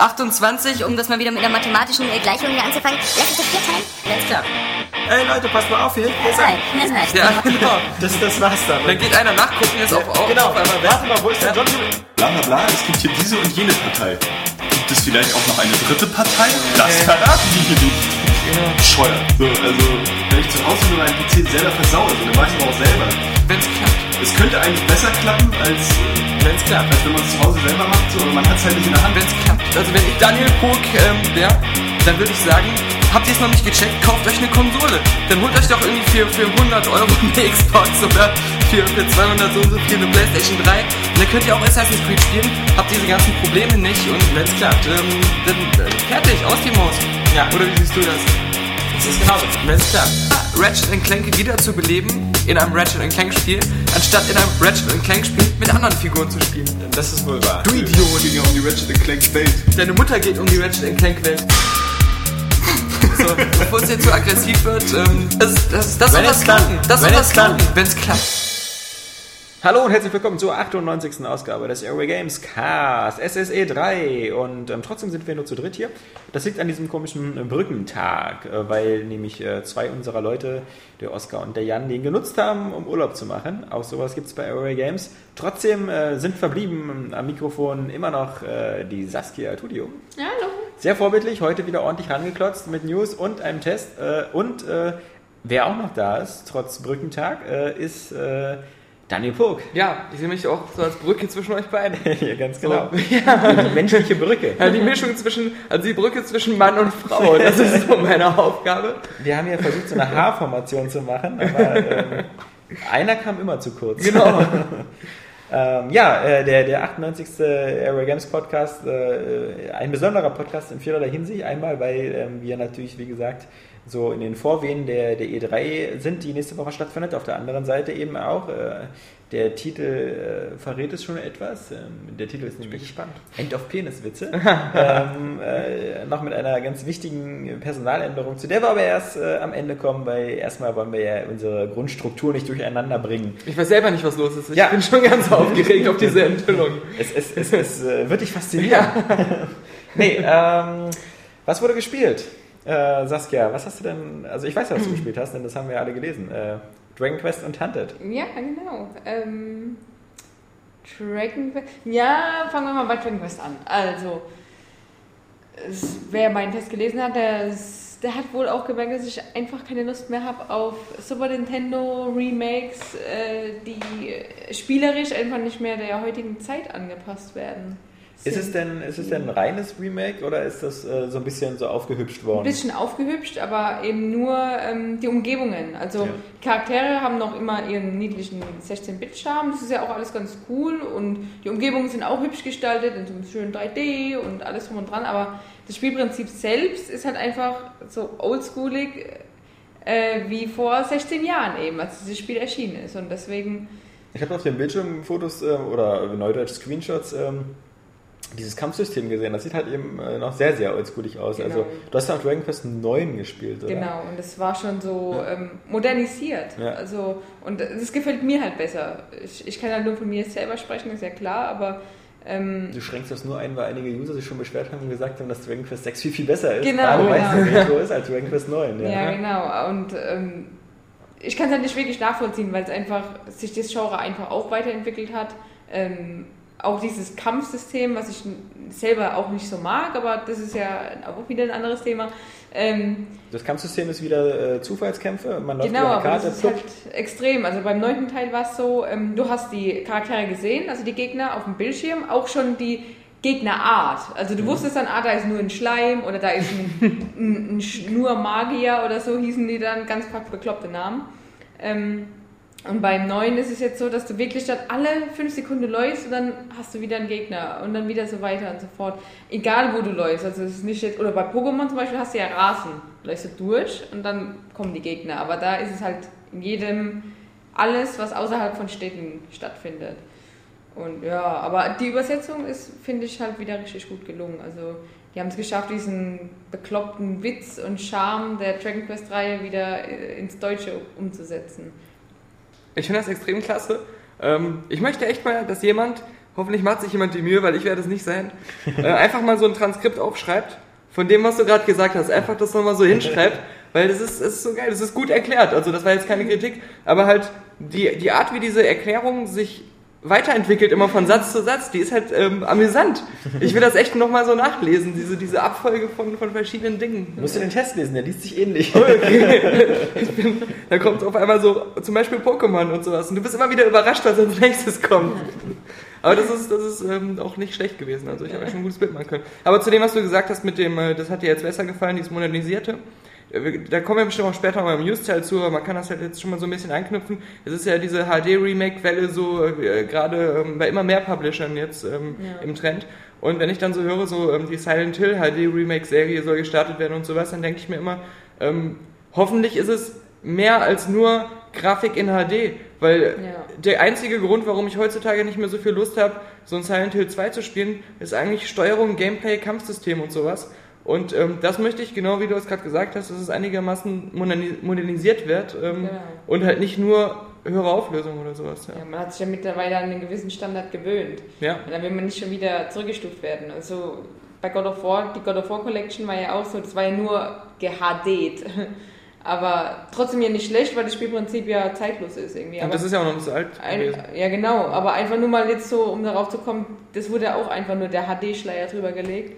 28, um das mal wieder mit einer mathematischen äh, Gleichung hier anzufangen. Lass uns das vier teilen. Alles klar. Ey Leute, passt mal auf, hier Nein, ein. nein, nein. Ja, genau. Das, das war's dann. Dann geht einer nachgucken, jetzt auf, auf, genau, auf einmal warte mal, wo ist der John? Bla bla bla, es gibt hier diese und jene Partei. Gibt es vielleicht auch noch eine dritte Partei? Das verraten die hier nicht. Bescheuert. So, also, wenn ich zu Hause nur meinen PC selber versaue, so, dann weiß ich aber auch selber. Wenn's klappt. Es könnte eigentlich besser klappen, als, Wenn's klappt. als wenn man es zu Hause selber macht, so, aber man hat es halt nicht in der Hand. Wenn's klappt. Also wenn ich Daniel Pog ähm, wäre, dann würde ich sagen, habt ihr es noch nicht gecheckt, kauft euch eine Konsole. Dann holt euch doch irgendwie für, für 100 Euro eine Xbox oder für, für 200 so und so viel eine Playstation 3. Und dann könnt ihr auch Assassin's Creed spielen, habt diese ganzen Probleme nicht und wenn's klappt, ähm, dann äh, fertig, aus die Maus. Ja. Oder wie siehst du das? Das ist genauso. Wenn's klappt. Ratchet Clank wieder zu beleben in einem Ratchet Clank Spiel, anstatt in einem Ratchet Clank Spiel mit anderen Figuren zu spielen. Das ist wohl wahr. Du Idiot! Ging ja um die Ratchet Clank Welt. Deine Mutter geht um die Ratchet Clank Welt. So, bevor es jetzt zu aggressiv wird, ähm, das, das, das Wenn soll das klappen. Das soll das klappen, wenn es klappt. Hallo und herzlich willkommen zur 98. Ausgabe des Airway Games Cast, SSE 3. Und ähm, trotzdem sind wir nur zu dritt hier. Das liegt an diesem komischen äh, Brückentag, äh, weil nämlich äh, zwei unserer Leute, der Oskar und der Jan, den genutzt haben, um Urlaub zu machen. Auch sowas gibt es bei Airway Games. Trotzdem äh, sind verblieben am Mikrofon immer noch äh, die Saskia Tudium. Ja, hallo. Sehr vorbildlich, heute wieder ordentlich rangeklotzt mit News und einem Test. Äh, und wer auch noch da ist, trotz Brückentag, ist Daniel Pog. Ja, ich sehe mich auch so als Brücke zwischen euch beiden. ja, ganz genau. So, ja. Die menschliche Brücke. ja, die Mischung zwischen, also die Brücke zwischen Mann und Frau, das ist so meine Aufgabe. Wir haben ja versucht, so eine H-Formation zu machen, aber ähm, einer kam immer zu kurz. Genau. ähm, ja, äh, der, der 98. Airway Games Podcast, äh, ein besonderer Podcast in vielerlei Hinsicht. Einmal, weil ähm, wir natürlich, wie gesagt, so in den Vorwehen der, der E3 sind, die nächste Woche stattfindet. Auf der anderen Seite eben auch. Äh, der Titel äh, verrät es schon etwas. Ähm, der Titel ist nämlich gespannt. End of Peniswitze. ähm, äh, noch mit einer ganz wichtigen Personaländerung, zu der wir aber erst äh, am Ende kommen, weil erstmal wollen wir ja unsere Grundstruktur nicht durcheinander bringen. Ich weiß selber nicht, was los ist. Ich Ja. bin schon ganz aufgeregt auf diese Enthüllung. Es, es, es, es äh, wird dich faszinieren. nee, ähm, was wurde gespielt? Äh, Saskia, was hast du denn, also ich weiß ja, was du gespielt hast, denn das haben wir alle gelesen. Äh, Dragon Quest und Hunted. Ja, genau. Ähm, Dragon Quest. Ja, fangen wir mal bei Dragon Quest an. Also, es, wer meinen Test gelesen hat, der, der hat wohl auch gemerkt, dass ich einfach keine Lust mehr habe auf Super Nintendo Remakes, äh, die spielerisch einfach nicht mehr der heutigen Zeit angepasst werden. Ist es denn, ist es denn ein reines Remake oder ist das äh, so ein bisschen so aufgehübscht Ein worden? bisschen aufgehübscht, aber eben nur ähm, die Umgebungen. Also Ja. die Charaktere haben noch immer ihren niedlichen 16-Bit-Charme. Das ist ja auch alles ganz cool und die Umgebungen sind auch hübsch gestaltet in so einem schönen 3D und alles drum und dran. Aber das Spielprinzip selbst ist halt einfach so oldschoolig äh, wie vor 16 Jahren eben, als dieses Spiel erschienen ist. Und deswegen, Ich habe auf dem Bildschirm Fotos ähm, oder neudeutsch Screenshots ähm, dieses Kampfsystem gesehen. Das sieht halt eben äh, noch sehr, sehr oldschoolig aus. Genau. Also du hast ja auch Dragon Quest 9 gespielt, oder? genau, und das war schon so ähm, modernisiert. Ja. Also, und das gefällt mir halt besser. Ich, ich kann ja nur von mir selber sprechen, ist ja klar, aber ähm, Du schränkst das nur ein, weil einige User sich schon beschwert haben und gesagt haben, dass Dragon Quest 6 viel, viel besser ist. Genau, es genau. so retro ist als Dragon Quest 9. Ja. Ja, genau. Und ähm, ich kann es halt nicht wirklich nachvollziehen, weil es einfach sich das Genre einfach auch weiterentwickelt hat. Ähm, auch dieses Kampfsystem, was ich selber auch nicht so mag, aber das ist ja auch wieder ein anderes Thema. Ähm, Das Kampfsystem ist wieder äh, Zufallskämpfe. Man läuft genau, über eine Karte, das ist halt extrem. Also beim neunten Teil war es so, ähm, du hast die Charaktere gesehen, also die Gegner auf dem Bildschirm, auch schon die Gegnerart. Also Mhm. du wusstest dann, ah, da ist nur ein Schleim oder da ist ein, ein, ein Sch- nur Magier oder so hießen die dann, ganz bekloppte Namen. Ähm, und beim neuen ist es jetzt so, dass du wirklich dann alle fünf Sekunden läufst und dann hast du wieder einen Gegner und dann wieder so weiter und so fort. Egal wo du läufst. Also es ist nicht jetzt, oder bei Pokémon zum Beispiel hast du ja Rasen. Läufst du durch und dann kommen die Gegner. Aber da ist es halt in jedem alles, was außerhalb von Städten stattfindet. Und ja, aber die Übersetzung ist, finde ich, halt wieder richtig gut gelungen. Also die haben es geschafft, diesen bekloppten Witz und Charme der Dragon Quest Reihe wieder äh, ins Deutsche umzusetzen. Ich finde das extrem klasse. Ähm, ich möchte echt mal, dass jemand hoffentlich macht sich jemand die Mühe, weil ich werde es nicht sein, äh, einfach mal so ein Transkript aufschreibt, von dem, was du gerade gesagt hast, einfach das nochmal so hinschreibt, weil das ist, das ist so geil, das ist gut erklärt, also das war jetzt keine Kritik, aber halt die, die Art, wie diese Erklärung sich weiterentwickelt, immer von Satz zu Satz, die ist halt ähm, amüsant. Ich will das echt nochmal so nachlesen, diese, diese Abfolge von, von verschiedenen Dingen. Musst du den Test lesen, der liest sich ähnlich. Ich bin, da kommt auf einmal so, zum Beispiel Pokémon und sowas. Und du bist immer wieder überrascht, was als nächstes kommt. Aber das ist, das ist ähm, auch nicht schlecht gewesen. Also ich habe ja schon ein gutes Bild machen können. Aber zu dem, was du gesagt hast mit dem, äh, das hat dir jetzt besser gefallen, dieses modernisierte. Äh, Da kommen wir bestimmt auch später mal im News-Teil zu, aber man kann das halt jetzt schon mal so ein bisschen anknüpfen. Es ist ja diese HD-Remake-Welle so äh, gerade ähm, bei immer mehr Publishern jetzt ähm, Ja. im Trend. Und wenn ich dann so höre, so ähm, die Silent Hill HD-Remake-Serie soll gestartet werden und sowas, dann denke ich mir immer, ähm, hoffentlich ist es mehr als nur Grafik in HD, weil Ja. der einzige Grund, warum ich heutzutage nicht mehr so viel Lust habe, so ein Silent Hill 2 zu spielen, ist eigentlich Steuerung, Gameplay, Kampfsystem und sowas. Und ähm, das möchte ich, genau wie du es gerade gesagt hast, dass es einigermaßen moderni- modernisiert wird ähm, Genau. und halt nicht nur höhere Auflösung oder sowas. Ja, Ja. man hat sich ja mittlerweile an einen gewissen Standard gewöhnt. ja. Und dann will man nicht schon wieder zurückgestuft werden. Also bei God of War, die God of War Collection war ja auch so, das war ja nur gehdet. Aber trotzdem ja nicht schlecht, weil das Spielprinzip ja zeitlos ist irgendwie. Und Aber das ist ja auch noch nicht so alt ein, ja genau, aber einfach nur mal jetzt so, um darauf zu kommen, das wurde ja auch einfach nur der HD-Schleier drüber gelegt.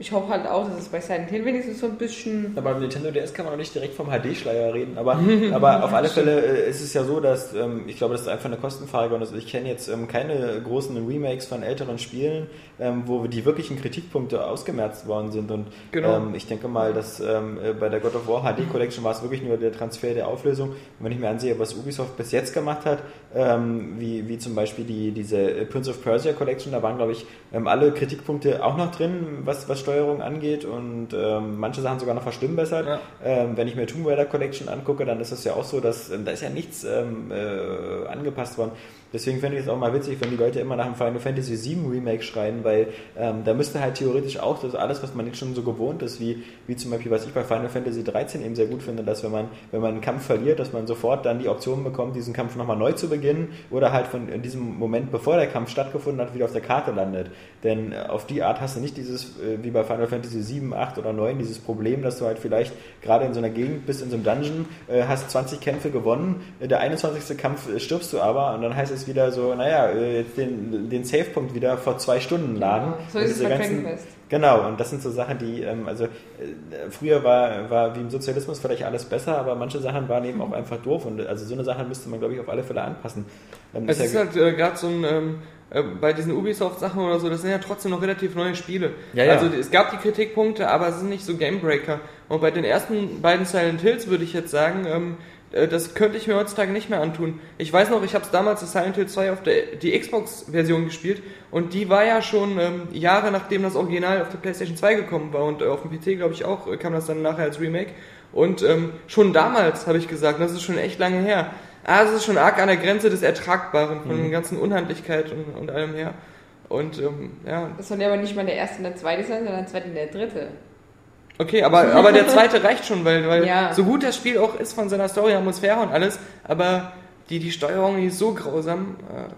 Ich hoffe halt auch, dass es bei Silent Hill wenigstens so ein bisschen... Aber beim Nintendo DS kann man noch nicht direkt vom HD-Schleier reden, aber, aber auf alle Fälle äh, ist es ja so, dass ähm, ich glaube, das ist einfach eine Kostenfrage und also ich kenne jetzt ähm, keine großen Remakes von älteren Spielen, ähm, wo die wirklichen Kritikpunkte ausgemerzt worden sind und Genau. ähm, ich denke mal, dass ähm, äh, bei der God of War HD Collection war es wirklich nur der Transfer der Auflösung. Und wenn ich mir ansehe, was Ubisoft bis jetzt gemacht hat, ähm, wie, wie zum Beispiel die, diese Prince of Persia Collection, da waren glaube ich alle Kritikpunkte auch noch drin, was, was Steuerung angeht und ähm, manche Sachen sogar noch verschlimmbessert. Ja. Ähm, wenn ich mir Tomb Raider Collection angucke, dann ist es ja auch so, dass ähm, da ist ja nichts ähm, äh, angepasst worden. Deswegen fände ich es auch mal witzig, wenn die Leute immer nach dem Final Fantasy VII Remake schreien, weil ähm, da müsste halt theoretisch auch das alles, was man jetzt schon so gewohnt ist, wie, wie zum Beispiel, was ich bei Final Fantasy 13 eben sehr gut finde, dass wenn man, wenn man einen Kampf verliert, dass man sofort dann die Option bekommt, diesen Kampf nochmal neu zu beginnen oder halt von in diesem Moment, bevor der Kampf stattgefunden hat, wieder auf der Karte landet. Denn äh, auf die Art hast du nicht dieses, äh, wie bei Final Fantasy 7, 8 oder 9, dieses Problem, dass du halt vielleicht gerade in so einer Gegend bist, in so einem Dungeon, äh, hast 20 Kämpfe gewonnen, der 21. Kampf stirbst du aber und dann heißt es wieder so, naja, äh, jetzt den, den Savepunkt wieder vor zwei Stunden laden. Ja, so ist es bei ganzen-. Genau, und das sind so Sachen, die, ähm, also äh, früher war, war wie im Sozialismus vielleicht alles besser, aber manche Sachen waren eben auch einfach doof und also so eine Sache müsste man, glaube ich, auf alle Fälle anpassen. Ähm, Es ist ist ja- halt äh, gerade so ein, ähm, äh, bei diesen Ubisoft-Sachen oder so, das sind ja trotzdem noch relativ neue Spiele. Ja, ja. Also es gab die Kritikpunkte, aber es sind nicht so Gamebreaker. Und bei den ersten beiden Silent Hills würde ich jetzt sagen, ähm, äh, das könnte ich mir heutzutage nicht mehr antun. Ich weiß noch, ich habe es damals das Silent Hill 2 auf der die Xbox-Version gespielt und die war ja schon ähm, Jahre nachdem das Original auf der PlayStation 2 gekommen war und äh, auf dem PC glaube ich auch äh, kam das dann nachher als Remake. Und ähm, schon damals habe ich gesagt, das ist schon echt lange her. Ah, es ist schon arg an der Grenze des Ertragbaren von der ganzen Unhandlichkeit und, und allem her. Und ähm, ja, Das soll ja aber nicht mal der erste und der zweite sein, sondern der zweite und der dritte. Okay, aber, aber der zweite reicht schon, weil, weil Ja. so gut das Spiel auch ist von seiner Story, Atmosphäre und alles, aber die, die Steuerung, die ist so grausam. Äh,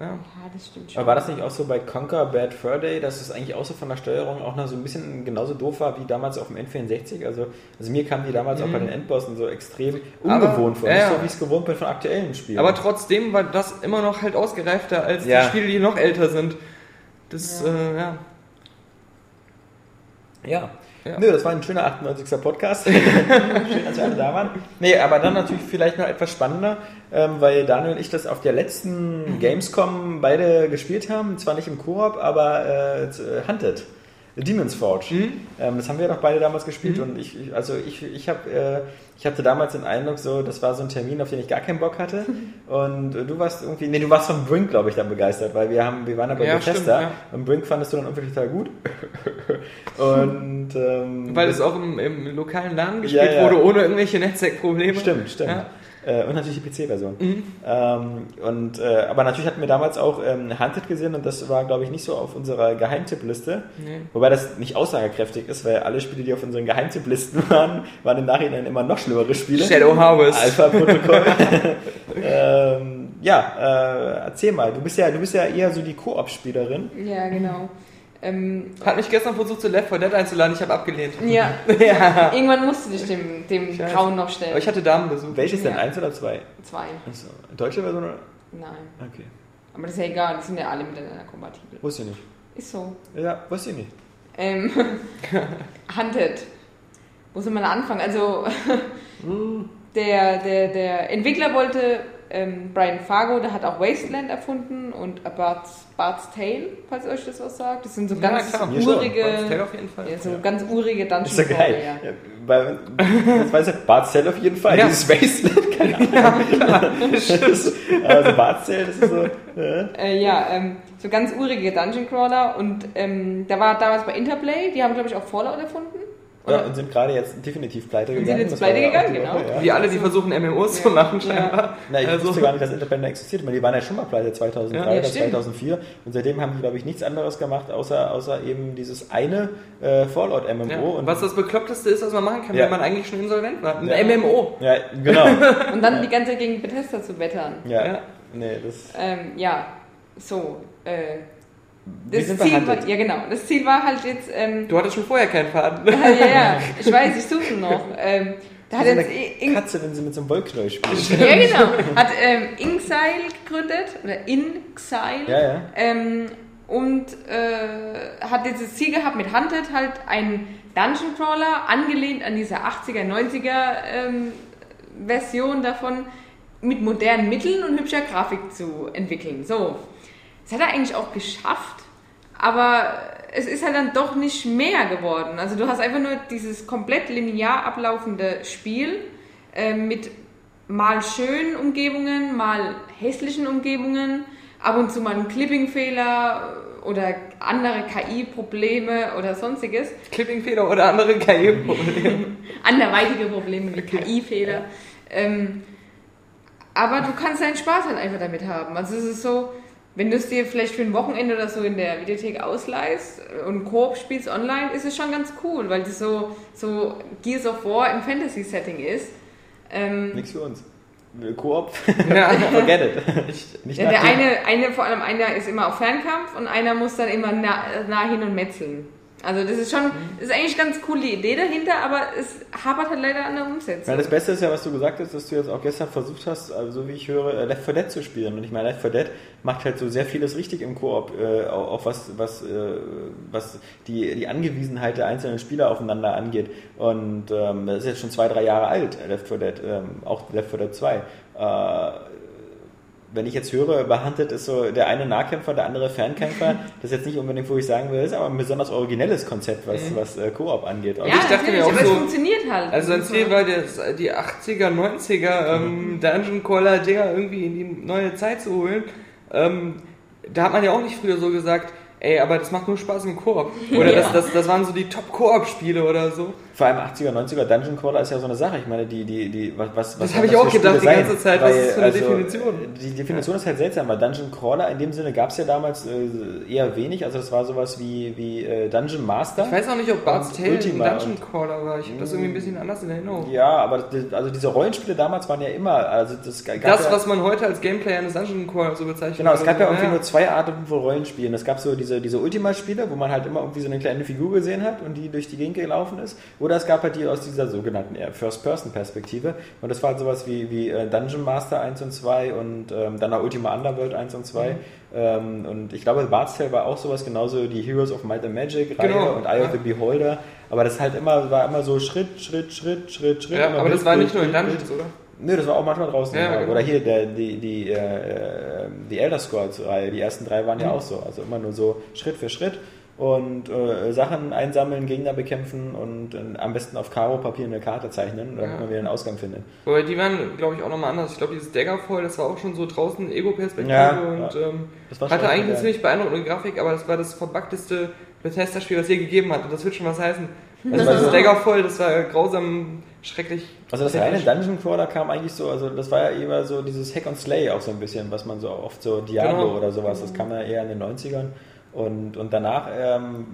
ja. Ja, das stimmt schon. Aber war das nicht auch so bei Conquer Bad Fur Day, dass es eigentlich auch so von der Steuerung auch noch so ein bisschen genauso doof war wie damals auf dem N64? Also, also mir kam die damals auch bei den Endbossen so extrem Mhm. Aber- ungewohnt vor. ja, Nicht ja. so, wie ich es gewohnt bin von aktuellen Spielen. Aber trotzdem war das immer noch halt ausgereifter als Ja. die Spiele, die noch älter sind. Das, Ja. Äh, ja. Ja. Nö, das war ein schöner 98. Podcast. Schön, dass wir alle da waren. Nee, aber dann natürlich vielleicht noch etwas spannender, ähm, weil Daniel und ich das auf der Mhm. letzten Gamescom beide gespielt haben. Zwar nicht im Koop, aber äh, z- Hunted. Demon's Forge. Mhm. Ähm, das haben wir doch beide damals gespielt und ich, ich- also ich, ich, hab, äh, ich hatte damals den Eindruck, so, das war so ein Termin, auf den ich gar keinen Bock hatte. Und äh, du warst irgendwie, nee, du warst von Brink, glaube ich, dann begeistert, weil wir haben, wir waren da bei Ja, Bethesda ja. und Brink fandest du dann irgendwie total gut. und ähm, Weil es auch im, im lokalen Laden gespielt Ja, ja. wurde, ohne irgendwelche Netzwerkprobleme. Stimmt, stimmt. Äh, und natürlich die PC-Version. Ähm, und, äh, aber natürlich hatten wir damals auch ähm, Hunted gesehen und das war, glaube ich, nicht so auf unserer Geheimtippliste. Wobei das nicht aussagekräftig ist, weil alle Spiele, die auf unseren Geheimtipplisten waren, waren im Nachhinein immer noch schlimmere Spiele. Shadow Harvest. Alpha-Protokoll. ähm, ja, äh, erzähl mal, du bist ja, du bist ja eher so die Koop-Spielerin. Ja, genau. Ähm, Hat mich gestern versucht, zu Left 4 Dead einzuladen, ich habe abgelehnt. ja, ja. irgendwann musst du dich dem, dem. Grauen noch Aber stellen. ich hatte Damenbesuch. Welches denn? Ja. Eins oder zwei? Zwei. Achso, deutsche Version oder? Nein. Okay. Aber das ist ja egal, die sind ja alle miteinander kompatibel. Wusste ich nicht. Ist so. Ja, wusste ich nicht. Ähm, Hunted. Wo soll man anfangen? Also, der, der, der Entwickler wollte, ähm, Brian Fargo, der hat auch Wasteland erfunden und Bart's, Bart's Tale, falls euch das was sagt. Das sind so Ja, ganz klar. Urige, Bart's Tale auf jeden Fall. ja, so ganz urige Dungeon Ist ja geil. Crawler, Ja, bei, das weiß ich, Bart Cell auf jeden Fall. Ja. Dieses Wasteland, keine Ahnung. Ist- also Bart Cell, das ist so. Äh, Äh, ja, ähm, so ganz urige Dungeon Crawler und ähm, da war damals bei Interplay, die haben glaube ich auch Fallout erfunden. Ja, und sind gerade jetzt definitiv pleite Und sind gegangen. jetzt Das war pleite ja gegangen, die Woche, genau. Ja. Wie alle, die versuchen, MMOs zu machen, Ja. scheinbar. Na, ich Also- wusste gar nicht, dass Interpender existiert. Die waren ja schon mal pleite 2003 Ja, oder ja, stimmt. 2004 und seitdem haben die, glaube ich, nichts anderes gemacht, außer, außer eben dieses eine äh, Fallout-MMO. Ja. und Was das Bekloppteste ist, was man machen kann, Ja. wenn man eigentlich schon insolvent war. Ein Ja. MMO. Ja, genau. Und dann die ganze Zeit gegen Bethesda zu wettern. Ja, Ja. nee, das. Ähm, ja, so. Äh, das Ziel war, ja genau, das Ziel war halt jetzt, ähm, Du hattest schon vorher keinen Faden. ja, ja, ja, ich weiß, ich suche noch. Ähm, da hat jetzt eine I- Ing- Katze, wenn sie mit so einem Wollknäuel spielt. ja genau, hat ähm, Inxile gegründet oder Inxile. Ja, ja. Ähm, und äh, hat jetzt das Ziel gehabt mit Hunted halt einen Dungeon Crawler, angelehnt an diese 80er, 90er ähm, Version davon, mit modernen Mitteln und hübscher Grafik zu entwickeln. So, das hat er eigentlich auch geschafft, aber es ist halt dann doch nicht mehr geworden. Also du hast einfach nur dieses komplett linear ablaufende Spiel äh, mit mal schönen Umgebungen, mal hässlichen Umgebungen, ab und zu mal einen Clipping-Fehler oder andere KI-Probleme oder sonstiges. Clipping-Fehler oder andere KI-Probleme. Anderweitige Probleme wie KI-Fehler. Ähm, aber du kannst deinen Spaß halt einfach damit haben. Also es ist so, wenn du es dir vielleicht für ein Wochenende oder so in der Videothek ausleihst und Koop spielst online, ist es schon ganz cool, weil das so, so Gears of War im Fantasy-Setting ist. Ähm, Nichts für uns. Koop, ja. forget it. Nicht ja, der eine, eine, vor allem einer ist immer auf Fernkampf und einer muss dann immer nah, nah hin und metzeln. Also das ist schon, das ist eigentlich ganz cool die Idee dahinter, aber es hapert halt leider an der Umsetzung. Ja, das Beste ist ja, was du gesagt hast, dass du jetzt auch gestern versucht hast, also so wie ich höre, äh, Left 4 Dead zu spielen. Und ich meine, Left 4 Dead macht halt so sehr vieles richtig im Koop, äh, auch, was, was, äh, was die, die Angewiesenheit der einzelnen Spieler aufeinander angeht. Und ähm, das ist jetzt schon zwei, drei Jahre alt, Left 4 Dead, ähm, auch Left 4 Dead 2. Äh, wenn ich jetzt höre, behandelt ist so der eine Nahkämpfer, der andere Fernkämpfer, das ist jetzt nicht unbedingt, wo ich sagen will, ist aber ein besonders originelles Konzept, was, was äh, Koop angeht. ja, ich dachte mir auch aber es so- funktioniert halt. Also sein Das ist Ziel so. war, das, die 80er, 90er ähm, Dungeon Crawler Dinger irgendwie in die neue Zeit zu holen. Ähm, da hat man ja auch nicht früher so gesagt, ey, aber das macht nur Spaß im Koop. Oder Ja. das, das, das waren so die Top-Koop-Spiele oder so. Vor allem 80er, 90er Dungeon Crawler ist ja so eine Sache. Ich meine, die, die, die, was, was, was habe ich auch gedacht Spiele die ganze Zeit, was ist das für eine Definition? Die Definition ist halt seltsam, weil Dungeon Crawler in dem Sinne gab es ja damals äh, eher wenig. Also das war sowas wie, wie äh, Dungeon Master. Ich weiß auch nicht, ob Bart's Tale Ultima ein Dungeon Crawler war. Ich habe das irgendwie ein bisschen anders in Erinnerung. Ja, aber also diese Rollenspiele damals waren ja immer, also das gab Das, ja, was man heute als Gameplay eines Dungeon Crawlers so bezeichnet. Genau, es gab ja Also, irgendwie nur zwei Arten von Rollenspielen. Es gab so diese, diese Ultima-Spiele, wo man halt immer irgendwie so eine kleine Figur gesehen hat und die durch die Gegend gelaufen ist. Oder es gab halt die aus dieser sogenannten First-Person-Perspektive. Und das war halt sowas wie, wie äh, Dungeon Master 1 und 2 und ähm, dann auch Ultima Underworld 1 und 2. Ähm, und ich glaube, Bard's Tale war auch sowas, genauso die Heroes of Might and Magic Reihe Genau, und Eye of ja. the Beholder. Aber das halt immer, war immer so Schritt, Schritt, Schritt, Schritt, Schritt. Ja, aber das Bild, war Bild, nicht nur in Dungeons, oder? Nö, das war auch manchmal draußen. Ja, Ja, genau. Oder hier der, die, die, äh, die Elder Scrolls-Reihe, die ersten drei waren ja Mhm. auch so. Also immer nur so Schritt für Schritt und äh, Sachen einsammeln, Gegner bekämpfen und äh, am besten auf Karo-Papier eine Karte zeichnen, damit Ja. man wieder einen Ausgang findet. Wobei die waren, glaube ich, auch nochmal anders. Ich glaube, dieses Daggerfall, das war auch schon so draußen Ego-Perspektive Ja, und. Ähm, hatte eigentlich eine ziemlich beeindruckende Grafik, aber das war das verbugteste Bethesda-Spiel, was es je gegeben hat. Und das wird schon was heißen. Also, Das weil ist so, Daggerfall, das war grausam, schrecklich. also das reine Dungeon Crawler kam eigentlich so, also das war ja eher so dieses Hack and Slay auch so ein bisschen, was man so oft so Diablo Genau. oder sowas, das kam ja eher in den 90ern und, und danach, ähm,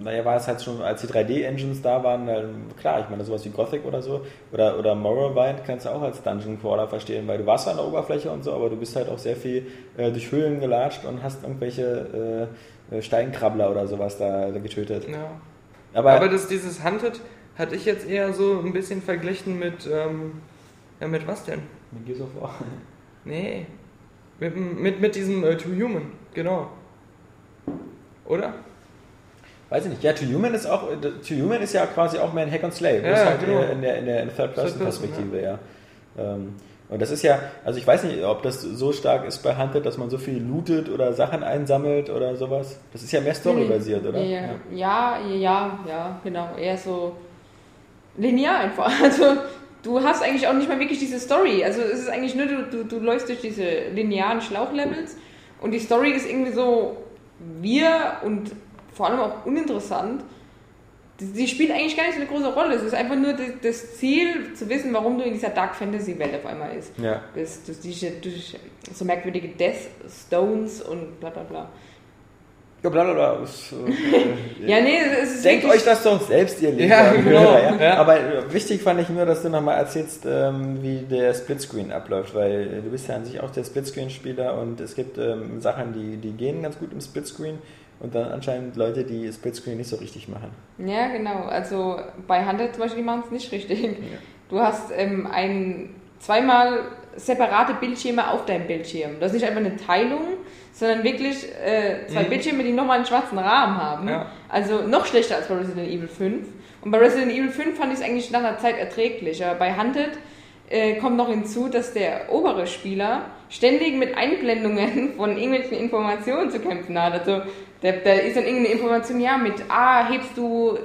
naja, war es halt schon, als die 3D-Engines da waren, ähm, klar, ich meine, sowas wie Gothic oder so, oder, oder Morrowind kannst du auch als Dungeon Crawler verstehen, weil du warst zwar an der Oberfläche und so, aber du bist halt auch sehr viel äh, durch Höhlen gelatscht und hast irgendwelche äh, Steinkrabbler oder sowas da, da getötet. Ja. Aber, Aber das, dieses Hunted hatte ich jetzt eher so ein bisschen verglichen mit, ähm, ja, mit was denn? mit Gears of War. Nee. Mit, mit, mit diesem äh, To Human, genau. Oder? Weiß ich nicht. Ja, To Human ist auch, To Human ist ja quasi auch mehr ein Hack and Slay. Ja, Ja, halt genau. in der, in der in Third Person, Third-Person-Perspektive, ja. Ähm, und das ist ja, also ich weiß nicht, ob das so stark ist bei Hunted, dass man so viel lootet oder Sachen einsammelt oder sowas. Das ist ja mehr Story-basiert, oder? Ja, ja, ja, ja, genau. Eher so linear einfach. Also du hast eigentlich auch nicht mal wirklich diese Story. Also es ist eigentlich nur, du, du, du läufst durch diese linearen Schlauchlevels und die Story ist irgendwie so wir und vor allem auch uninteressant. Die, die spielt eigentlich gar nicht so eine große Rolle. Es ist einfach nur das, das Ziel, zu wissen, warum du in dieser Dark Fantasy Welt auf einmal ist. Ja. Das, das, diese, durch so merkwürdige Death Stones und bla bla bla. Ja, bla bla bla. Es, äh, Ja, nee, es ist Denkt euch das doch selbst, ihr Leser Ja, genau. Ja? Ja. Aber äh, wichtig fand ich nur, dass du nochmal erzählst, ähm, wie der Splitscreen abläuft, weil äh, du bist ja an sich auch der Splitscreen-Spieler und es gibt ähm, Sachen, die, die gehen ganz gut im Splitscreen und dann anscheinend Leute, die Splitscreen nicht so richtig machen. Ja, genau. Also bei Hunter zum Beispiel, die machen es nicht richtig. Du hast ähm, ein, zweimal separate Bildschirme auf deinem Bildschirm. Das ist nicht einfach eine Teilung, sondern wirklich äh, zwei Mhm. Bildschirme, die nochmal einen schwarzen Rahmen haben. Ja. Also noch schlechter als bei Resident Evil 5. Und bei Resident Evil 5 fand ich es eigentlich nach einer Zeit erträglich. Aber bei Hunted äh, kommt noch hinzu, dass der obere Spieler ständig mit Einblendungen von irgendwelchen Informationen zu kämpfen hat. Also da, da ist dann irgendeine Information, ja, mit A hebst du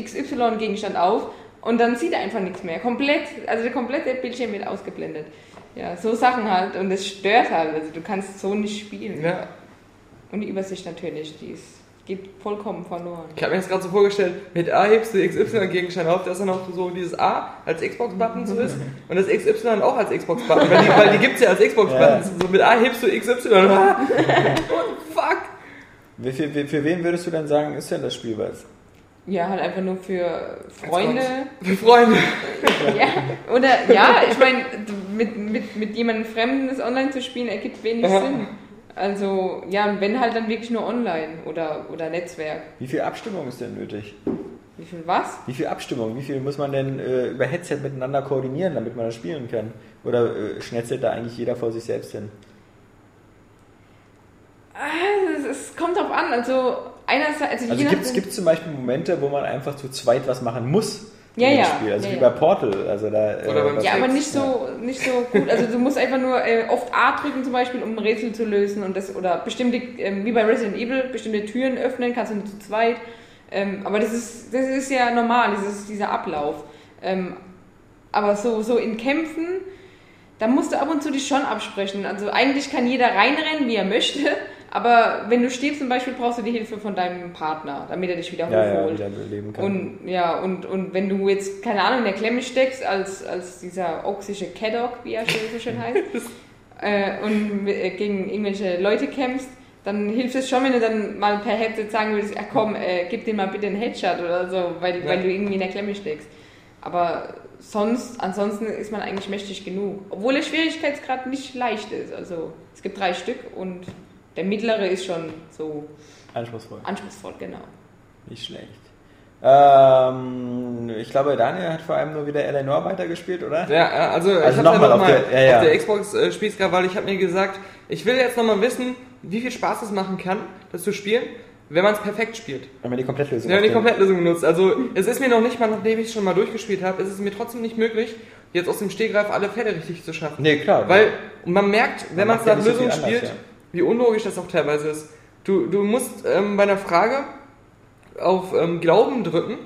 XY-Gegenstand auf und dann sieht er einfach nichts mehr. Komplett, also der komplette Bildschirm wird ausgeblendet. Ja, so Sachen halt und das stört halt. Also du kannst so nicht spielen. Ja. Und die Übersicht natürlich, die ist, geht vollkommen verloren. Ich habe mir das gerade so vorgestellt, mit A hebst du XY-Gegenstand auf, dass dann auch so dieses A als Xbox-Button so ist und das XY auch als Xbox-Button, weil die, weil die gibt es ja als Xbox-Buttons. So mit A hebst du XY. What the fuck? Viel, wie, für wen würdest du denn sagen, ist denn das Spiel was? Ja, halt einfach nur für Freunde. Für Freunde. Ja, oder ja, ich meine, mit, mit, mit jemandem Fremden das online zu spielen, ergibt wenig Ja. Sinn. Also, ja, und wenn halt dann wirklich nur online oder, oder Netzwerk. Wie viel Abstimmung ist denn nötig? Wie viel was? Wie viel Abstimmung? Wie viel muss man denn äh, über Headset miteinander koordinieren, damit man das spielen kann? Oder äh, schnetzelt da eigentlich jeder vor sich selbst hin? Ah, Es, es kommt drauf an. Also, einerseits. Also, Also gibt es zum Beispiel Momente, wo man einfach zu zweit was machen muss Ja, in dem ja. Spiel? Also Ja, wie ja. bei Portal. Also da, äh, Ja, aber nicht so, nicht so gut. Also du musst einfach nur äh, oft A drücken zum Beispiel, um ein Rätsel zu lösen und das oder bestimmte, ähm, wie bei Resident Evil, bestimmte Türen öffnen, kannst du nur zu zweit. Ähm, aber das ist, das ist ja normal, dieses, dieser Ablauf. Ähm, aber so, so in Kämpfen, da musst du ab und zu dich schon absprechen. Also eigentlich kann jeder reinrennen, wie er möchte, aber wenn du stirbst zum Beispiel, brauchst du die Hilfe von deinem Partner, damit er dich wieder ja, ja, hochholt. wieder beleben kann. Und ja, und, und wenn du jetzt, keine Ahnung, in der Klemme steckst, als, als dieser oxische Caddock, wie er so schön heißt, äh, und äh, gegen irgendwelche Leute kämpfst, dann hilft es schon, wenn du dann mal per Headset sagen würdest, ja komm, äh, gib dir mal bitte einen Headshot oder so, weil, Ja. weil du irgendwie in der Klemme steckst. Aber sonst, ansonsten ist man eigentlich mächtig genug. Obwohl der Schwierigkeitsgrad nicht leicht ist. Also es gibt drei Stück und der mittlere ist schon so Anspruchsvoll. anspruchsvoll, genau. Nicht schlecht. Ähm, ich glaube, Daniel hat vor allem nur wieder Eleanor weitergespielt, oder? Ja, also, Also ich habe nochmal ja auf der- ja, ja. auf der Xbox äh, spielst gerade, weil ich habe mir gesagt, ich will jetzt nochmal wissen, wie viel Spaß es machen kann, das zu spielen, wenn man es perfekt spielt. Wenn man die Komplettlösung Ja, auf die Komplettlösung benutzt. Also es ist mir noch nicht mal, nachdem ich es schon mal durchgespielt habe, ist es mir trotzdem nicht möglich, jetzt aus dem Stehgreif alle Fälle richtig zu schaffen. Nee, klar. Weil man merkt, wenn Man man es nach so Lösung anders, spielt, ja. Wie unlogisch das auch teilweise ist. Du, du musst ähm, bei einer Frage auf ähm, Glauben drücken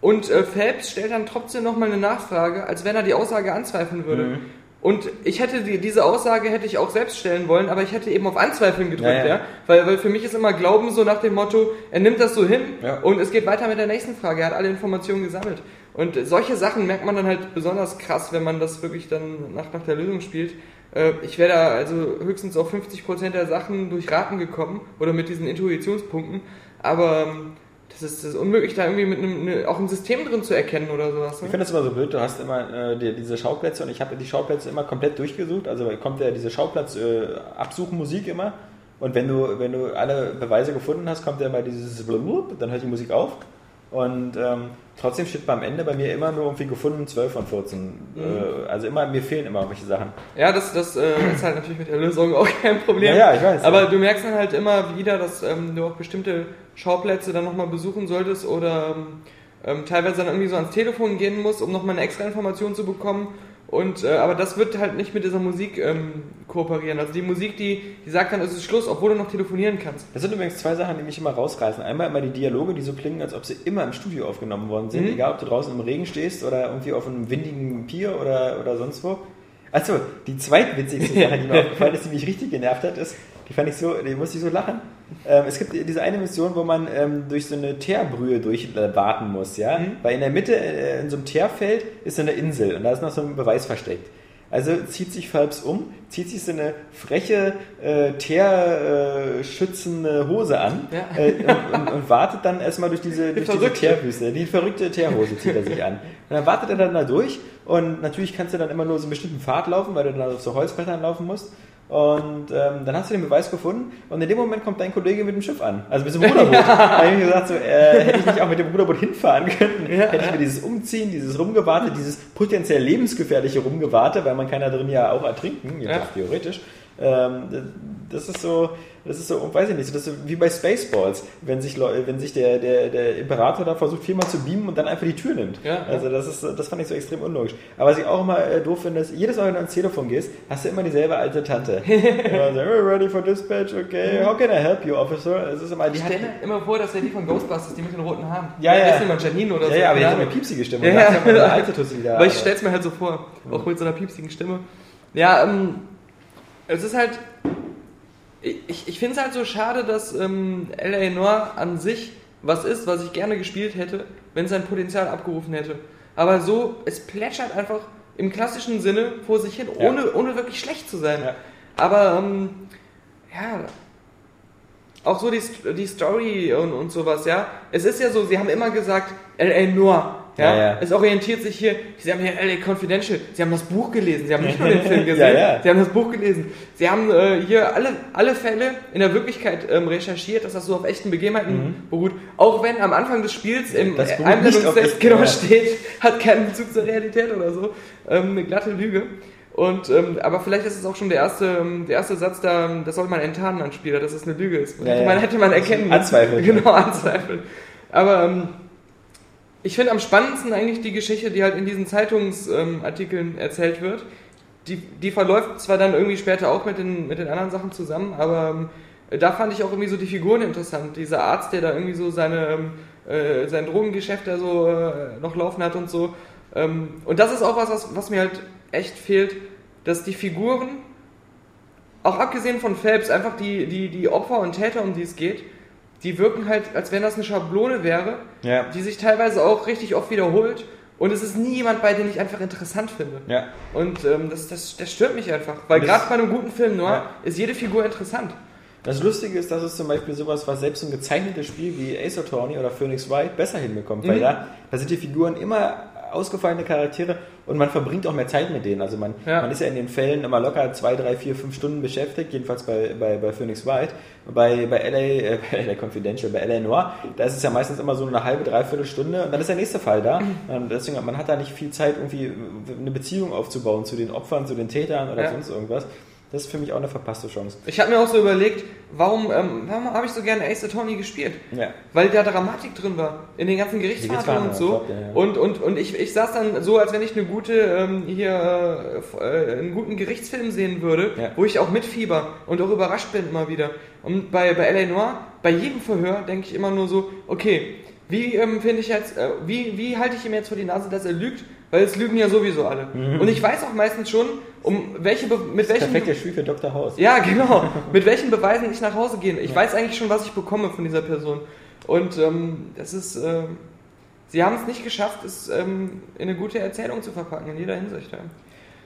und äh, Phelps stellt dann trotzdem nochmal eine Nachfrage, als wenn er die Aussage anzweifeln würde. Mhm. Und ich hätte die, diese Aussage hätte ich auch selbst stellen wollen, aber ich hätte eben auf Anzweifeln gedrückt, ja. Ja, ja. Weil, weil für mich ist immer Glauben so nach dem Motto, er nimmt das so hin Ja. und es geht weiter mit der nächsten Frage. Er hat alle Informationen gesammelt. Und solche Sachen merkt man dann halt besonders krass, wenn man das wirklich dann nach, nach der Lösung spielt. Äh, Ich wäre da also höchstens auf 50% der Sachen durch Raten gekommen oder mit diesen Intuitionspunkten. Aber ähm, das ist, das ist unmöglich, da irgendwie mit einem, ne, auch ein System drin zu erkennen oder sowas. Ich Ne? finde das immer so blöd, du hast immer äh, die, diese Schauplätze und ich habe die Schauplätze immer komplett durchgesucht. Also kommt ja diese Schauplatz äh, Absuchen-Musik immer. Und wenn du, wenn du alle Beweise gefunden hast, kommt ja immer dieses Blub, dann hört die Musik auf. Und ähm, trotzdem steht beim Ende bei mir immer nur irgendwie gefunden 12 von 14. Äh, also immer, mir fehlen immer welche Sachen. Ja, das, das äh, ist halt natürlich mit der Lösung auch kein Problem. Ja, ja, ich weiß, Aber ja. du merkst dann halt immer wieder, dass ähm, du auch bestimmte Schauplätze dann nochmal besuchen solltest oder ähm, teilweise dann irgendwie so ans Telefon gehen musst, um nochmal eine extra Information zu bekommen. Und, äh, aber das wird halt nicht mit dieser Musik ähm, kooperieren. Also die Musik, die, die sagt dann, es ist Schluss, obwohl du noch telefonieren kannst. Das sind übrigens zwei Sachen, die mich immer rausreißen. Einmal immer die Dialoge, die so klingen, als ob sie immer im Studio aufgenommen worden sind. Mhm. Egal, ob du draußen im Regen stehst oder irgendwie auf einem windigen Pier oder, oder sonst wo. Achso, die zweitwitzigste Sache, die mir aufgefallen ist, die mich richtig genervt hat, ist, die fand ich so, die musste ich so lachen. Ähm, es gibt diese eine Mission, wo man ähm, durch so eine Teerbrühe durchwarten muss, ja. Mhm. Weil in der Mitte, äh, in so einem Teerfeld, ist so eine Insel und da ist noch so ein Beweis versteckt. Also zieht sich Phelps um, zieht sich so eine freche, äh, teerschützende Hose an Ja. äh, und, und, und wartet dann erstmal durch diese, durch diese. Teerwüste. Die verrückte Teerhose zieht er sich an. Und dann wartet er dann da durch und natürlich kannst du dann immer nur so einen bestimmten Pfad laufen, weil du dann auf so Holzbrettern laufen musst. Und ähm, dann hast du den Beweis gefunden und in dem Moment kommt dein Kollege mit dem Schiff an, also mit einem Ruderboot. da habe ich mir gesagt, so, äh, hätte ich nicht auch mit dem Ruderboot hinfahren können, hätte ich mir dieses Umziehen, dieses Rumgewarte, dieses potenziell lebensgefährliche Rumgewarte, weil man kann da drin ja auch ertrinken, Ja. theoretisch. Ähm, das ist so, das ist so, weiß ich nicht, das ist so wie bei Spaceballs, wenn sich, Leu- wenn sich der, der, der Imperator da versucht, viermal zu beamen und dann einfach die Tür nimmt. Ja, also das ist, das fand ich so extrem unlogisch. Aber was ich auch immer äh, doof finde, ist, jedes Mal, wenn du ans Telefon gehst, hast du immer dieselbe alte Tante. immer so, "Oh, ready for dispatch, okay, how can I help you, officer? Es ist immer, die Ich stelle mir immer vor, das wäre die von Ghostbusters, die mit den roten Haaren. Ja, ja. Ist immer Janine oder ja, so. ja, aber die hat eine piepsige Stimme. Ja, Und da ja. eine alte Tussi wieder. Aber ich stelle es mir halt so vor, auch mit so einer piepsigen Stimme. Ja, ähm, es ist halt, ich, ich finde es halt so schade, dass ähm, L.A. Noir an sich was ist, was ich gerne gespielt hätte, wenn es sein Potenzial abgerufen hätte. Aber so, es plätschert einfach im klassischen Sinne vor sich hin, Ja. ohne, ohne wirklich schlecht zu sein. Ja. Aber, ähm, ja, auch so die, die Story und, und sowas, ja. Es ist ja so, sie haben immer gesagt, L.A. Noir. Ja, Ja, ja. Es orientiert sich hier, sie haben hier L.A. Confidential, sie haben das Buch gelesen, sie haben nicht nur den Film gesehen, Ja, sie haben das Buch gelesen. Sie haben äh, hier alle, alle Fälle in der Wirklichkeit ähm, recherchiert, dass das so auf echten Begebenheiten beruht. Auch wenn am Anfang des Spiels im Mhm. Auf genau steht, hat keinen Bezug zur Realität oder so. Ähm, eine glatte Lüge. Und, ähm, aber vielleicht ist es auch schon der erste, ähm, der erste Satz da, ähm, das soll man enttarnen an Spieler, dass es eine Lüge ist. Man, hätte man erkennen müssen. Anzweifeln. Genau, anzweifeln. Aber ähm, ich finde am spannendsten eigentlich die Geschichte, die halt in diesen Zeitungsartikeln erzählt wird. Die, die verläuft zwar dann irgendwie später auch mit den, mit den anderen Sachen zusammen, aber ähm, da fand ich auch irgendwie so die Figuren interessant. Dieser Arzt, der da irgendwie so seine, ähm, äh, sein Drogengeschäft da so äh, noch laufen hat und so. Ähm, und das ist auch was, was, was mir halt echt fehlt, dass die Figuren, auch abgesehen von Phelps, einfach die, die, die Opfer und Täter, um die es geht, die wirken halt, als wenn das eine Schablone wäre, Ja. die sich teilweise auch richtig oft wiederholt. Und es ist nie jemand bei, den ich einfach interessant finde. Ja. Und ähm, das, das, das stört mich einfach. Weil gerade bei einem guten Film Noir Ja. ist jede Figur interessant. Das Lustige ist, dass es zum Beispiel sowas, was selbst so ein gezeichnetes Spiel wie Ace Attorney oder Phoenix Wright besser hinbekommt, weil Mhm. da, da sind die Figuren immer ausgefallene Charaktere und man verbringt auch mehr Zeit mit denen. Also man, Ja. man ist ja in den Fällen immer locker zwei, drei, vier, fünf Stunden beschäftigt, jedenfalls bei, bei, bei Phoenix Wright. Bei, bei LA, äh, bei LA Confidential, bei LA Noir, da ist es ja meistens immer so eine halbe, dreiviertel Stunde und dann ist der nächste Fall da. Und deswegen, man hat da nicht viel Zeit, irgendwie eine Beziehung aufzubauen zu den Opfern, zu den Tätern oder Ja. sonst irgendwas. Das ist für mich auch eine verpasste Chance. Ich habe mir auch so überlegt, warum, ähm, warum habe ich so gerne Ace Attorney gespielt? Ja. Weil da Dramatik drin war. In den ganzen Gerichtsverhandlungen und so. Gerichtsverhandlungen, ja, ja. Und, und, und ich, ich saß dann so, als wenn ich eine gute, ähm, hier, äh, einen guten Gerichtsfilm sehen würde, Ja. wo ich auch mitfieber und auch überrascht bin immer wieder. Und bei, bei L.A. Noir, bei jedem Verhör denke ich immer nur so, okay, wie ähm, finde ich jetzt, äh, wie, wie halte ich ihm jetzt vor die Nase, dass er lügt? Weil es lügen ja sowieso alle. Mhm. Und ich weiß auch meistens schon, um welche, Be mit welchen Perfektes Spiel für Dr. House. Ja, genau. Mit welchen Beweisen ich nach Hause gehe. Ich weiß eigentlich schon, was ich bekomme von dieser Person. Und ähm, das ist. Ähm, sie haben es nicht geschafft, es ähm, in eine gute Erzählung zu verpacken, in jeder Hinsicht. Ja.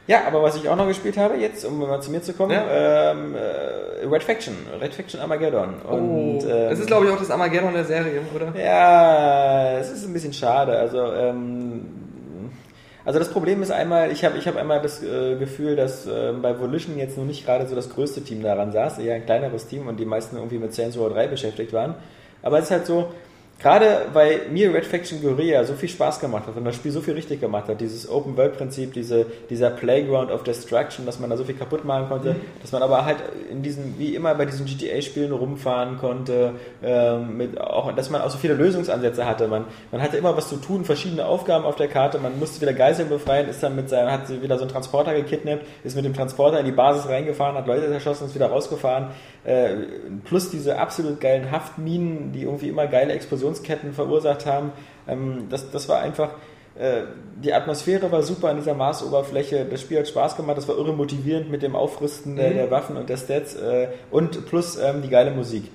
Ja, aber was ich auch noch gespielt habe, jetzt, um mal zu mir zu kommen, Ja. ähm, äh, Red Faction, Red Faction Armageddon. Und, oh, ähm, das ist, glaube ich, auch das Armageddon der Serie, oder? Ja, es ist ein bisschen schade. Also, ähm, also das Problem ist einmal, ich habe ich hab einmal das äh, Gefühl, dass äh, bei Volition jetzt noch nicht gerade so das größte Team daran saß, eher ein kleineres Team und die meisten irgendwie mit Saints Row 3 beschäftigt waren. Aber es ist halt so, gerade weil mir Red Faction Guerilla so viel Spaß gemacht hat und das Spiel so viel richtig gemacht hat, dieses Open-World-Prinzip, diese, dieser Playground of Destruction, dass man da so viel kaputt machen konnte, dass man aber halt in diesen, wie immer bei diesen GTA-Spielen rumfahren konnte, ähm, mit auch, dass man auch so viele Lösungsansätze hatte. Man, man hatte immer was zu tun, verschiedene Aufgaben auf der Karte, man musste wieder Geiseln befreien, ist dann mit seinem, hat wieder so einen Transporter gekidnappt, ist mit dem Transporter in die Basis reingefahren, hat Leute erschossen, ist wieder rausgefahren. Äh, plus diese absolut geilen Haftminen, die irgendwie immer geile Explosionsketten verursacht haben. Ähm, das, das war einfach, äh, die Atmosphäre war super an dieser Marsoberfläche, das Spiel hat Spaß gemacht, das war irre motivierend mit dem Aufrüsten der, der Waffen und der Stats äh, und plus ähm, die geile Musik.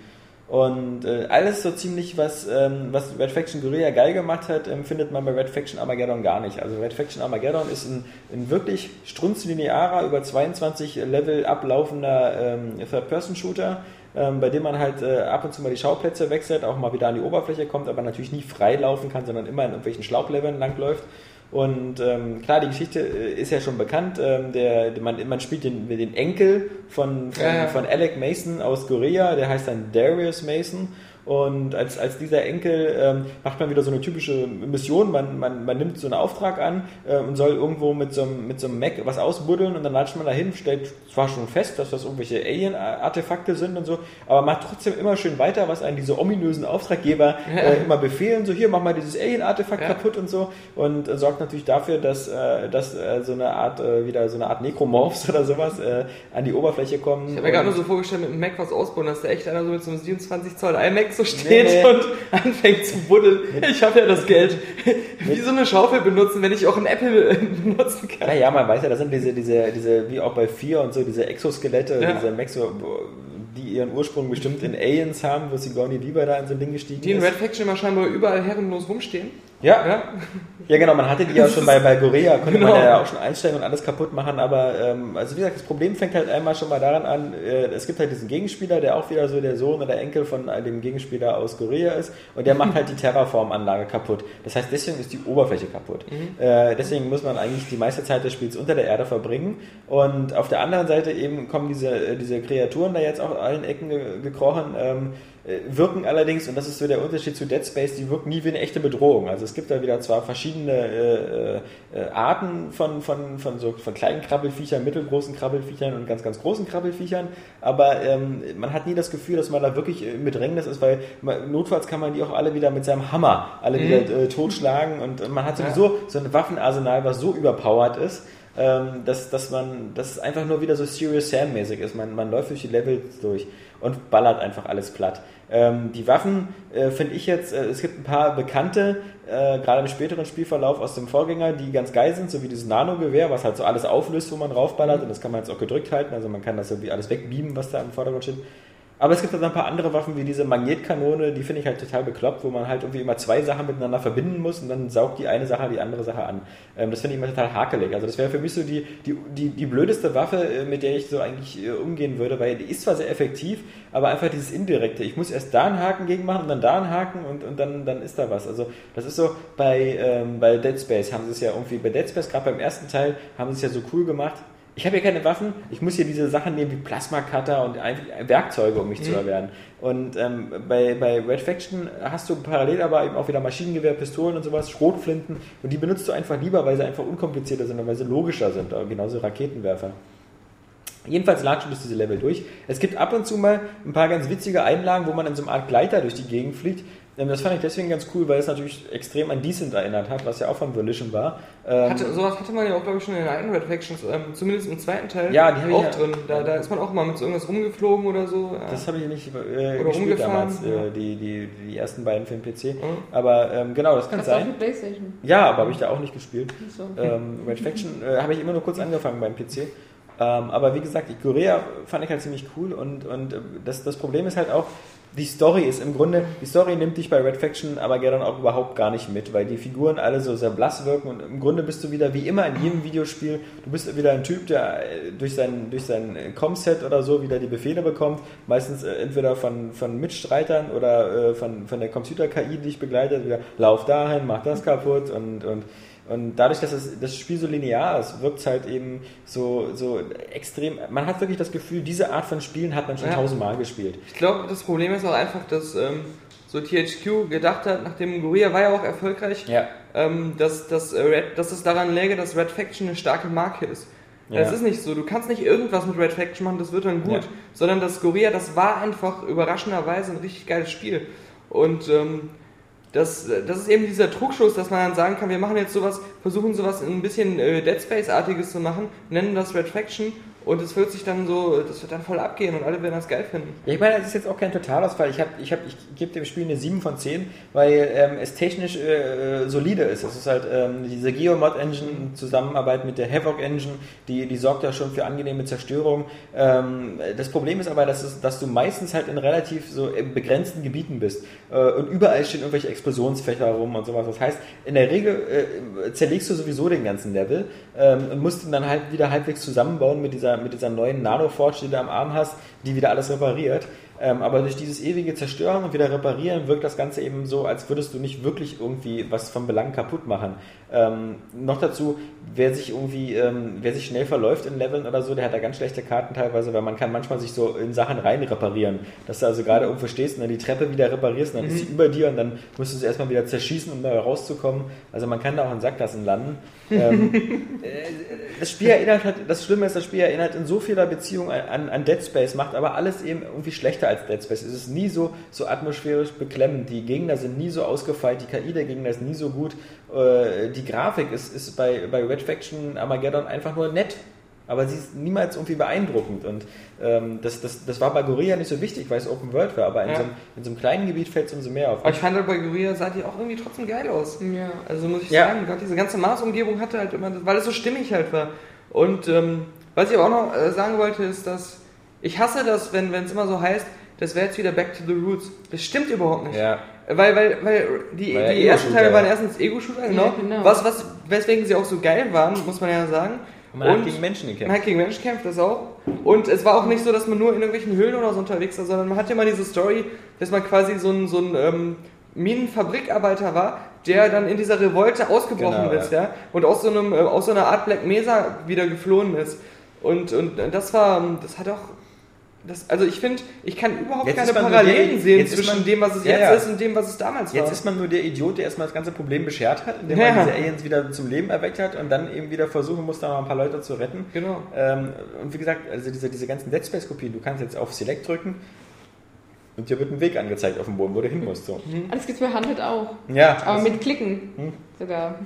Und äh, alles so ziemlich, was, ähm, was Red Faction Guerilla geil gemacht hat, ähm, findet man bei Red Faction Armageddon gar nicht. Also Red Faction Armageddon ist ein, ein wirklich strunzlinearer, über 22 Level ablaufender ähm, Third-Person-Shooter, ähm, bei dem man halt äh, ab und zu mal die Schauplätze wechselt, auch mal wieder an die Oberfläche kommt, aber natürlich nie frei laufen kann, sondern immer in irgendwelchen Schlauchleveln langläuft. Und ähm, klar, die Geschichte äh, ist ja schon bekannt. Ähm, der, man, man spielt den, den Enkel von, von, Ja, ja. von Alec Mason aus Korea, der heißt dann Darius Mason. Und als, als dieser Enkel ähm, macht man wieder so eine typische Mission. Man, man, man nimmt so einen Auftrag an äh, und soll irgendwo mit so, einem, mit so einem Mac was ausbuddeln und dann latscht man dahin, stellt zwar schon fest, dass das irgendwelche Alien-Artefakte sind und so, aber macht trotzdem immer schön weiter, was einen diese ominösen Auftraggeber äh, immer befehlen. So, hier, mach mal dieses Alien-Artefakt Ja. kaputt und so. Und äh, sorgt natürlich dafür, dass, äh, dass äh, so eine Art, äh, wieder so eine Art Necromorphs oder sowas äh, an die Oberfläche kommen. Ich habe mir gerade nur so vorgestellt, mit dem Mac was ausbauen, dass da echt einer so mit so einem 27 Zoll iMac so steht Nee, nee. und anfängt zu buddeln. Ich habe ja das Geld. Wie so eine Schaufel benutzen, wenn ich auch einen Apple äh, benutzen kann. Ja, ja, man weiß ja, das sind diese, diese, diese, wie auch bei 4 und so, diese Exoskelette, Ja. diese Mexo, die ihren Ursprung bestimmt in Aliens haben, wo Sigourney Weaver da in so ein Ding gestiegen Die in ist. Red Faction immer scheinbar überall herrenlos rumstehen. Ja, Ja? ja, genau, man hatte die ja schon bei, bei Gorea, konnte Genau. man ja auch schon einstellen und alles kaputt machen, aber ähm, also wie gesagt, das Problem fängt halt einmal schon mal daran an, äh, es gibt halt diesen Gegenspieler, der auch wieder so der Sohn oder Enkel von äh, dem Gegenspieler aus Korea ist und der macht halt die Terraform-Anlage kaputt. Das heißt, deswegen ist die Oberfläche kaputt. Äh, deswegen muss man eigentlich die meiste Zeit des Spiels unter der Erde verbringen und auf der anderen Seite eben kommen diese, äh, diese Kreaturen da jetzt auch allen Ecken ge gekrochen, ähm, äh, wirken allerdings, und das ist so der Unterschied zu Dead Space, die wirken nie wie eine echte Bedrohung. Also es gibt da wieder zwar verschiedene äh, äh, Arten von, von, von so von kleinen Krabbelfiechern, mittelgroßen Krabbelfiechern und ganz, ganz großen Krabbelfiechern, aber ähm, man hat nie das Gefühl, dass man da wirklich äh, mit Bedrängnis ist, weil man, notfalls kann man die auch alle wieder mit seinem Hammer alle wieder äh, totschlagen und man hat sowieso so ein Waffenarsenal, was so überpowered ist, ähm, dass, dass man, dass es einfach nur wieder so Serious Sam mäßig ist. Man, man läuft durch die Levels durch und ballert einfach alles platt. Ähm, die Waffen äh, finde ich jetzt, äh, es gibt ein paar bekannte, äh, gerade im späteren Spielverlauf aus dem Vorgänger, die ganz geil sind, so wie dieses Nano-Gewehr, was halt so alles auflöst, wo man raufballert und das kann man jetzt auch gedrückt halten, also man kann das irgendwie alles wegbeamen, was da im Vordergrund steht. Aber es gibt halt ein paar andere Waffen, wie diese Magnetkanone, die finde ich halt total bekloppt, wo man halt irgendwie immer zwei Sachen miteinander verbinden muss und dann saugt die eine Sache die andere Sache an. Ähm, das finde ich immer total hakelig. Also das wäre für mich so die, die, die, die blödeste Waffe, äh, mit der ich so eigentlich äh, umgehen würde, weil die ist zwar sehr effektiv, aber einfach dieses Indirekte. Ich muss erst da einen Haken gegen machen und dann da einen Haken und, und dann, dann ist da was. Also das ist so, bei, ähm, bei Dead Space haben sie es ja irgendwie, bei Dead Space, gerade beim ersten Teil, haben sie es ja so cool gemacht, ich habe hier keine Waffen, ich muss hier diese Sachen nehmen wie Plasma-Cutter und Werkzeuge, um mich zu erwehren. Und ähm, bei, bei Red Faction hast du parallel aber eben auch wieder Maschinengewehr, Pistolen und sowas, Schrotflinten und die benutzt du einfach lieber, weil sie einfach unkomplizierter sind und weil sie logischer sind, aber genauso Raketenwerfer. Jedenfalls latschen durch diese Level durch. Es gibt ab und zu mal ein paar ganz witzige Einlagen, wo man in so einer Art Gleiter durch die Gegend fliegt. Ähm, Das fand ich deswegen ganz cool, weil es natürlich extrem an Decent erinnert hat, was ja auch von Volition war. Ähm, Hatte, sowas hatte man ja auch, glaube ich, schon in den alten Red Factions, ähm, zumindest im zweiten Teil, Ja, die auch ja- drin. Da, da ist man auch mal mit so irgendwas rumgeflogen oder so. Ja. Das habe ich nicht äh, Oder gespielt rumgefahren, damals, ja. äh, die, die, die ersten beiden für den PC. Mhm. Aber ähm, genau, das kann auch sein. für Playstation? Ja, aber habe ich da auch nicht gespielt. So. Ähm, Red Faction äh, habe ich immer nur kurz angefangen beim PC. Ähm, aber wie gesagt, die Korea fand ich halt ziemlich cool und, und äh, das, das Problem ist halt auch, die Story ist im Grunde, die Story nimmt dich bei Red Faction aber dann auch überhaupt gar nicht mit, weil die Figuren alle so sehr blass wirken und im Grunde bist du wieder wie immer in jedem Videospiel, du bist wieder ein Typ, der äh, durch sein, durch sein äh, Com-Set oder so wieder die Befehle bekommt, meistens äh, entweder von, von Mitstreitern oder von, von der Computer-KI, die dich begleitet, wieder lauf dahin, mach das kaputt und, und und dadurch, dass es, das Spiel so linear ist, wirkt es halt eben so, so extrem. Man hat wirklich das Gefühl, diese Art von Spielen hat man schon Ja. tausendmal gespielt. Ich glaube, das Problem ist auch einfach, dass ähm, so THQ gedacht hat, nachdem Guerilla war ja auch erfolgreich, Ja. ähm, dass, dass, äh, Red, dass es daran läge, dass Red Faction eine starke Marke ist. Ja. Das ist nicht so. Du kannst nicht irgendwas mit Red Faction machen, das wird dann gut. Ja. Sondern das Guerilla, das war einfach überraschenderweise ein richtig geiles Spiel. Und ähm, das, das ist eben dieser Trugschluss, dass man dann sagen kann, wir machen jetzt sowas, versuchen sowas ein bisschen äh, Dead Space-artiges zu machen, nennen das Red Faction und es wird sich dann so, das wird dann voll abgehen und alle werden das geil finden. Ich meine, das ist jetzt auch kein Totalausfall. Ich, hab, ich, hab, ich gebe dem Spiel eine 7 von 10, weil ähm, es technisch äh, solide ist. Es ist halt ähm, diese Geomod-Engine in Zusammenarbeit mit der Havoc-Engine, die, die sorgt ja schon für angenehme Zerstörung. Ähm, das Problem ist aber, dass, es, dass du meistens halt in relativ so in begrenzten Gebieten bist äh, und überall stehen irgendwelche Explosionsfächer rum und sowas. Das heißt, in der Regel äh, zerlegst du sowieso den ganzen Level ähm, musst ihn dann halt wieder halbwegs zusammenbauen mit dieser, mit dieser neuen Nano-Forge, die du am Arm hast, die wieder alles repariert. Ähm, aber durch dieses ewige Zerstören und wieder reparieren wirkt das Ganze eben so, als würdest du nicht wirklich irgendwie was von Belang kaputt machen. Ähm, noch dazu, wer sich irgendwie, ähm, wer sich schnell verläuft in Leveln oder so, der hat da ganz schlechte Karten teilweise, weil man kann manchmal sich so in Sachen rein reparieren. Dass du also gerade irgendwo stehst und dann die Treppe wieder reparierst und dann ist sie über dir und dann musst du sie erstmal wieder zerschießen, um da rauszukommen. Also man kann da auch in Sackgassen landen. ähm, äh, das Spiel erinnert halt, das Schlimme ist, das Spiel erinnert in so vieler Beziehung an, an Dead Space, macht aber alles eben irgendwie schlechter als Dead Space. Es ist nie so, so atmosphärisch beklemmend. Die Gegner sind nie so ausgefeilt, die KI der Gegner ist nie so gut. Äh, die Grafik ist, ist bei, bei Red Faction Armageddon einfach nur nett. Aber sie ist niemals irgendwie beeindruckend. Und ähm, das, das, das war bei Gorilla nicht so wichtig, weil es Open World war. Aber in, Ja. so, einem, in so einem kleinen Gebiet fällt es umso mehr auf. Aber ich fand halt bei Guerilla sah die auch irgendwie trotzdem geil aus. Ja. Also muss ich Ja. sagen, gerade diese ganze Mars-Umgebung hatte halt immer, weil es so stimmig halt war. Und ähm, was ich aber auch noch äh, sagen wollte, ist, dass ich hasse das, wenn es immer so heißt, das wäre jetzt wieder Back to the Roots. Das stimmt überhaupt nicht. Ja. Weil, weil, weil die, Weil ja die ersten Teile waren ja. erstens Ego-Shooter, genau. Ja, genau. Was, was, weswegen sie auch so geil waren, muss man ja sagen. Man hat gegen Menschen gekämpft. Man hat gegen Menschen gekämpft, das auch. Und es war auch nicht so, dass man nur in irgendwelchen Höhlen oder so unterwegs war, sondern man hatte immer diese Story, dass man quasi so ein, so ein ähm, Minenfabrikarbeiter war, der dann in dieser Revolte ausgebrochen Genau, ist, ja. Und aus so, einem, äh, aus so einer Art Black Mesa wieder geflohen ist. Und, und das war, ähm, das hat auch. Das, also ich finde, ich kann überhaupt Jetzt keine Parallelen der- sehen jetzt zwischen man- dem, was es Ja, jetzt ja. ist und dem, was es damals war. Jetzt ist man nur der Idiot, der erstmal das ganze Problem beschert hat, indem Ja. man diese Aliens wieder zum Leben erweckt hat und dann eben wieder versuchen muss, da mal ein paar Leute zu retten. Genau. Ähm, und wie gesagt, also diese, diese ganzen Dead Space-Kopien, du kannst jetzt auf Select drücken und dir wird ein Weg angezeigt auf dem Boden, wo du hin musst. So. Ah, Das gibt's bei Handheld auch. Ja, Aber mit Klicken Hm. sogar.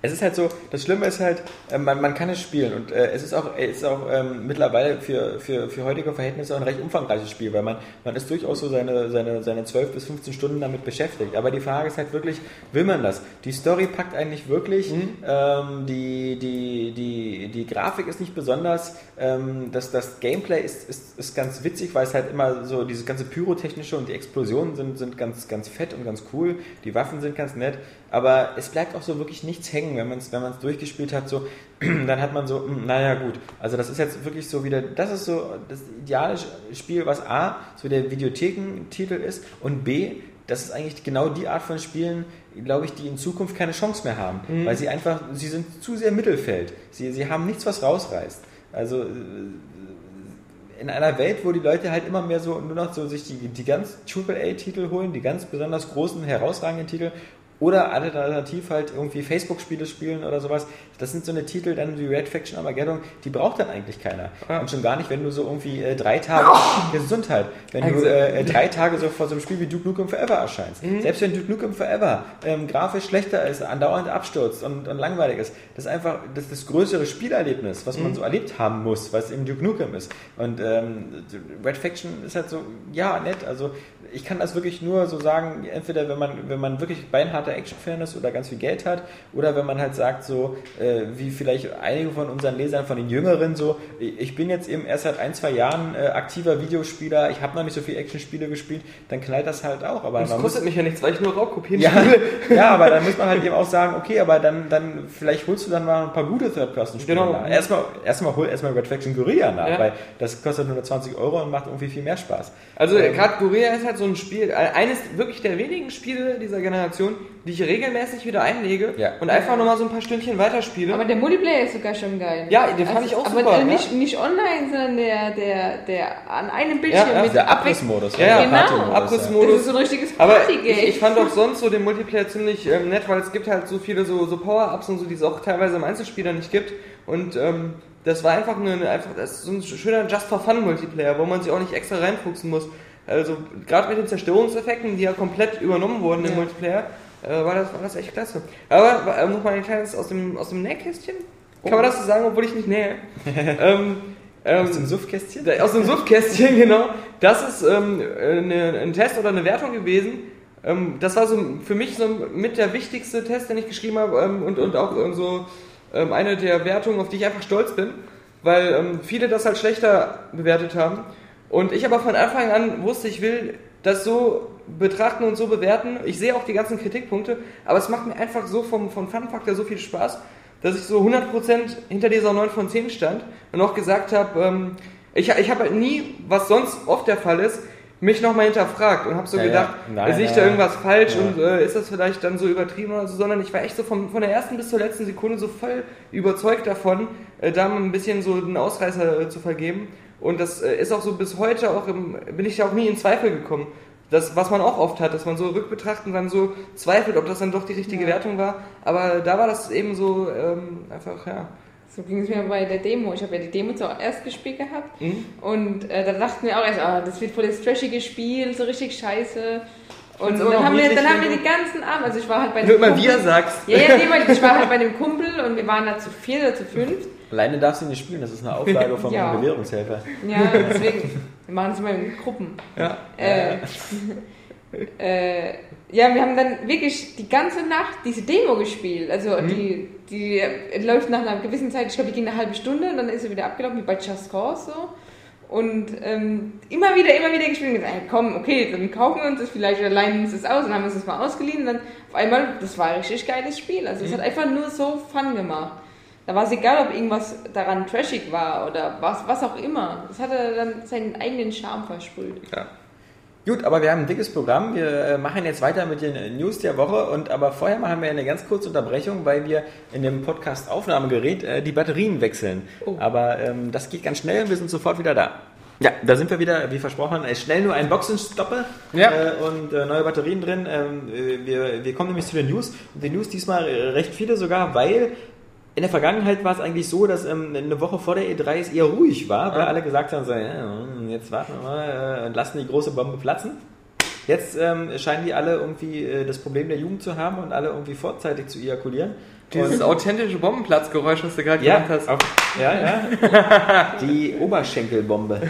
Es ist halt so, das Schlimme ist halt, äh, man, man kann es spielen und äh, es ist auch, es ist auch ähm, mittlerweile für, für, für heutige Verhältnisse auch ein recht umfangreiches Spiel, weil man, man ist durchaus so seine, seine, seine 12 bis 15 Stunden damit beschäftigt. Aber die Frage ist halt wirklich, will man das? Die Story packt eigentlich wirklich, ähm, die, die, die, die Grafik ist nicht besonders, ähm, das, das Gameplay ist, ist, ist ganz witzig, weil es halt immer so, dieses ganze Pyrotechnische und die Explosionen sind, sind ganz, ganz fett und ganz cool, die Waffen sind ganz nett, aber es bleibt auch so wirklich nichts hängen, wenn man es wenn man's durchgespielt hat, so, dann hat man so, hm, naja gut, also das ist jetzt wirklich so wieder, das ist so das ideale Spiel, was A, so der Videothekentitel ist und B, das ist eigentlich genau die Art von Spielen, glaube ich, die in Zukunft keine Chance mehr haben, weil sie einfach, sie sind zu sehr Mittelfeld, sie, sie haben nichts, was rausreißt. Also äh, in einer Welt, wo die Leute halt immer mehr so nur noch so sich die, die ganz AAA-Titel holen, die ganz besonders großen, herausragenden Titel oder alternativ halt irgendwie Facebook-Spiele spielen oder sowas. Das sind so eine Titel dann wie Red Faction Armageddon, die braucht dann eigentlich keiner. Ja. Und schon gar nicht, wenn du so irgendwie äh, drei Tage Gesundheit, wenn du äh, drei Tage so vor so einem Spiel wie Duke Nukem Forever erscheinst. Selbst wenn Duke Nukem Forever ähm, grafisch schlechter ist, andauernd abstürzt und, und langweilig ist, das ist einfach das, das größere Spielerlebnis, was man so erlebt haben muss, was eben Duke Nukem ist. Und ähm, Red Faction ist halt so, ja, nett. Also ich kann das wirklich nur so sagen, entweder wenn man, wenn man wirklich beinharter Action-Fan ist oder ganz viel Geld hat, oder wenn man halt sagt, so äh, wie vielleicht einige von unseren Lesern, von den Jüngeren, so, ich bin jetzt eben erst seit ein, zwei Jahren äh, aktiver Videospieler, ich habe noch nicht so viel Action-Spiele gespielt, dann knallt das halt auch. Aber Das man muss, kostet mich ja nichts, weil ich nur Raubkopien ja, spiele. ja, aber dann muss man halt eben auch sagen, okay, aber dann, dann vielleicht holst du dann mal ein paar gute Third-Person-Spiele Genau. nach. Erstmal, erstmal hol erstmal Red Faction Guerilla nach, Ja. weil das kostet nur 20 Euro und macht irgendwie viel mehr Spaß. Also Ähm, gerade Korea ist halt so ein Spiel, eines wirklich der wenigen Spiele dieser Generation, die ich regelmäßig wieder einlege Ja. und einfach nochmal so ein paar Stündchen weiterspiele. Aber der Multiplayer ist sogar schon geil. Ja, den fand ich auch aber super, äh, ja. nicht, nicht online, sondern der, der, der an einem Bildschirm Ja, ja, mit Der Abrissmodus. Ja, ja, Genau. Abrissmodus. Das ist so ein richtiges Aber Partygame. ich, ich fand auch sonst so den Multiplayer ziemlich ähm, nett, weil es gibt halt so viele so, so Power-Ups und so, die es auch teilweise im Einzelspieler nicht gibt. Und ähm, das war einfach eine, einfach, das ist so ein schöner Just-for-Fun-Multiplayer, wo man sich auch nicht extra reinfuchsen muss. Also gerade mit den Zerstörungseffekten, die ja komplett übernommen wurden im Ja. Multiplayer, äh, war, das, war das echt klasse. Aber äh, nochmal ein kleines aus dem, aus dem Nähkästchen. Kann man das so sagen, obwohl ich nicht nähe? ähm, ähm, Aus dem Suffkästchen? da- Aus dem Suffkästchen, genau. Das ist ähm, eine, ein Test oder eine Wertung gewesen. Ähm, das war so für mich so mit der wichtigste Test, den ich geschrieben habe ähm, und, und auch ähm, so eine der Wertungen, auf die ich einfach stolz bin, weil viele das halt schlechter bewertet haben. Und ich aber von Anfang an wusste, ich will das so betrachten und so bewerten. Ich sehe auch die ganzen Kritikpunkte, aber es macht mir einfach so vom, vom Fun-Faktor so viel Spaß, dass ich so 100% hinter dieser 9 von 10 stand und auch gesagt habe, ähm, ich, ich habe halt nie, was sonst oft der Fall ist, mich nochmal hinterfragt und habe so Ja, ja. gedacht, Nein, sehe ich ja, da ja. irgendwas falsch Ja. und äh, ist das vielleicht dann so übertrieben oder so, sondern ich war echt so vom, von der ersten bis zur letzten Sekunde so voll überzeugt davon, äh, da mal ein bisschen so einen Ausreißer äh, zu vergeben. Und das äh, ist auch so bis heute auch im, bin ich ja auch nie in Zweifel gekommen. Das, was man auch oft hat, dass man so rückbetrachtend dann so zweifelt, ob das dann doch die richtige Ja. Wertung war. Aber da war das eben so ähm, einfach, ja. So ging es mir bei der Demo. Ich habe ja die Demo zuerst gespielt gehabt. Mhm. Und äh, da dachten wir auch erst, ah, das wird voll das trashige Spiel, so richtig scheiße. Und dann haben, wir, dann haben wir die ganzen Abend, also ich war halt bei du immer Kumpel- wir sagst. Ja, ja, nee, ich war halt bei dem Kumpel und wir waren da zu vier oder zu fünf. Alleine darfst du nicht spielen, das ist eine Auflage vom Ja. Bewährungshelfer. Ja, deswegen. Wir machen es immer in Gruppen. Ja. Äh, äh, ja, wir haben dann wirklich die ganze Nacht diese Demo gespielt. Also Mhm. die, die läuft nach einer gewissen Zeit, ich glaube, die ging eine halbe Stunde und dann ist sie wieder abgelaufen, wie bei Just Cause so. Und ähm, immer wieder, immer wieder gespielt und gesagt, komm, okay, dann kaufen wir uns das vielleicht oder leihen uns das aus und haben uns das mal ausgeliehen und dann auf einmal, das war ein richtig geiles Spiel. Also Mhm. es hat einfach nur so Fun gemacht. Da war es egal, ob irgendwas daran trashig war oder was, was auch immer. Es hatte dann seinen eigenen Charme versprüht. Gut, aber wir haben ein dickes Programm. Wir äh, machen jetzt weiter mit den äh, News der Woche und aber vorher machen wir eine ganz kurze Unterbrechung, weil wir in dem Podcast Aufnahmegerät äh, die Batterien wechseln. Aber ähm, das geht ganz schnell und wir sind sofort wieder da. Ja, da sind wir wieder, wie versprochen, äh, schnell nur ein Boxenstoppe Ja. äh, und äh, neue Batterien drin. Ähm, äh, wir, wir kommen nämlich zu den News. Und die News diesmal äh, recht viele sogar, weil in der Vergangenheit war es eigentlich so, dass ähm, eine Woche vor der E3 es eher ruhig war, weil alle gesagt haben, so, ja, hm, jetzt warten wir mal äh, und lassen die große Bombe platzen. Jetzt ähm, scheinen die alle irgendwie äh, das Problem der Jugend zu haben und alle irgendwie vorzeitig zu ejakulieren. Dieses Und- authentische Bombenplatzgeräusch, was du gerade ja, gemacht hast. auf, ja, ja. Die Oberschenkelbombe.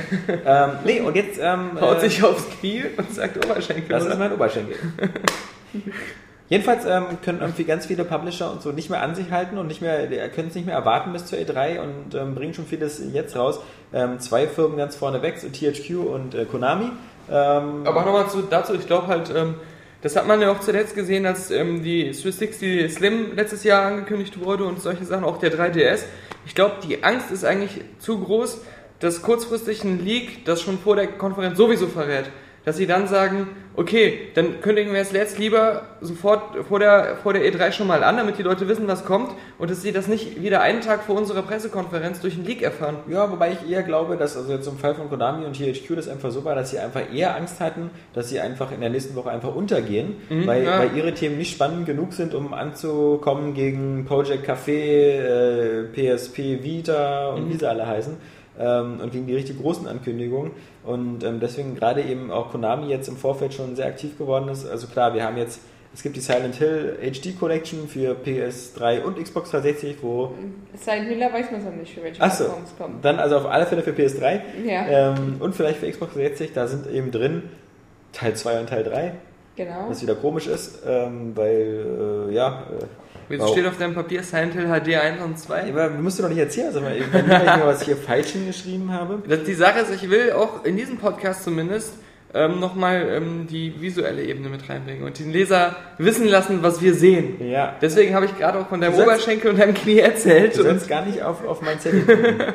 ähm, nee, und jetzt ähm, Haut äh, sich aufs Knie und sagt Oberschenkel. das oder? ist mein Oberschenkel. Jedenfalls ähm, können irgendwie ganz viele Publisher und so nicht mehr an sich halten und nicht mehr, die können es nicht mehr erwarten bis zur E3 und ähm, bringen schon vieles jetzt raus. Ähm, zwei Firmen ganz vorne weg, so THQ und äh, Konami. Ähm, Aber nochmal zu, dazu, ich glaube halt, ähm, das hat man ja auch zuletzt gesehen, als ähm, die 360 Slim letztes Jahr angekündigt wurde und solche Sachen, auch der 3DS. Ich glaube, die Angst ist eigentlich zu groß, dass kurzfristig ein Leak das schon vor der Konferenz sowieso verrät. Dass sie dann sagen, okay, dann kündigen wir es jetzt lieber sofort vor der, vor der E3 schon mal an, damit die Leute wissen, was kommt und dass sie das nicht wieder einen Tag vor unserer Pressekonferenz durch einen Leak erfahren. Ja, wobei ich eher glaube, dass also jetzt im Fall von Konami und THQ das einfach so war, dass sie einfach eher Angst hatten, dass sie einfach in der nächsten Woche einfach untergehen, weil, ja. weil ihre Themen nicht spannend genug sind, um anzukommen gegen Project Café, äh, PSP Vita und wie sie alle heißen. Ähm, und gegen die richtig großen Ankündigungen. Und ähm, deswegen gerade eben auch Konami jetzt im Vorfeld schon sehr aktiv geworden ist. Also klar, wir haben jetzt, es gibt die Silent Hill HD Collection für PS3 und Xbox 360, wo Seit Miller weiß man es noch nicht, für welche Achso, Plattform es kommt. dann also auf alle Fälle für PS3 Ja, ähm, und vielleicht für Xbox 360, da sind eben drin Teil 2 und Teil 3, genau. was wieder komisch ist, ähm, weil, äh, ja, äh, Jetzt Wow. steht auf deinem Papier Silent Hill HD 1 und 2. aber musst du doch nicht erzählen, also, ich was hier falsch hingeschrieben habe. Das, die Sache ist, ich will auch in diesem Podcast zumindest ähm, nochmal ähm, die visuelle Ebene mit reinbringen und den Leser wissen lassen, was wir sehen. Ja, Deswegen habe ich gerade auch von deinem Oberschenkel und deinem Knie erzählt. du sollst gar nicht auf, auf mein Zettel.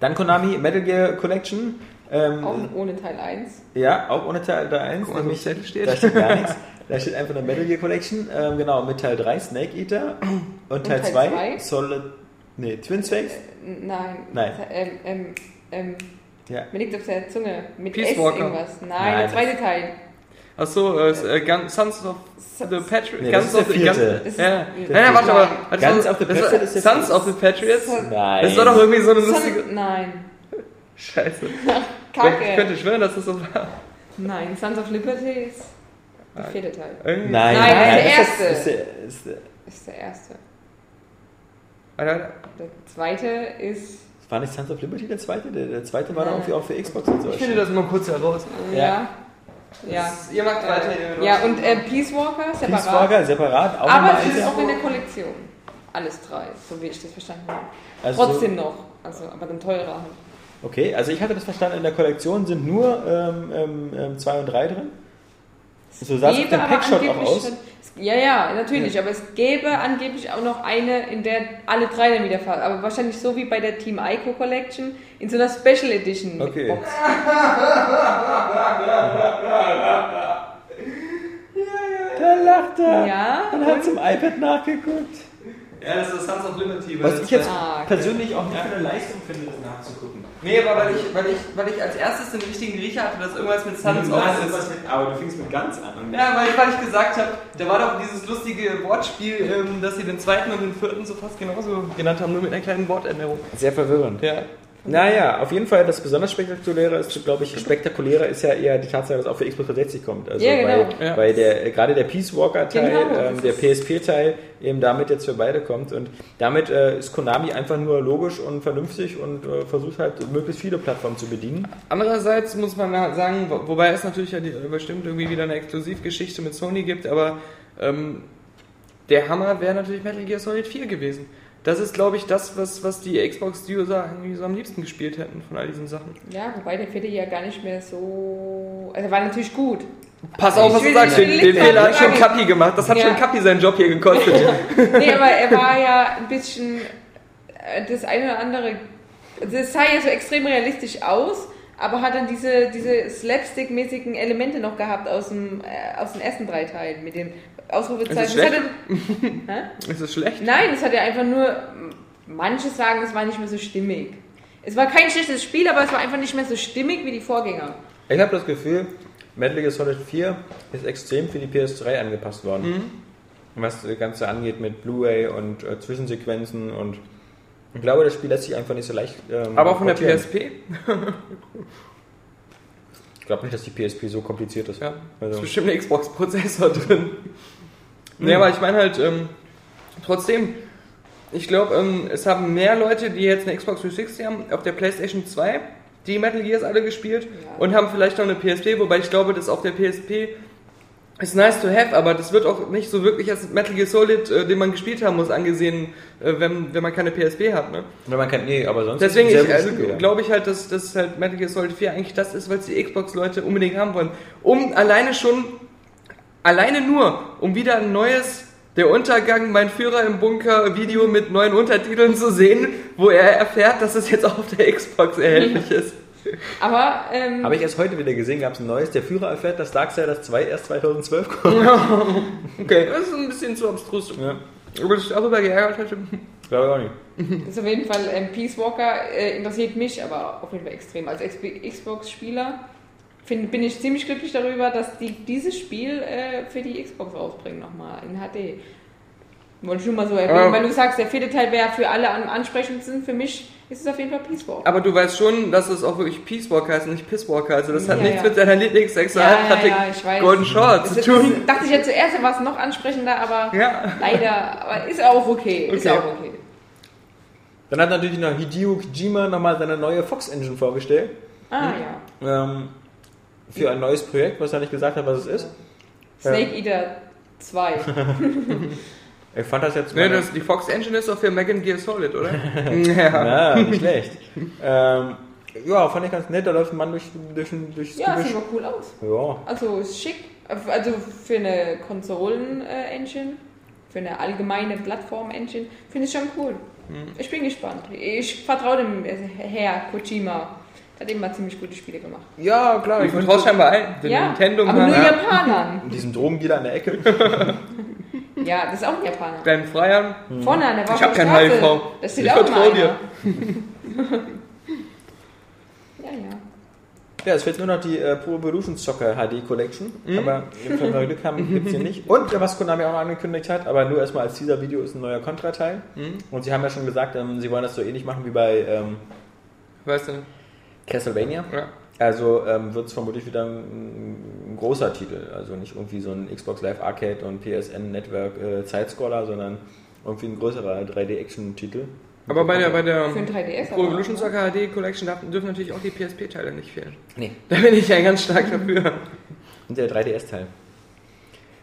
Dann Konami Metal Gear Collection. Ähm, Auch ohne Teil 1. Ja, auch ohne Teil 1. Guck dem Zettel steht. Da steht gar nichts. Da steht einfach eine Metal Gear Collection. Ähm, genau, mit Teil 3 Snake Eater und Teil Teil 2 zwei? Solid. Nee, Twin Snakes? N- Nein. Nein. Ähm, ähm, ähm, Ja. mir liegt auf der Zunge. Mit Peace S Walker. irgendwas. Nein, Nein, der zweite Teil. Achso, äh, äh, Gun- Sons of the Patriots. Nee, das ist der vierte. Das ist- Ja. Der Nein, nein, warte mal. Warte Guns of the Patriots ist Sons of the Patriots? Nein. Das war doch irgendwie so eine lustige. Nein. Scheiße. Kacke. Ich könnte schwören, dass das so war. Nein, Sons of Liberty ist der vierte Teil. Irgendwie. Nein, Nein, der erste. Ist der, ist der, Ist der erste. Der zweite ist. war nicht Sons of Liberty der zweite? Der, der zweite war Nein. irgendwie auch für Xbox und so. Ich finde das mal kurz heraus. Ja. Ja. Das- Ihr macht weiter. ihr- Ja, und äh, Peace Walker separat. Peace Walker separat, auch Aber es ist auch in der Kollektion. Alles drei, so wie ich das verstanden habe. Also- Trotzdem noch. Also, aber dann teurer. Okay, also ich hatte das verstanden, in der Kollektion sind nur 2 ähm, ähm, ähm, zwei und 3 drin. So sah es auf dem Packshot auch aus. Ja, ja, natürlich, aber es gäbe angeblich auch noch eine, in der alle drei dann wieder fahren. Aber wahrscheinlich so wie bei der Team Ico Collection in so einer Special Edition Okay. Box. Da lacht er. Ja, Und hat zum iPad nachgeguckt. Ja, das ist Sons of Liberty. Was ich jetzt Ah, okay. persönlich auch nicht für eine Leistung finde, das nachzugucken. Nee, aber weil ich, weil, ich, weil ich als erstes den richtigen Riecher hatte, dass irgendwas mit Sons of ist. aber du fingst mit ganz an. Ja, weil ich, weil ich gesagt habe, da war doch dieses lustige Wortspiel, ähm, dass sie den zweiten und den vierten so fast genauso genannt haben, nur mit einer kleinen Wortänderung. Sehr verwirrend. Ja. Naja, auf jeden Fall das besonders spektakuläre ist, glaube ich, spektakulärer ist ja eher die Tatsache, dass auch für Xbox 360 kommt. Also Ja, genau. weil, Ja. weil der, äh, gerade der Peace Walker Teil, Genau, ähm, der ist- PSP-Teil eben damit jetzt für beide kommt. Und damit äh, ist Konami einfach nur logisch und vernünftig und äh, versucht halt möglichst viele Plattformen zu bedienen. Andererseits muss man halt sagen, wo- wobei es natürlich ja die, bestimmt irgendwie wieder eine Exklusivgeschichte mit Sony gibt, aber ähm, der Hammer wäre natürlich Metal Gear Solid 4 gewesen. Das ist, glaube ich, das, was, was die Xbox-User irgendwie so am liebsten gespielt hätten von all diesen Sachen. Ja, wobei der vierte ja gar nicht mehr so. Also war natürlich gut. Pass auf, was du sagst. Den, den Fehler hat schon. Kappi gemacht. Das hat Ja. schon Kappi seinen Job hier gekostet. Nee, aber er war ja ein bisschen. äh, Das eine oder andere. Es sah ja so extrem realistisch aus, aber hat dann diese, diese Slapstick-mäßigen Elemente noch gehabt aus, dem, äh, aus den ersten drei Teilen mit den Ausrufezeichen. Ist es Das schlecht? hatte, Ist das schlecht? nein, es hat ja einfach nur. Manche sagen, es war nicht mehr so stimmig. Es war kein schlechtes Spiel, aber es war einfach nicht mehr so stimmig wie die Vorgänger. Ich habe das Gefühl, Metal Gear Solid 4 ist extrem für die PS3 angepasst worden. Mhm. Was das Ganze angeht mit Blu-ray und äh, Zwischensequenzen und ich glaube, das Spiel lässt sich einfach nicht so leicht. Ähm, Aber von der. PSP? Ich glaube nicht, dass die PSP so kompliziert ist. Ja. Also, ist bestimmt ein Xbox-Prozessor drin. Nee, aber ich meine halt, ähm, trotzdem, ich glaube, ähm, es haben mehr Leute, die jetzt eine Xbox 360 haben, auf der PlayStation 2, die Metal Gears alle gespielt Ja. und haben vielleicht noch eine PSP, wobei ich glaube, dass auf der PSP ist nice to have, aber das wird auch nicht so wirklich als Metal Gear Solid, äh, den man gespielt haben muss, angesehen, äh, wenn, wenn man keine PSP hat. Ne? wenn man kann, nee, aber sonst Deswegen äh, ja. glaube ich halt, dass, dass halt Metal Gear Solid 4 eigentlich das ist, was die Xbox-Leute unbedingt haben wollen. Um alleine schon, alleine nur, um wieder ein neues Der Untergang, mein Führer im Bunker Video mit neuen Untertiteln zu sehen, wo er erfährt, dass es jetzt auch auf der Xbox erhältlich ist. Aber, ähm, Habe ich erst heute wieder gesehen, gab es ein neues. Der Führer erfährt, dass Darksiders 2 erst 2012 kommt. Okay, das ist ein bisschen zu abstrus. Ja, Aber das darüber geärgert hätte. glaube ich auch nicht. Das ist auf jeden Fall ähm, Peace Walker äh, interessiert mich, aber auf jeden Fall extrem. Als Xb- Xbox-Spieler bin ich ziemlich glücklich darüber, dass die dieses Spiel äh, für die Xbox rausbringen nochmal in HD. Wollte ich nur mal so erwähnen, Ja. weil du sagst, der vierte Teil wäre für alle am ansprechendsten. Für mich ist es auf jeden Fall Peace Walker. Aber du weißt schon, dass es auch wirklich Peace Walker heißt und nicht Piss Walker. Also das hat Ja, nichts ja. mit deiner Lieblingssexualpratik Ja, ja, ja, ich weiß. Golden Short Das zu ist, tun. das dachte ich ja zuerst, war es noch ansprechender, aber Ja. leider, aber ist auch okay. Ist Okay. auch okay. Dann hat natürlich noch Hideo Kojima nochmal seine neue Fox Engine vorgestellt. Ah ja. Ähm, für ein neues Projekt, was er nicht gesagt hat, was es ist. Snake Eater 2. Ich fand das jetzt Ne, mal- das, die Fox Engine ist doch für Megan Gear Solid, oder? ja. Ja, nicht schlecht. ähm, ja, fand ich ganz nett. Da läuft ein Mann durch, durch, durchs Ja, Gebüsch. sieht aber cool aus. Ja, Also ist schick. Also für eine Konsolen-Engine, für eine allgemeine Plattform-Engine, finde ich schon cool. Hm. Ich bin gespannt. Ich vertraue dem Herr Kojima. Der hat immer ziemlich gute Spiele gemacht. ja klar. Ich vertraue scheinbar allen. Den ja, Nintendo aber nur ja. Japanern. In diesem Drogendealer an der Ecke. Ja, das ist auch ein Japaner. Deinen Freiern. Vorne an der Ich hab auf kein der Straße. HIV. Das steht Ich auch vertrau immer dir. Ja, ja. Ja, es fehlt nur noch die äh, Pro Evolution Soccer HD Collection. Mhm. Aber wenn wir Glück haben, gibt es hier nicht. Und was Konami auch angekündigt hat, aber nur erstmal als dieser Video ist ein neuer Contra-Teil. Mhm. Und sie haben ja schon gesagt, ähm, sie wollen das so ähnlich machen wie bei ähm, Weißt du? Castlevania. Ja. Also ähm, wird es vermutlich wieder ein, ein großer Titel. Also nicht irgendwie so ein Xbox Live Arcade und PSN Network äh, Zeitscroller, sondern irgendwie ein größerer 3D-Action-Titel. Aber bei der, bei der Für ein 3DS. Pro aber Evolution Soccer HD Collection dürfen natürlich auch die PSP-Teile nicht fehlen. Nee, Da bin ich ja ganz stark dafür. und der 3DS-Teil.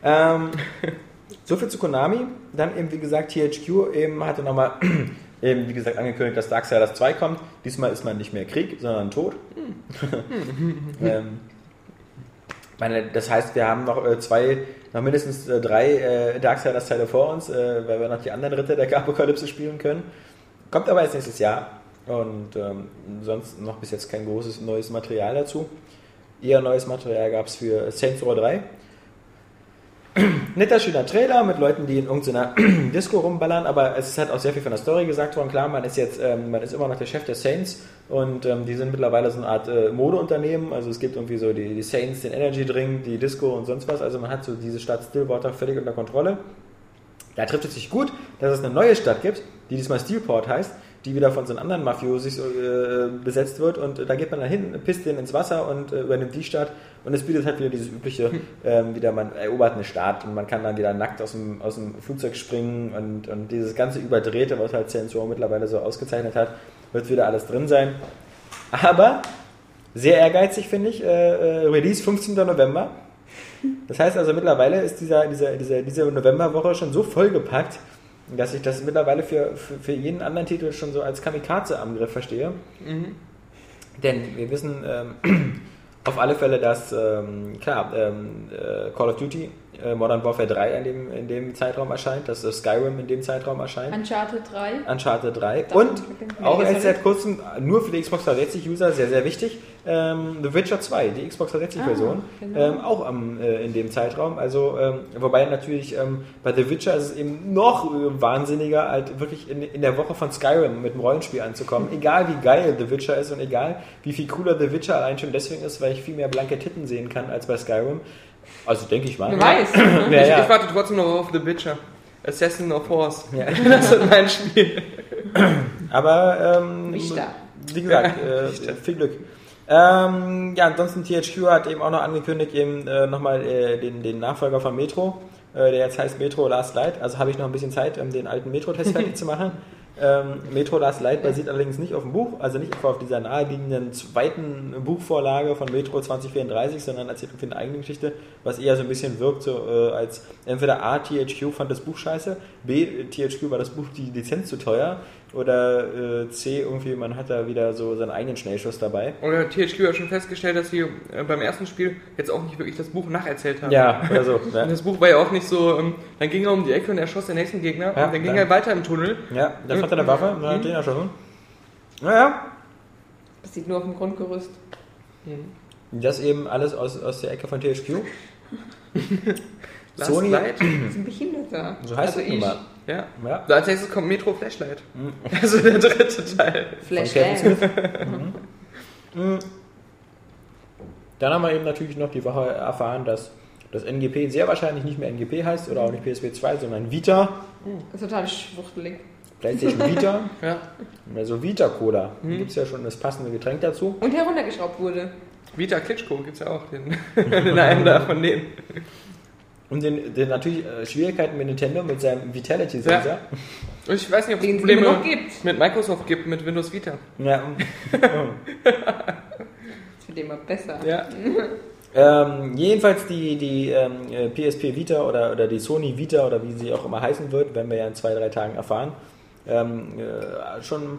Ähm, so viel zu Konami. Dann eben, wie gesagt, THQ eben hatte nochmal, eben, wie gesagt, angekündigt, dass Darksiders 2 kommt. Diesmal ist man nicht mehr Krieg, sondern Tod. Ähm, meine, das heißt, wir haben noch äh, zwei, noch mindestens äh, drei äh, Darksiders-Teile vor uns, äh, weil wir noch die anderen Ritter der Apokalypse spielen können. Kommt aber erst nächstes Jahr. Und ähm, sonst noch bis jetzt kein großes neues Material dazu. Eher neues Material gab es für Saints Row 3. Netter, schöner Trailer mit Leuten, die in irgendeiner Disco rumballern, aber es ist halt auch sehr viel von der Story gesagt worden. Klar, man ist jetzt, ähm, man ist immer noch der Chef der Saints und ähm, die sind mittlerweile so eine Art äh, Modeunternehmen. Also es gibt irgendwie so die, die Saints, den Energy Drink, die Disco und sonst was. Also man hat so diese Stadt Stillwater völlig unter Kontrolle. Da trifft es sich gut, dass es eine neue Stadt gibt, die diesmal Steelport heißt, die wieder von so einem anderen Mafiosis äh, besetzt wird und äh, da geht man dann hin, pisst den ins Wasser und äh, übernimmt die Stadt und es bietet halt wieder dieses übliche, ähm, wieder man erobert eine Stadt und man kann dann wieder nackt aus dem, aus dem Flugzeug springen und, und dieses ganze Überdrehte, was halt Saints Row mittlerweile so ausgezeichnet hat, wird wieder alles drin sein. Aber sehr ehrgeizig finde ich, äh, äh, Release 15. November. Das heißt also mittlerweile ist dieser, dieser, dieser, diese Novemberwoche schon so vollgepackt, dass ich das mittlerweile für, für, für jeden anderen Titel schon so als Kamikaze-Angriff verstehe. Denn wir wissen ähm, auf alle Fälle, dass, ähm, klar, ähm, äh, Call of Duty Modern Warfare 3 in dem, in dem Zeitraum erscheint, dass äh, Skyrim in dem Zeitraum erscheint. Uncharted 3. Uncharted 3 Darf und auch erst seit kurzem nur für die Xbox 360-User sehr, sehr wichtig. Ähm, The Witcher 2, die Xbox 360-Version, Ah, genau. ähm, auch am, äh, in dem Zeitraum. Also, ähm, wobei natürlich ähm, bei The Witcher ist es eben noch äh, wahnsinniger, halt wirklich in, in der Woche von Skyrim mit dem Rollenspiel anzukommen. Egal wie geil The Witcher ist und egal wie viel cooler The Witcher allein schon deswegen ist, weil ich viel mehr blanke Titten sehen kann als bei Skyrim. Also denke ich mal. Wer weiß. Ja, ich, ja. ich warte trotzdem noch auf The Witcher. Assassin of Force. Ja. Das ist mein Spiel. Aber ähm, Richter. wie gesagt, äh, viel Glück. Ähm, ja, ansonsten THQ hat eben auch noch angekündigt, eben äh, nochmal äh, den, den Nachfolger von Metro, äh, der jetzt heißt Metro Last Light. Also habe ich noch ein bisschen Zeit, um den alten Metro-Test fertig zu machen. Ähm, Metro Last Light basiert allerdings nicht auf dem Buch, also nicht auf dieser naheliegenden zweiten Buchvorlage von Metro 2034, sondern erzählt irgendwie eine eigene Geschichte, was eher so ein bisschen wirkt, so äh, als entweder A, THQ fand das Buch scheiße, B, THQ war das Buch die Lizenz zu teuer oder äh, C, irgendwie man hat da wieder so seinen eigenen Schnellschuss dabei. Oder THQ hat schon festgestellt, dass sie äh, beim ersten Spiel jetzt auch nicht wirklich das Buch nacherzählt haben. Ja, oder so. Ja, Und das Buch war ja auch nicht so, ähm, dann ging er um die Ecke und er schoss den nächsten Gegner Ja, und dann ging dann- er weiter im Tunnel. ja der hat eine Waffe, na, den ja schon. Naja. Basiert nur auf dem Grundgerüst. Das eben alles aus, aus der Ecke von THQ. Sony, Light? Das ist ein Behinderter. so heißt also es mal. Ja. Ja. Als nächstes kommt Metro Flashlight. Also der dritte Teil. Flash Kevin Smith. Dance. Dann haben wir eben natürlich noch die Woche erfahren, dass das NGP sehr wahrscheinlich nicht mehr NGP heißt oder auch nicht PSP 2, sondern Vita, Das ist total schwuchtelig. PlayStation Vita, Ja. also Vita Cola. Da gibt es ja schon das passende Getränk dazu. Und heruntergeschraubt wurde. Vita Klitschko gibt's ja auch, den, den einen da von denen. Und den, den natürlich äh, Schwierigkeiten mit Nintendo mit seinem Vitality Sensor. Ja. Und ich weiß nicht, ob es Probleme immer noch gibt. mit Microsoft gibt, mit Windows Vita. Ja. Das wird immer besser. Ja. Ähm, jedenfalls die, die ähm, äh, PSP Vita oder, oder die Sony Vita oder wie sie auch immer heißen wird, werden wir ja in zwei, drei Tagen erfahren. Ähm, äh, schon,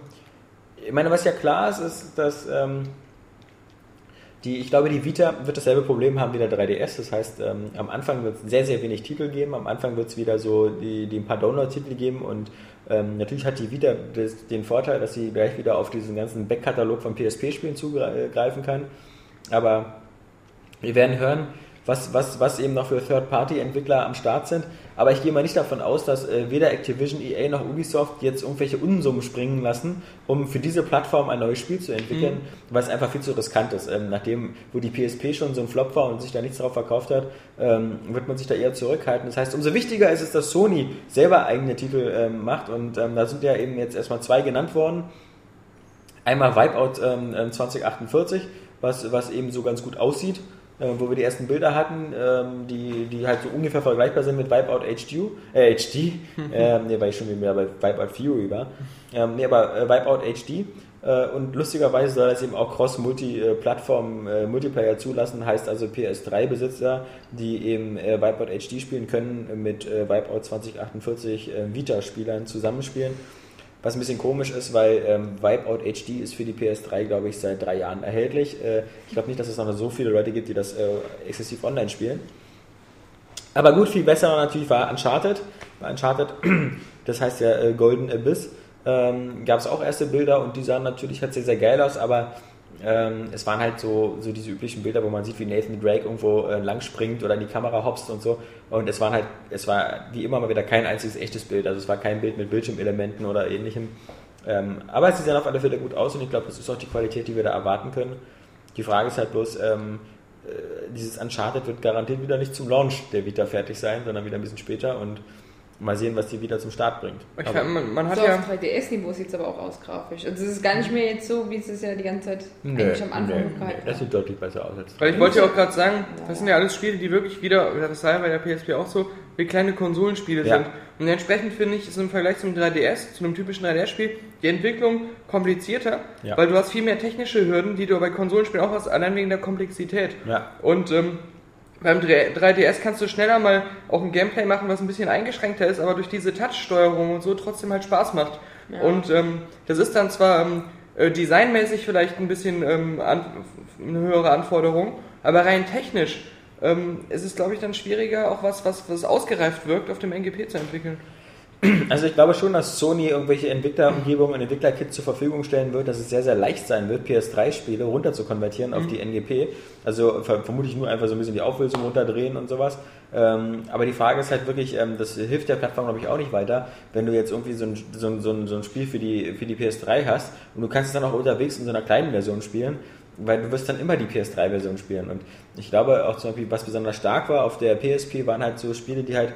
ich meine, was ja klar ist, ist, dass ähm, die, ich glaube, die Vita wird dasselbe Problem haben wie der 3DS. Das heißt, ähm, am Anfang wird es sehr, sehr wenig Titel geben. Am Anfang wird es wieder so die, die ein paar Download-Titel geben und ähm, natürlich hat die Vita das, den Vorteil, dass sie gleich wieder auf diesen ganzen Backkatalog von PSP-Spielen zugreifen kann. Aber wir werden hören, was, was, was eben noch für Third-Party-Entwickler am Start sind. Aber ich gehe mal nicht davon aus, dass äh, weder Activision, EA noch Ubisoft jetzt irgendwelche Unsummen springen lassen, um für diese Plattform ein neues Spiel zu entwickeln, weil es einfach viel zu riskant ist. Ähm, nachdem, wo die PSP schon so ein Flop war und sich da nichts drauf verkauft hat, ähm, wird man sich da eher zurückhalten. Das heißt, umso wichtiger ist es, dass Sony selber eigene Titel ähm, macht und ähm, da sind ja eben jetzt erstmal zwei genannt worden. Einmal Wipeout ähm, ähm, 2048, was, was eben so ganz gut aussieht, äh, wo wir die ersten Bilder hatten, ähm, die, die halt so ungefähr vergleichbar sind mit Wipeout HDU, äh, HD, ähm, nee, weil ich schon wieder bei Wipeout Fury war, ähm, nee, aber äh, Wipeout HD. Äh, und lustigerweise soll das eben auch Cross-Multi-Plattform äh, Multiplayer zulassen, heißt also PS3-Besitzer, die eben äh, Wipeout HD spielen können, mit äh, Wipeout 2048 äh, Vita-Spielern zusammenspielen. Was ein bisschen komisch ist, weil ähm, Wipeout HD ist für die PS3, glaube ich, seit drei Jahren erhältlich. Äh, ich glaube nicht, dass es noch so viele Leute gibt, die das äh, exzessiv online spielen. Aber gut, viel besser natürlich war Uncharted. Bei Uncharted, das heißt ja äh, Golden Abyss, ähm, gab es auch erste Bilder und die sahen natürlich halt sehr, sehr geil aus, aber ähm, es waren halt so, so diese üblichen Bilder, wo man sieht, wie Nathan Drake irgendwo äh, lang springt oder in die Kamera hopst und so. Und es waren halt, es war wie immer mal wieder kein einziges echtes Bild. Also es war kein Bild mit Bildschirmelementen oder ähnlichem. Ähm, aber sie sehen auf alle Fälle gut aus und ich glaube, das ist auch die Qualität, die wir da erwarten können. Die Frage ist halt bloß, ähm, äh, dieses Uncharted wird garantiert wieder nicht zum Launch der Vita fertig sein, sondern wieder ein bisschen später und mal sehen, was die Vita zum Start bringt. Ich Aber- man, man hat So ja. auf 3DS-Niveau sieht es aber auch aus grafisch. Also es ist gar nicht mehr jetzt so, wie es es ja die ganze Zeit eigentlich am Anfang nee, gehalten das sieht deutlich besser aus als Weil ich wollte ja auch gerade sagen, das sind ja alles Spiele, die wirklich wieder, oder das sei bei der PSP auch so, wie kleine Konsolenspiele Ja. sind. Und entsprechend finde ich, ist im Vergleich zum 3DS, zu einem typischen 3DS-Spiel, die Entwicklung komplizierter, Ja. weil du hast viel mehr technische Hürden, die du bei Konsolenspielen auch hast, allein wegen der Komplexität. Ja. Und ähm, beim 3DS kannst du schneller mal auch ein Gameplay machen, was ein bisschen eingeschränkter ist, aber durch diese Touch-Steuerung und so trotzdem halt Spaß macht. Ja. Und ähm, das ist dann zwar ähm, äh, designmäßig vielleicht ein bisschen ähm, an, eine höhere Anforderung, aber rein technisch ähm, ist es, glaube ich, dann schwieriger, auch was, was, was ausgereift wirkt, auf dem NGP zu entwickeln. Also ich glaube schon, dass Sony irgendwelche Entwicklerumgebungen und Entwicklerkits zur Verfügung stellen wird, dass es sehr, sehr leicht sein wird, PS3-Spiele runter zu konvertieren auf die NGP. Also ver vermutlich nur einfach so ein bisschen die Auflösung runterdrehen und sowas. Ähm, aber die Frage ist halt wirklich, ähm, das hilft der Plattform glaube ich auch nicht weiter, wenn du jetzt irgendwie so ein, so ein, so ein, so ein Spiel für die, für die PS3 hast und du kannst es dann auch unterwegs in so einer kleinen Version spielen, weil du wirst dann immer die PS3-Version spielen. Und ich glaube auch zum Beispiel, was besonders stark war auf der PSP, waren halt so Spiele, die halt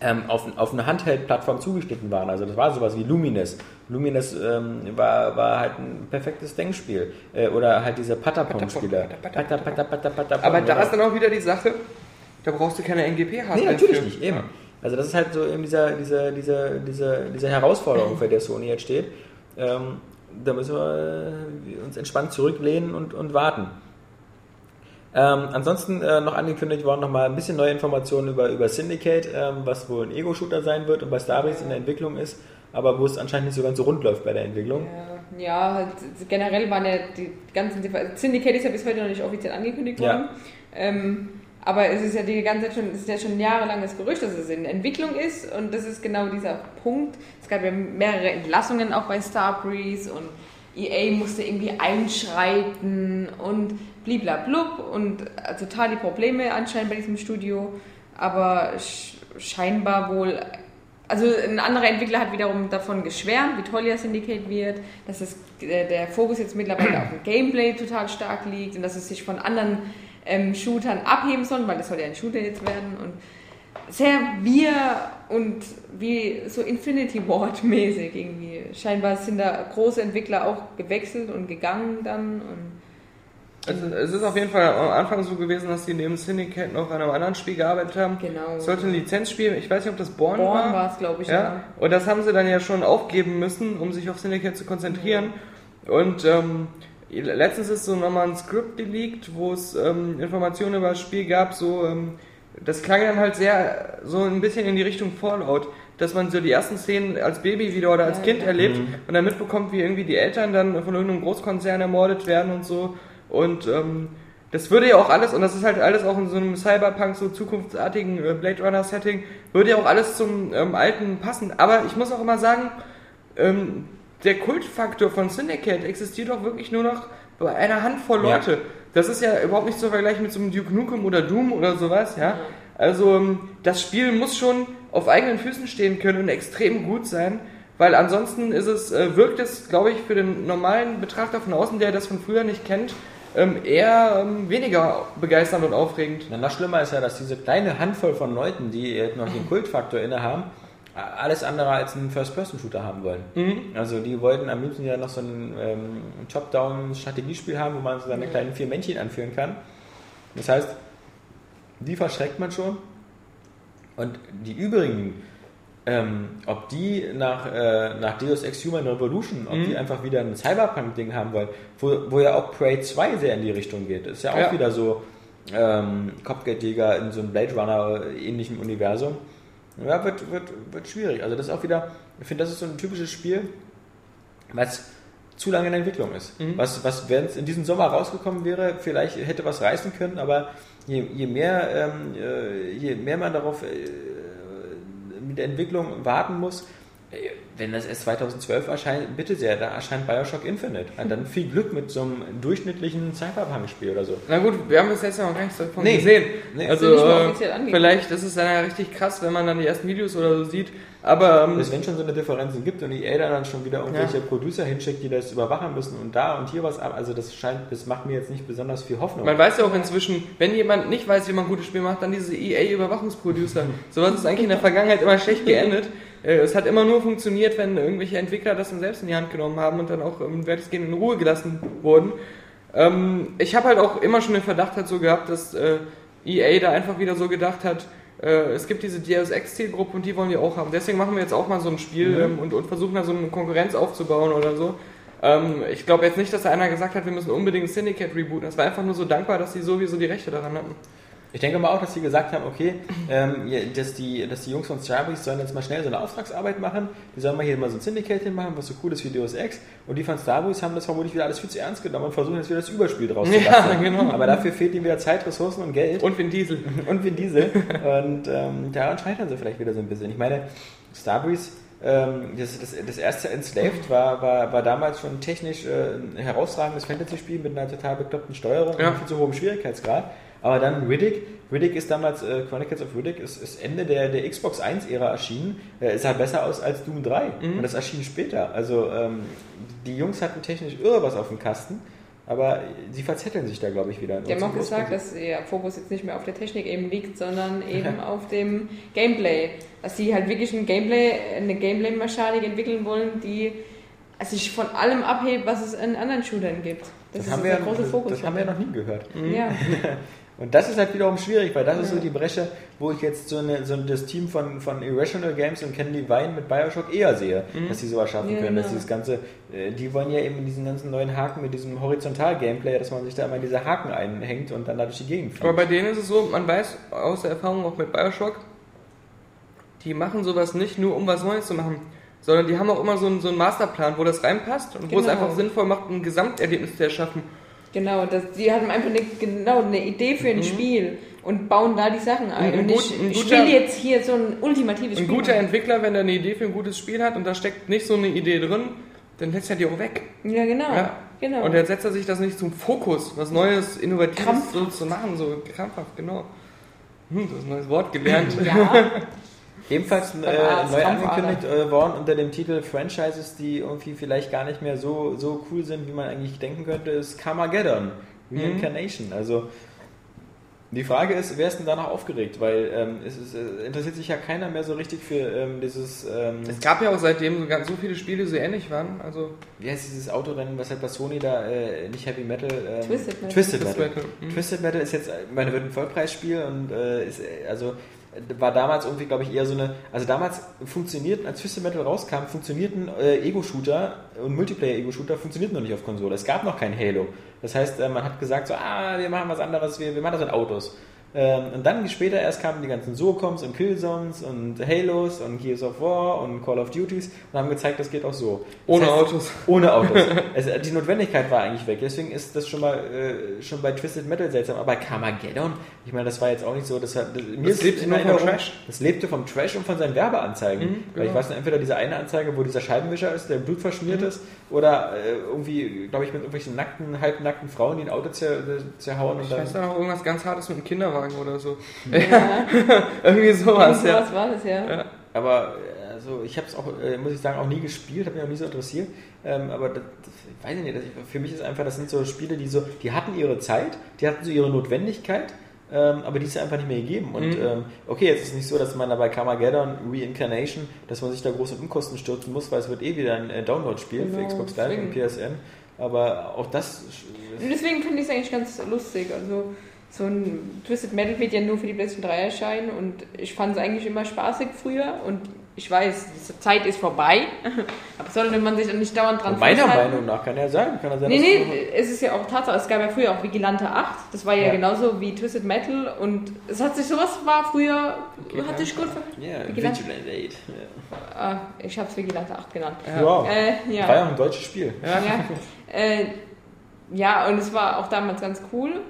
ähm, auf, auf eine Handheld-Plattform zugeschnitten waren. Also das war sowas wie Lumines. Lumines ähm, war, war halt ein perfektes Denkspiel. Äh, oder halt diese Patapon-Spieler. Patapon, Pata, pata, pata, Patapon, Aber da ist dann auch wieder die Sache, da brauchst du keine NGP-Hardware. Nee, natürlich für. nicht, eben. Also das ist halt so eben dieser, dieser, dieser, diese, diese Herausforderung, vor der Sony jetzt steht. Ähm, da müssen wir uns entspannt zurücklehnen und, und warten. Ähm, ansonsten äh, noch angekündigt worden nochmal ein bisschen neue Informationen über, über Syndicate, ähm, was wohl ein Ego-Shooter sein wird und bei Starbreeze in der Entwicklung ist, aber wo es anscheinend nicht so ganz so rund läuft bei der Entwicklung. Ja, ja, halt generell waren ja die ganzen also Syndicate ist ja bis heute noch nicht offiziell angekündigt Ja. worden. Ähm, aber es ist ja die ganze Zeit schon, es ist ja schon jahrelang das Gerücht, dass es in Entwicklung ist und das ist genau dieser Punkt. Es gab ja mehrere Entlassungen auch bei Starbreeze und EA musste irgendwie einschreiten und bliblablub und äh, total die Probleme anscheinend bei diesem Studio, aber sch scheinbar wohl also ein anderer Entwickler hat wiederum davon geschwärmt, wie toll ja Syndicate wird, dass es, äh, der Fokus jetzt mittlerweile auf dem Gameplay total stark liegt und dass es sich von anderen ähm, Shootern abheben soll, weil das soll ja ein Shooter jetzt werden und sehr wir und wie so Infinity Ward mäßig irgendwie. Scheinbar sind da große Entwickler auch gewechselt und gegangen dann und also es ist auf jeden Fall am Anfang so gewesen, dass die neben Syndicate noch an einem anderen Spiel gearbeitet haben. Genau. Es sollte ein Lizenzspiel, ich weiß nicht, ob das Born, Born war. war es, glaube ich, ja. ja. Und das haben sie dann ja schon aufgeben müssen, um sich auf Syndicate zu konzentrieren. Und ähm, letztens ist so nochmal ein Skript geleakt, wo es ähm, Informationen über das Spiel gab, so ähm, das klang dann halt sehr so ein bisschen in die Richtung Fallout, dass man so die ersten Szenen als Baby wieder oder als Ja, Kind ja. erlebt und dann mitbekommt, wie irgendwie die Eltern dann von irgendeinem Großkonzern ermordet werden und so. Und ähm, das würde ja auch alles, und das ist halt alles auch in so einem Cyberpunk, so zukunftsartigen äh, Blade Runner Setting, würde ja auch alles zum ähm, Alten passen. Aber ich muss auch immer sagen, ähm, der Kultfaktor von Syndicate existiert doch wirklich nur noch bei einer Handvoll Ja. Das ist ja überhaupt nicht zu vergleichen mit so einem Duke Nukem oder Doom oder sowas, ja. Also ähm, das Spiel muss schon auf eigenen Füßen stehen können und extrem gut sein, weil ansonsten ist es, äh, wirkt es, glaube ich, für den normalen Betrachter von außen, der das von früher nicht kennt, ähm, eher ähm, weniger begeisternd und aufregend. Na, noch schlimmer ist ja, dass diese kleine Handvoll von Leuten, die jetzt noch den Kultfaktor innehaben, alles andere als einen First-Person-Shooter haben wollen. Also die wollten am liebsten ja noch so ein ähm, Top-Down-Strategiespiel haben, wo man so seine kleinen vier Männchen anführen kann. Das heißt, die verschreckt man schon. Und die übrigen, ähm, ob die nach, äh, nach Deus Ex Human Revolution, ob die einfach wieder ein Cyberpunk-Ding haben wollen, wo, wo ja auch Prey 2 sehr in die Richtung geht. Ist ja auch Ja. wieder so ähm, Kopfgeldjäger in so einem Blade Runner-ähnlichen Universum. Ja, wird, wird, wird schwierig. Also das ist auch wieder, ich finde, das ist so ein typisches Spiel, was zu lange in Entwicklung ist. Was, was wenn es in diesem Sommer rausgekommen wäre, vielleicht hätte was reißen können, aber je, je mehr, ähm, äh, je mehr man darauf äh, mit der Entwicklung warten muss, wenn das erst 2012 erscheint, bitte sehr, da erscheint Bioshock Infinite. Und dann viel Glück mit so einem durchschnittlichen Cyberpunk-Spiel oder so. Na gut, wir haben bis jetzt ja noch gar nichts davon Nee. gesehen. Nee. Also äh, vielleicht ist es dann ja richtig krass, wenn man dann die ersten Videos oder so sieht. Aber ähm, wenn schon so eine Differenzen gibt und EA dann schon wieder irgendwelche Producer hinschickt, die das überwachen müssen und da und hier was ab, also das scheint, das macht mir jetzt nicht besonders viel Hoffnung. man weiß ja auch inzwischen, wenn jemand nicht weiß, wie man gute Spiele macht, dann diese EA-Überwachungsproducer. Sowas ist eigentlich in der Vergangenheit immer schlecht geendet. Äh, Es hat immer nur funktioniert, wenn irgendwelche Entwickler das dann selbst in die Hand genommen haben und dann auch ähm, weitestgehend in Ruhe gelassen wurden. Ähm, ich habe halt auch immer schon den Verdacht halt so gehabt, dass äh, EA da einfach wieder so gedacht hat, äh, es gibt diese Deus Ex Zielgruppe und die wollen wir auch haben. Deswegen machen wir jetzt auch mal so ein Spiel ähm, und, und versuchen da so eine Konkurrenz aufzubauen oder so. Ähm, ich glaube jetzt nicht, dass da einer gesagt hat, wir müssen unbedingt Syndicate rebooten. Das war einfach nur so dankbar, dass sie sowieso die Rechte daran hatten. Ich denke mal auch, dass sie gesagt haben, okay, ähm, ja, dass, die, dass die Jungs von Starbreeze sollen jetzt mal schnell so eine Auftragsarbeit machen. Die sollen mal hier mal so ein Syndicate hinmachen, was so cool ist wie Deus Ex. Und die von Starbreeze haben das vermutlich wieder alles viel zu ernst genommen und versuchen jetzt wieder das Überspiel draus zu Ja, basteln. genau. Aber dafür fehlt ihnen wieder Zeit, Ressourcen und Geld. Und Vin Diesel. und Vin Diesel. Und ähm, daran scheitern sie vielleicht wieder so ein bisschen. Ich meine, Starbreeze, ähm, das, das, das erste Enslaved war, war, war damals schon technisch äh, ein herausragendes Fantasy-Spiel mit einer total bekloppten Steuerung Ja. und viel zu hohem Schwierigkeitsgrad. Aber dann Riddick, Riddick ist damals, äh, Chronicles of Riddick ist, ist Ende der, der Xbox 1-Ära erschienen. Äh, es sah besser aus als Doom 3 und das erschien später. Also ähm, die Jungs hatten technisch irre was auf dem Kasten, aber sie verzetteln sich da, glaube ich, wieder. Die haben auch gesagt, dass ihr Fokus jetzt nicht mehr auf der Technik eben liegt, sondern eben auf dem Gameplay. Dass sie halt wirklich ein Gameplay, eine Gameplay-Mechanik entwickeln wollen, die sich von allem abhebt, was es in anderen Shootern gibt. Das, das, ist haben wir, großer Fokus. das haben wir noch nie gehört. Ja, Und das ist halt wiederum schwierig, weil das ist so die Bresche, wo ich jetzt so, eine, so das Team von, von Irrational Games und Candy Vine mit Bioshock eher sehe, dass sie sowas schaffen Ja, können. Dass genau. dieses ganze, äh, die wollen ja eben in diesen ganzen neuen Haken mit diesem Horizontal-Gameplay, dass man sich da immer in diese Haken einhängt und dann da durch die Gegend Aber fliegt. bei denen ist es so, man weiß aus der Erfahrung auch mit Bioshock, die machen sowas nicht nur, um was Neues zu machen, sondern die haben auch immer so einen, so einen Masterplan, wo das reinpasst und wo es Genau. einfach sinnvoll macht, ein Gesamterlebnis zu erschaffen. Genau. Das, die haben einfach eine, genau eine Idee für ein Spiel und bauen da die Sachen ein. Mhm. Ein Und gut- ich, ein ich will jetzt hier so ein ultimatives Ein Spiel guter machen. Entwickler, wenn er eine Idee für ein gutes Spiel hat und da steckt nicht so eine Idee drin, dann lässt er die auch weg. Ja, genau. Ja. genau. Und dann setzt er sich das nicht zum Fokus, was Neues, Innovatives Krampfhaft. so zu machen, so krampfhaft, genau. Hm, du hast ein neues Wort gelernt. ja, Ebenfalls äh, neu angekündigt äh, worden unter dem Titel Franchises, die irgendwie vielleicht gar nicht mehr so, so cool sind, wie man eigentlich denken könnte, ist Carmageddon, Reincarnation. Also die Frage ist, wer ist denn danach aufgeregt? Weil ähm, es ist, äh, interessiert sich ja keiner mehr so richtig für ähm, dieses, ähm, Es gab ja auch seitdem so, ganz- so viele Spiele, die so ähnlich waren. Also wie heißt dieses Autorennen, was halt bei Sony da, äh, nicht Heavy Metal, ähm, Twisted Metal. Twisted Metal. Metal. Mhm. Twisted Metal ist jetzt, ich meine, wird ein Vollpreisspiel und äh, ist, äh, also war damals irgendwie, glaube ich, eher so eine, also damals funktionierten, als Twisted Metal rauskam, funktionierten äh, Ego-Shooter und Multiplayer-Ego-Shooter funktionierten noch nicht auf Konsole. Es gab noch kein Halo. Das heißt, äh, man hat gesagt so, ah, wir machen was anderes, wir, wir machen das mit Autos. Ähm, und dann später erst kamen die ganzen Socoms und Killzones und Halos und Gears of War und Call of Duties und haben gezeigt, das geht auch so. Das Ohne heißt, Autos. ohne Autos. es, die Notwendigkeit war eigentlich weg. Deswegen ist das schon mal äh, schon bei Twisted Metal seltsam. Aber bei Carmageddon, ich meine, das war jetzt auch nicht so. Das, hat, das, mir ist lebte nur vom Trash. Das lebte vom Trash und von seinen Werbeanzeigen. Mhm, Weil ich genau. weiß nicht, entweder diese eine Anzeige, wo dieser Scheibenwischer ist, der Blut Mhm. verschmiert ist, oder äh, irgendwie, glaube ich, mit irgendwelchen nackten, halbnackten Frauen, die ein Auto zer, zerhauen und Ich dann. weiß da noch irgendwas ganz Hartes mit einem Kinderwagen oder so. ja. Irgendwie sowas, so ja. was war das, ja. Ja. Aber also ich habe es auch, äh, muss ich sagen, auch nie gespielt, habe mich auch nie so interessiert. Ähm, aber das, das, ich weiß nicht, das, für mich ist einfach, das sind so Spiele, die so, die hatten ihre Zeit, die hatten so ihre Notwendigkeit, ähm, aber die ist ja einfach nicht mehr gegeben. Und Mhm. ähm, okay, jetzt ist es nicht so, dass man da bei Carmageddon Reincarnation, dass man sich da große Unkosten stürzen muss, weil es wird eh wieder ein äh, Download-Spiel für Genau, Xbox Live und. PSN. Aber auch das deswegen finde ich es eigentlich ganz lustig. Also so ein Twisted Metal wird ja nur für die PlayStation 3 erscheinen und ich fand es eigentlich immer spaßig früher und ich weiß, diese Zeit ist vorbei, aber sollte man sich nicht dauernd dran meiner festhalten? Meinung nach kann ja sein. Kann ja sein Nee, nee, es ist ja auch Tatsache. Es gab ja früher auch Vigilante 8. Das war ja, Ja. genauso wie Twisted Metal. Und es hat sich sowas war früher, hat sich gut ver Ja, Vigilante. Vigilant 8. Ja. Ah, ich habe es Vigilante 8 genannt. Ja. Äh, War ja. ja auch ein deutsches Spiel. Ja. Äh, ja, und es war auch damals ganz cool.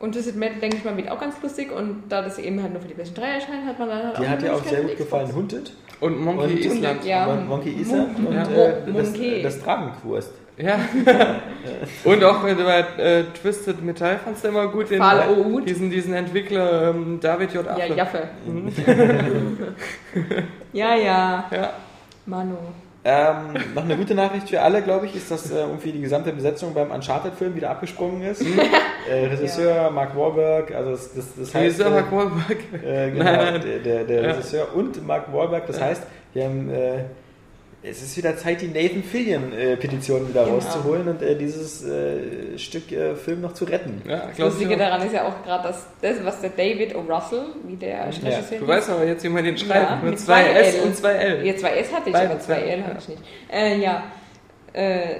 Und Twisted Metal, denke ich mal, wird auch ganz lustig. Und da das eben halt nur für die PlayStation 3 erscheint, hat man dann halt Die auch hat ja auch sehr gut gefallen. Hunted. Und Monkey Und- Island. Ja. Mon- Monkey Island Mon- und Ja. äh, Mon- das, Monkey. das Dragenquurst. Ja. Und auch bei äh, Twisted Metal fandst du immer gut den, diesen, diesen Entwickler ähm, David J. Ja, Affe. Jaffe. Mhm. Ja, ja. Ja. Manu. Ähm, noch eine gute Nachricht für alle, glaube ich, ist, dass äh, irgendwie die gesamte Besetzung beim Uncharted-Film wieder abgesprungen ist. äh, Regisseur Mark Wahlberg, also das, das, das heißt... Dieser äh, Mark Wahlberg. Äh, genau, Nein, nein. der, der, der Ja. Regisseur und Mark Wahlberg. Das heißt, wir haben, äh, es ist wieder Zeit, die Nathan Fillion-Petition wieder Genau. rauszuholen und äh, dieses äh, Stück äh, Film noch zu retten. Ja, Das Lustige daran ist ja auch gerade, dass das, was der David O. Russell, wie der Regisseur du weißt aber jetzt, wie man den schreibt. Ja, mit mit zwei S und zwei L. Ja, zwei S hatte ich, Beide, aber zwei ja. L hatte ich nicht. Äh, ja. Äh,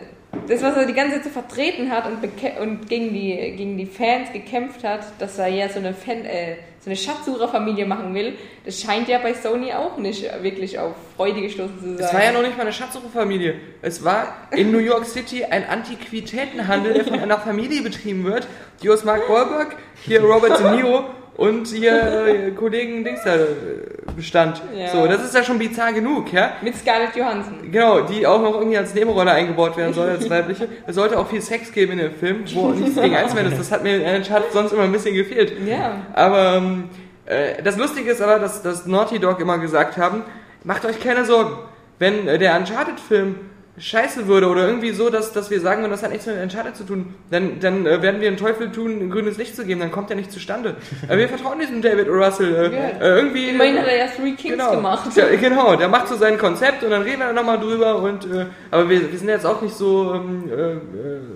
das, was er die ganze Zeit so vertreten hat und, und gegen, die, gegen die Fans gekämpft hat, dass er ja so eine, Fan, äh, so eine Schatzsucherfamilie machen will, das scheint ja bei Sony auch nicht wirklich auf Freude gestoßen zu sein. Es war ja noch nicht mal eine Schatzsucherfamilie. Es war in New York City ein Antiquitätenhandel, der von einer Familie betrieben wird, die aus Mark Wahlberg, hier Robert De Niro und hier äh, Kollegen Dings da äh, bestand. Ja. So, das ist ja schon bizarr genug, ja? Mit Scarlett Johansson. Genau, die auch noch irgendwie als Nebenrolle eingebaut werden soll, als weibliche. Es sollte auch viel Sex geben in dem Film, wo nichts gegen einzuwenden ist. Das hat mir in Uncharted sonst immer ein bisschen gefehlt. Ja. Aber ähm, äh, das Lustige ist aber, dass, dass Naughty Dog immer gesagt haben, macht euch keine Sorgen. Wenn äh, der Uncharted-Film scheiße würde oder irgendwie so, dass, dass wir sagen, würden, das hat nichts mit Uncharted zu tun, dann, dann äh, werden wir den Teufel tun, ein grünes Licht zu geben, dann kommt er nicht zustande. äh, wir vertrauen diesem David. Russell. Äh, Ja. äh, irgendwie, Immerhin hat er ja Three Kings genau, gemacht. Ja, genau, der macht so sein Konzept und dann reden wir nochmal drüber und äh, aber wir, wir sind jetzt auch nicht so, ähm, äh, äh,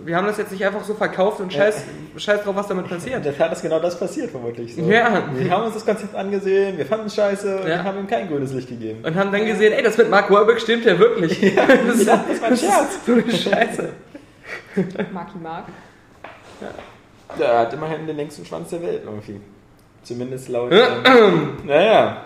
wir haben das jetzt nicht einfach so verkauft und scheiß, scheiß drauf, was damit In passiert. der Tat ist genau das passiert, vermutlich. So. Ja. Wir haben uns das Konzept angesehen, wir fanden es scheiße und Ja. haben ihm kein grünes Licht gegeben. Und haben dann gesehen, ey, das mit Mark Wahlberg stimmt ja wirklich. das, ist, Das war ein Scherz. so eine Scheiße. Marky Mark. Der hat immerhin den längsten Schwanz der Welt irgendwie. Zumindest laut. ähm, naja.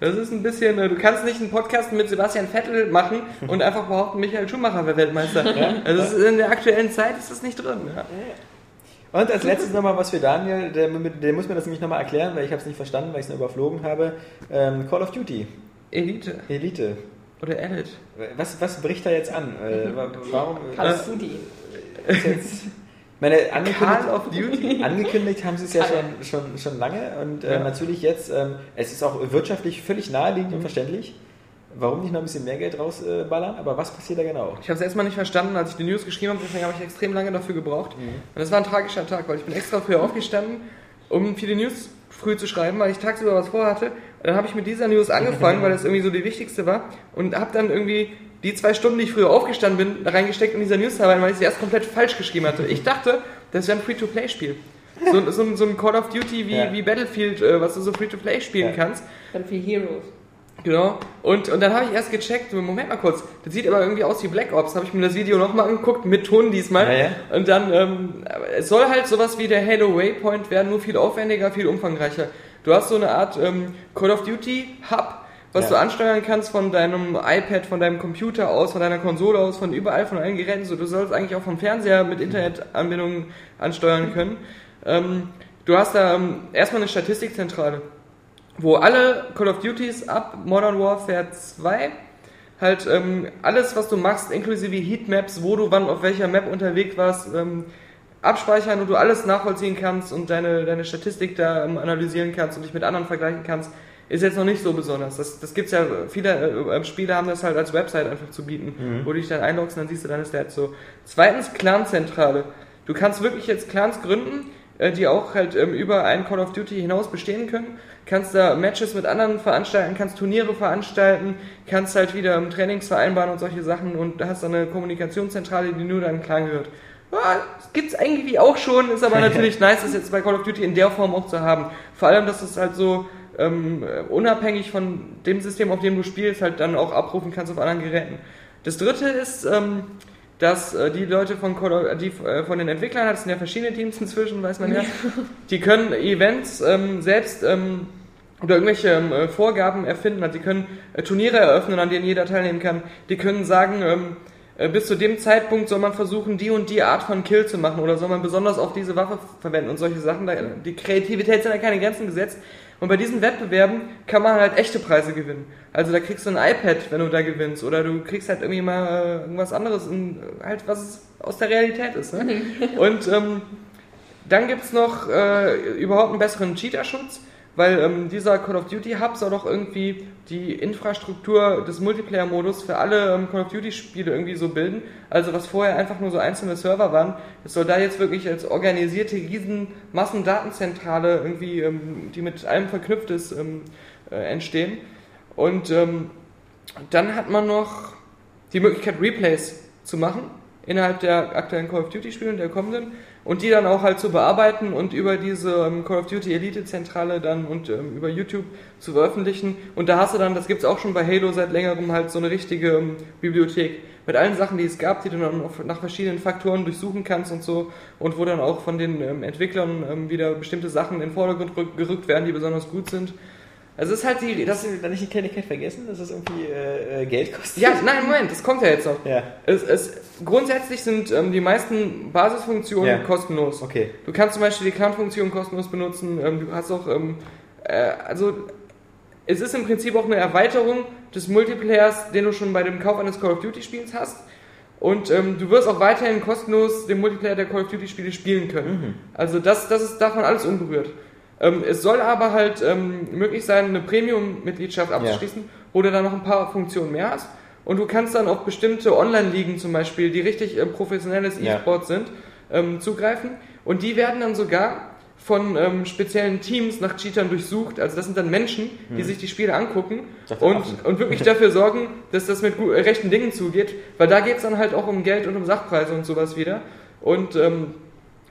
Das ist ein bisschen, äh, du kannst nicht einen Podcast mit Sebastian Vettel machen und einfach behaupten, Michael Schumacher wäre Weltmeister. Also das ist in der aktuellen Zeit ist das nicht drin. Ja. Und als letztes nochmal was für Daniel, der, der muss mir das nämlich nochmal erklären, weil ich habe es nicht verstanden, weil ich es nur überflogen habe. Ähm, Call of Duty, Elite. Elite. Oder Edit. Was, was bricht da jetzt an? Äh, wa- warum? Of Duty. ist jetzt, meine, angekündigt, Call of Duty? angekündigt haben sie es ja schon, schon, schon lange und äh, Ja. natürlich jetzt, ähm, es ist auch wirtschaftlich völlig naheliegend und verständlich. Warum nicht noch ein bisschen mehr Geld rausballern? Äh, ballern? aber was passiert da genau? Ich habe es erstmal nicht verstanden, als ich die News geschrieben habe, deswegen habe ich extrem lange dafür gebraucht. Und das war ein tragischer Tag, weil ich bin extra früh aufgestanden, um die News früh zu schreiben, weil ich tagsüber was vorhatte. Dann habe ich mit dieser News angefangen, weil das irgendwie so die wichtigste war. Und habe dann irgendwie die zwei Stunden, die ich früher aufgestanden bin, da reingesteckt in dieser News arbeiten, weil ich sie erst komplett falsch geschrieben hatte. Ich dachte, das wäre ein Free-to-Play-Spiel. So, so, ein- so ein Call of Duty wie, Ja. wie Battlefield, äh, was du so Free-to-Play spielen Ja. kannst. Dann viel Heroes. Genau. Und, und dann habe ich erst gecheckt, Moment mal kurz, das sieht aber irgendwie aus wie Black Ops. Habe ich mir das Video nochmal angeguckt, mit Ton diesmal. Ja, ja. Und dann, ähm, es soll halt sowas wie der Halo Waypoint werden, nur viel aufwendiger, viel umfangreicher. Du hast so eine Art ähm, Call of Duty Hub, was Ja. du ansteuern kannst von deinem iPad, von deinem Computer aus, von deiner Konsole aus, von überall, von allen Geräten. So, du sollst eigentlich auch vom Fernseher mit Internetanbindungen ansteuern können. Ähm, du hast da ähm, erstmal eine Statistikzentrale wo alle Call of Duties ab Modern Warfare 2 halt ähm, alles, was du machst, inklusive Heatmaps, wo du wann auf welcher Map unterwegs warst, ähm, abspeichern und du alles nachvollziehen kannst und deine, deine Statistik da ähm, analysieren kannst und dich mit anderen vergleichen kannst, ist jetzt noch nicht so besonders. Das, das gibt's ja, viele äh, Spiele haben das halt als Website einfach zu bieten, wo du dich dann einloggst und dann siehst du deine Stats so. Zweitens, Clan-Zentrale. Du kannst wirklich jetzt Clans gründen, äh, die auch halt ähm, über ein Call of Duty hinaus bestehen können. Kannst da Matches mit anderen veranstalten, kannst Turniere veranstalten, kannst halt wieder ähm, Trainings vereinbaren und solche Sachen und hast dann eine Kommunikationszentrale, die nur deinem Clan gehört. Ja, das gibt's eigentlich auch schon, ist aber natürlich nice, das jetzt bei Call of Duty in der Form auch zu haben. Vor allem, dass es halt so ähm, äh, unabhängig von dem System, auf dem du spielst, halt dann auch abrufen kannst auf anderen Geräten. Das dritte ist, ähm, dass äh, die Leute von, Call of, die, äh, von den Entwicklern, das sind ja verschiedene Teams inzwischen, weiß man ja, die können Events ähm, selbst ähm, oder irgendwelche ähm, äh, Vorgaben erfinden. Also die können äh, Turniere eröffnen, an denen jeder teilnehmen kann. Die können sagen, ähm, äh, bis zu dem Zeitpunkt soll man versuchen, die und die Art von Kill zu machen oder soll man besonders auf diese Waffe verwenden und solche Sachen. Da, die Kreativität sind da keine Grenzen gesetzt. Und bei diesen Wettbewerben kann man halt echte Preise gewinnen. Also da kriegst du ein iPad, wenn du da gewinnst, oder du kriegst halt irgendwie mal äh, irgendwas anderes, in, halt was aus der Realität ist. Ne? Und ähm, dann gibt's noch äh, überhaupt einen besseren Cheater-Schutz, weil ähm, dieser Call of Duty Hub soll doch irgendwie die Infrastruktur des Multiplayer-Modus für alle ähm, Call of Duty-Spiele irgendwie so bilden. Also was vorher einfach nur so einzelne Server waren, es soll da jetzt wirklich als organisierte riesen Massendatenzentrale irgendwie, ähm, die mit allem verknüpft ist, ähm, äh, entstehen. Und ähm, dann hat man noch die Möglichkeit, Replays zu machen innerhalb der aktuellen Call of Duty Spiele und der kommenden und die dann auch halt zu bearbeiten und über diese ähm, Call of Duty Elite Zentrale dann und ähm, über YouTube zu veröffentlichen und da hast du dann, das gibt's auch schon bei Halo seit längerem halt so eine richtige ähm, Bibliothek mit allen Sachen, die es gab, die du dann nach verschiedenen Faktoren durchsuchen kannst und so und wo dann auch von den ähm, Entwicklern ähm, wieder bestimmte Sachen in den Vordergrund rück- gerückt werden, die besonders gut sind. Also es ist halt die, das, Hast du da nicht die Kleinigkeit vergessen, dass das irgendwie äh, äh, Geld kostet? ja, nein, Moment, das kommt ja jetzt noch. Ja, Es, es, grundsätzlich sind ähm, die meisten Basisfunktionen Ja. kostenlos. okay. Du kannst zum Beispiel die Clan-Funktion kostenlos benutzen. Ähm, du hast auch, ähm, äh, also es ist im Prinzip auch eine Erweiterung des Multiplayers, den du schon bei dem Kauf eines Call of Duty Spiels hast. Und ähm, du wirst auch weiterhin kostenlos den Multiplayer der Call of Duty Spiele spielen können. Also das, das ist davon alles unberührt. Ähm, es soll aber halt ähm, möglich sein, eine Premium-Mitgliedschaft abzuschließen, wo du dann noch ein paar Funktionen mehr hast. Und du kannst dann auf bestimmte Online-Ligen zum Beispiel, die richtig ähm, professionelles Ja. E-Sport sind, ähm, zugreifen. Und die werden dann sogar von ähm, speziellen Teams nach Cheatern durchsucht. Also das sind dann Menschen, die sich die Spiele angucken und, Affen. und wirklich dafür sorgen, dass das mit äh, rechten Dingen zugeht. Weil da geht es dann halt auch um Geld und um Sachpreise und sowas wieder. Und ähm,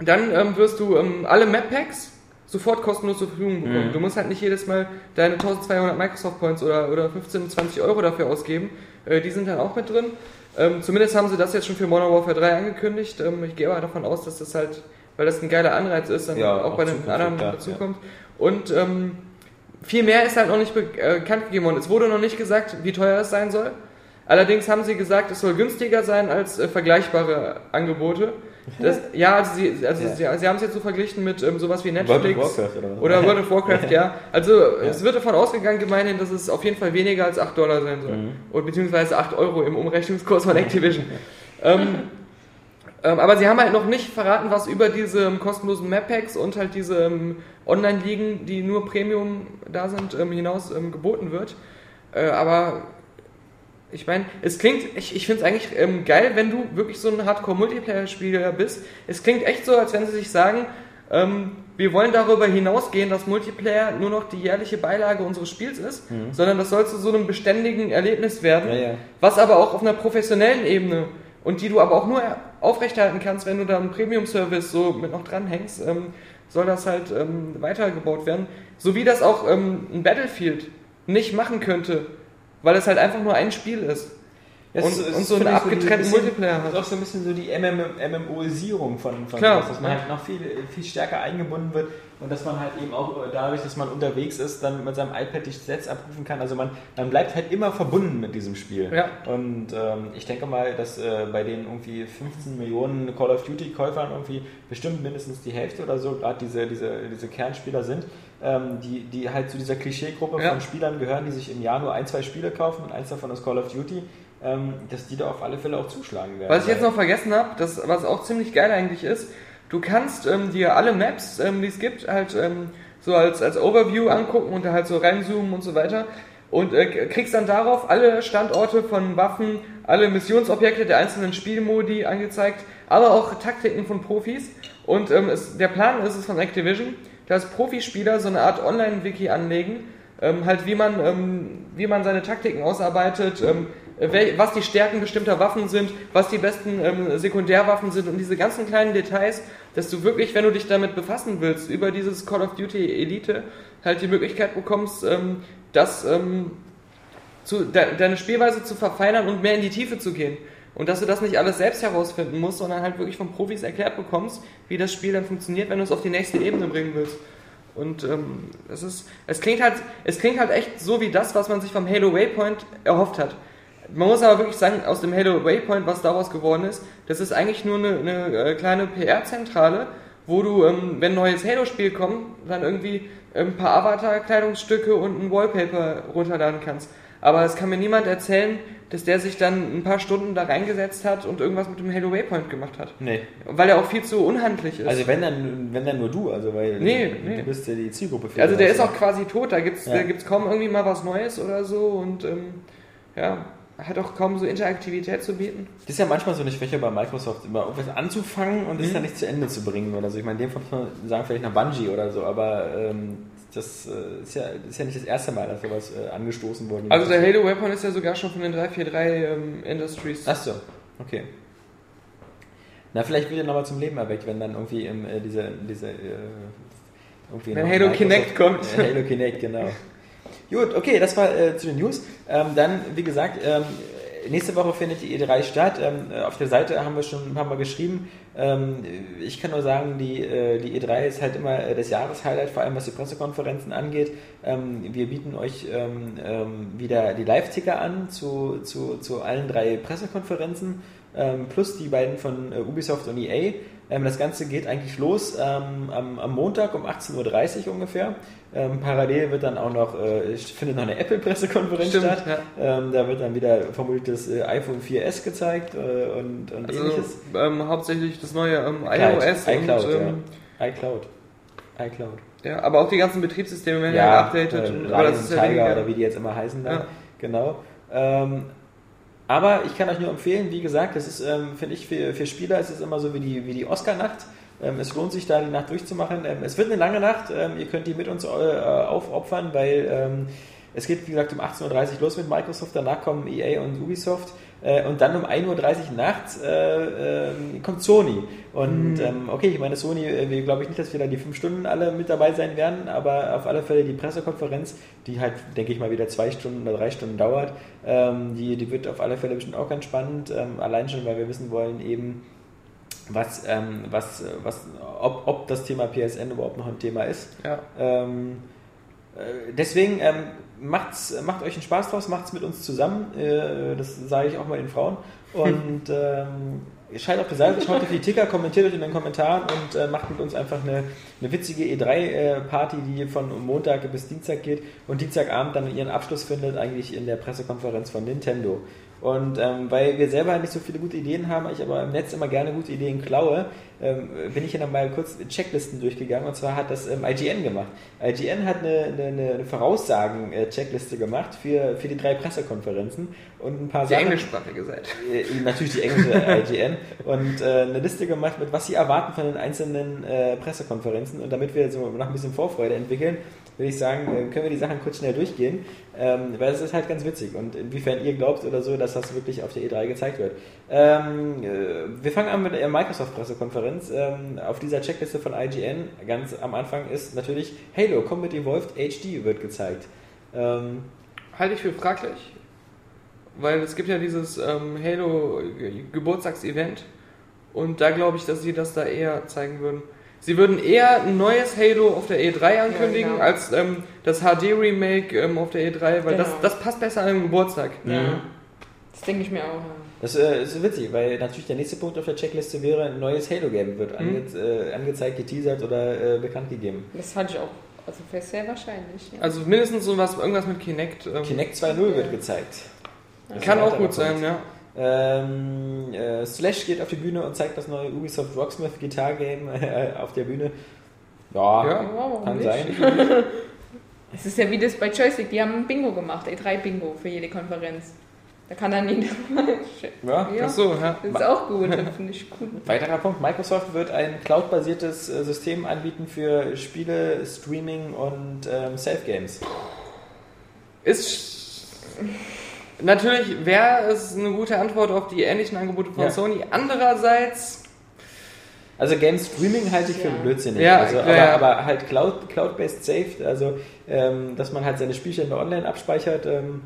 dann ähm, wirst du ähm, alle Map-Packs sofort kostenlos zur Verfügung bekommen. Mhm. Du musst halt nicht jedes Mal deine 1200 Microsoft Points oder, oder 15, 20 Euro dafür ausgeben. Äh, die sind dann auch mit drin. Ähm, zumindest haben sie das jetzt schon für Modern Warfare 3 angekündigt. Ähm, ich gehe aber davon aus, dass das halt, weil das ein geiler Anreiz ist, dann Ja, auch auch bei den anderen ja, dazukommt. Und ähm, viel mehr ist halt noch nicht äh, bekannt gegeben worden. Es wurde noch nicht gesagt, wie teuer es sein soll. Allerdings haben sie gesagt, es soll günstiger sein als äh, vergleichbare Angebote. Das, ja, also sie, also Ja. sie, sie haben es jetzt so verglichen mit ähm, sowas wie World Netflix Warcraft oder oder World of Warcraft, ja. Also es wird davon ausgegangen gemeinhin, dass es auf jeden Fall weniger als 8 Dollar sein soll. Mhm. Und beziehungsweise 8 Euro im Umrechnungskurs von Activision. ähm, ähm, aber sie haben halt noch nicht verraten, was über diese ähm, kostenlosen Map-Packs und halt diese ähm, Online-Ligen, die nur Premium da sind, ähm, hinaus geboten wird. Äh, aber ich meine, es klingt, ich, ich finde es eigentlich ähm, geil, wenn du wirklich so ein Hardcore-Multiplayer-Spieler bist. Es klingt echt so, als wenn sie sich sagen, ähm, wir wollen darüber hinausgehen, dass Multiplayer nur noch die jährliche Beilage unseres Spiels ist, sondern das soll zu so einem beständigen Erlebnis werden, Mhm. Ja, ja. was aber auch auf einer professionellen Ebene und die du aber auch nur aufrechterhalten kannst, wenn du da einen Premium-Service so mit noch dranhängst, ähm, soll das halt ähm, weitergebaut werden. So wie das auch ähm, ein Battlefield nicht machen könnte, weil es halt einfach nur ein Spiel ist. Und- ist- und so einen abgetrennten ein bisschen- Multiplayer hat. Das ist auch so ein bisschen so die MM MMOisierung von, von Klar. sowas, dass man halt noch viel, viel stärker eingebunden wird und dass man halt eben auch dadurch, dass man unterwegs ist, dann mit seinem iPad die Stats abrufen kann. Also man, man bleibt halt immer verbunden mit diesem Spiel. Ja. Und ähm, ich denke mal, dass äh, bei den irgendwie 15 Millionen Call of Duty Käufern irgendwie bestimmt mindestens die Hälfte oder so gerade diese, diese, diese Kernspieler sind, ähm, die, die halt zu dieser Klischeegruppe Ja. von Spielern gehören, die sich im Jahr nur ein, zwei Spiele kaufen und eins davon ist Call of Duty, ähm, dass die da auf alle Fälle auch zuschlagen werden. Was ich jetzt noch vergessen habe, das, was auch ziemlich geil eigentlich ist, du kannst ähm, dir alle Maps, ähm, die es gibt, halt ähm, so als, als Overview angucken und da halt so reinzoomen und so weiter. Und äh, kriegst dann darauf alle Standorte von Waffen, alle Missionsobjekte der einzelnen Spielmodi angezeigt, aber auch Taktiken von Profis. Und ähm, es, der Plan ist es von Activision, dass Profispieler so eine Art Online-Wiki anlegen, ähm, halt wie man, ähm, wie man seine Taktiken ausarbeitet, ähm, wel, was die Stärken bestimmter Waffen sind, was die besten ähm, Sekundärwaffen sind und diese ganzen kleinen Details, dass du wirklich, wenn du dich damit befassen willst, über dieses Call of Duty Elite halt die Möglichkeit bekommst, ähm, das ähm, zu, de, deine Spielweise zu verfeinern und mehr in die Tiefe zu gehen. Und dass du das nicht alles selbst herausfinden musst, sondern halt wirklich von Profis erklärt bekommst, wie das Spiel dann funktioniert, wenn du es auf die nächste Ebene bringen willst. Und ähm, es ist, es klingt halt, es klingt halt echt so wie das, was man sich vom Halo Waypoint erhofft hat. Man muss aber wirklich sagen, aus dem Halo Waypoint, was daraus geworden ist, das ist eigentlich nur eine, eine äh, kleine PR-Zentrale, wo du, ähm, wenn ein neues Halo-Spiel kommt, dann irgendwie ein paar Avatar-Kleidungsstücke und ein Wallpaper runterladen kannst. Aber es kann mir niemand erzählen, dass der sich dann ein paar Stunden da reingesetzt hat und irgendwas mit dem Halo Waypoint gemacht hat. Nee. Weil er auch viel zu unhandlich ist. Also wenn dann, wenn dann nur du, also weil Nee, du, nee. bist ja die Zielgruppe für Also der ist auch quasi tot, da gibt's, Ja. da gibt's kaum irgendwie mal was Neues oder so und ähm, ja, hat auch kaum so Interaktivität zu bieten. Das ist ja manchmal so eine Schwäche bei Microsoft, immer irgendwas anzufangen und es Mhm. dann nicht zu Ende zu bringen oder so. Ich meine, in dem Fall muss man sagen, vielleicht nach Bungie oder so, aber ähm, das äh, ist, ja, ist ja nicht das erste Mal, dass sowas äh, angestoßen wurde. Also der Halo Weapon ist ja sogar schon von den 343 ähm, Industries. Ach so, okay. Na, vielleicht wird er nochmal zum Leben erweckt, wenn dann irgendwie im, äh, diese, diese äh, irgendwie Wenn Halo Kinect kommt. Äh, Halo Kinect, genau. Gut, okay, das war äh, zu den News. Ähm, dann, wie gesagt, ähm, nächste Woche findet die E3 statt. Ähm, äh, auf der Seite haben wir schon ein paar Mal geschrieben. Ähm, ich kann nur sagen, die, äh, die E3 ist halt immer äh, das Jahreshighlight, vor allem was die Pressekonferenzen angeht. Ähm, wir bieten euch ähm, wieder die Live-Ticker an zu, zu, zu allen drei Pressekonferenzen, plus die beiden von äh, Ubisoft und EA. Ähm, das Ganze geht eigentlich los ähm, am, am Montag um 18.30 Uhr ungefähr. Ähm, parallel wird dann auch noch, äh, findet noch eine Apple-Pressekonferenz statt. ja. Ähm, da wird dann wieder vermutlich das äh, iPhone 4S gezeigt äh, und, und Also ähnliches. ähm, hauptsächlich das neue iOS iCloud, und ja. iCloud. iCloud. ja. aber auch die ganzen Betriebssysteme werden ja, Ja, geupdatet. äh, und, aber das ja Tiger weniger. oder wie die jetzt immer heißen dann. Ja. Genau. Ähm, aber ich kann euch nur empfehlen, wie gesagt, das ist, ähm, finde ich, für, für Spieler ist es immer so wie die, wie die Oscar-Nacht. Ähm, es lohnt sich da, die Nacht durchzumachen. Ähm, es wird eine lange Nacht. Ähm, ihr könnt die mit uns äh, aufopfern, weil ähm, es geht, wie gesagt, um 18.30 Uhr los mit Microsoft. Danach kommen EA und Ubisoft. Äh, und dann um 1.30 Uhr nachts äh, ähm, kommt Sony. Und ähm, okay, ich meine, Sony, äh, wir glaube ich nicht, dass wir da die fünf Stunden alle mit dabei sein werden, aber auf alle Fälle die Pressekonferenz, die halt, denke ich mal, wieder zwei Stunden oder drei Stunden dauert, ähm, die, die wird auf alle Fälle bestimmt auch ganz spannend. Ähm, allein schon, weil wir wissen wollen, eben, was, ähm, was, was, ob, ob das Thema PSN überhaupt noch ein Thema ist. Ja. Ähm, äh, deswegen ähm, macht's, macht euch einen Spaß draus, macht's mit uns zusammen. Äh, das sage ich auch mal den Frauen. Und ähm, Schaltet auf die Seite, schaut auf die Ticker, kommentiert euch in den Kommentaren und äh, macht mit uns einfach eine, eine witzige E3-Party, die von Montag bis Dienstag geht und Dienstagabend dann ihren Abschluss findet, eigentlich in der Pressekonferenz von Nintendo. Und ähm, weil wir selber nicht so viele gute Ideen haben, ich aber im Netz immer gerne gute Ideen klaue, ähm, bin ich hier nochmal kurz Checklisten durchgegangen. Und zwar hat das ähm, IGN gemacht. IGN hat eine, eine, eine Voraussagen-Checkliste gemacht für, für die drei Pressekonferenzen und ein paar Die Sachen. englischsprachige Seite. Äh, natürlich die englische IGN und äh, eine Liste gemacht mit was sie erwarten von den einzelnen äh, Pressekonferenzen und damit wir so noch ein bisschen Vorfreude entwickeln, würde ich sagen, äh, können wir die Sachen kurz schnell durchgehen, ähm, weil es ist halt ganz witzig und inwiefern ihr glaubt oder so, dass das wirklich auf der E3 gezeigt wird. Ähm, äh, wir fangen an mit der Microsoft-Pressekonferenz. Ähm, auf dieser Checkliste von IGN ganz am Anfang ist natürlich Halo Combat Evolved HD wird gezeigt. Halte ich für fraglich. Weil es gibt ja dieses ähm, Halo-Geburtstagsevent und da glaube ich, dass sie das da eher zeigen würden. Sie würden eher ein neues Halo auf der E3 ankündigen, genau. als ähm, das HD-Remake ähm, auf der E3, weil das, Genau. das passt besser an den Geburtstag. Ja. Das denke ich mir auch. Das äh, ist witzig, weil natürlich der nächste Punkt auf der Checkliste wäre, ein neues Halo-Game wird ange äh, angezeigt, geteasert oder äh, bekannt gegeben. Das halte ich auch also für sehr wahrscheinlich. Ja. Also mindestens so was, irgendwas mit Kinect. Ähm, Kinect 2.0 wird gezeigt. Das kann auch gut sein, Punkt. ja. Ähm, äh, Slash geht auf die Bühne und zeigt das neue Ubisoft Rocksmith Guitar Game äh, auf der Bühne. Ja, Ja, kann nicht? sein. Es ist ja wie das bei Joystick, die haben ein Bingo gemacht, E3-Bingo für jede Konferenz. Da kann dann jeder Ja. ja, so, ja. Das ist auch gut, das finde ich gut. Weiterer Punkt, Microsoft wird ein cloud-basiertes äh, System anbieten für Spiele, Streaming und ähm, Safe-Games. Ist natürlich wäre es eine gute Antwort auf die ähnlichen Angebote von Ja. Sony. Andererseits, Also Game Streaming halte ich für Ja. blödsinnig. Ja, also, ja, aber, ja. aber halt Cloud, Cloud-based saved, also ähm, dass man halt seine Spielstände online abspeichert, ähm,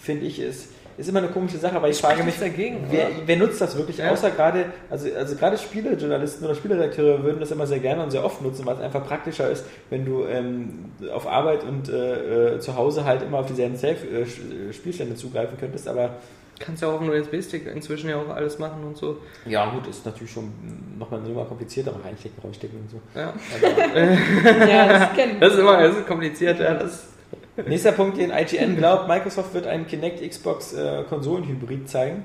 finde ich, ist, ist immer eine komische Sache, weil ich frage mich, dagegen, wer, wer nutzt das wirklich? Ja. Außer gerade, also, also gerade Spielejournalisten oder Spieleredakteure würden das immer sehr gerne und sehr oft nutzen, weil es einfach praktischer ist, wenn du ähm, auf Arbeit und äh, äh, zu Hause halt immer auf dieselben Safe-Spielstände zugreifen könntest, aber kannst ja auch auf einen USB-Stick inzwischen ja auch alles machen und so. ja gut, ist natürlich schon nochmal eine Nummer komplizierter, reinstecken, rausstecken und so. Ja. Ja, das kennen Das ist immer das ist kompliziert, ja. Das, Nächster Punkt, den IGN glaubt, Microsoft wird einen Kinect Xbox äh, Konsolenhybrid zeigen.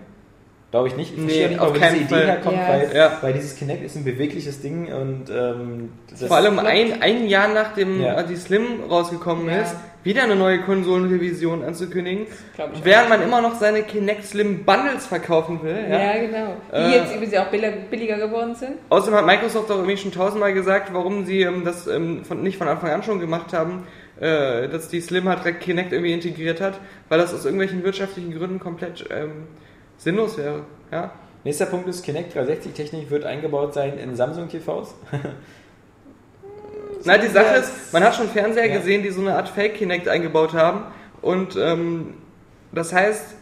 Glaube ich nicht. Ich verstehe Nee, nicht, wo diese Idee Fall. herkommt, Ja. weil, Ja. weil dieses Kinect ist ein bewegliches Ding und ähm, das vor allem ein, ein Jahr nachdem Ja. die Slim rausgekommen Ja. ist, wieder eine neue Konsolenrevision anzukündigen, während man immer noch seine Kinect Slim Bundles verkaufen will. Ja. Ja, genau. Die Äh, jetzt übrigens auch billiger, billiger geworden sind. Außerdem hat Microsoft auch irgendwie schon tausendmal gesagt, warum sie ähm, das ähm, von, nicht von Anfang an schon gemacht haben, äh, dass die Slim halt direkt Kinect irgendwie integriert hat, weil das aus irgendwelchen wirtschaftlichen Gründen komplett ähm, sinnlos wäre. Ja? Nächster Punkt ist, Kinect 360-Technik wird eingebaut sein in Samsung-TVs. Na, die Sache ist, man hat schon Fernseher Ja. gesehen, die so eine Art Fake Kinect eingebaut haben. Und ähm, das heißt,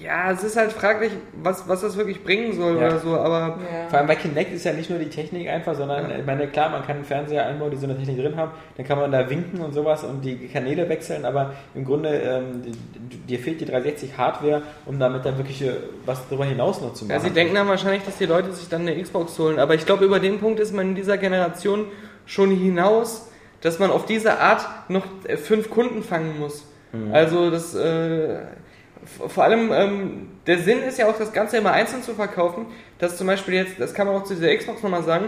ja, es ist halt fraglich, was, was das wirklich bringen soll Ja. oder so, aber Ja. Vor allem bei Kinect ist ja nicht nur die Technik einfach, sondern Ja. ich meine, klar, man kann einen Fernseher einbauen, die so eine Technik drin haben, dann kann man da winken und sowas und die Kanäle wechseln, aber im Grunde, ähm, dir fehlt die 360 Hardware, um damit dann wirklich äh, was darüber hinaus noch zu machen. Ja, sie denken dann wahrscheinlich, dass die Leute sich dann eine Xbox holen. Aber ich glaube, über den Punkt ist man in dieser Generation schon hinaus, dass man auf diese Art noch äh, fünf Kunden fangen muss. Also das, äh, vor allem, ähm, der Sinn ist ja auch, das Ganze immer einzeln zu verkaufen. Dass zum Beispiel jetzt, das kann man auch zu dieser Xbox nochmal sagen,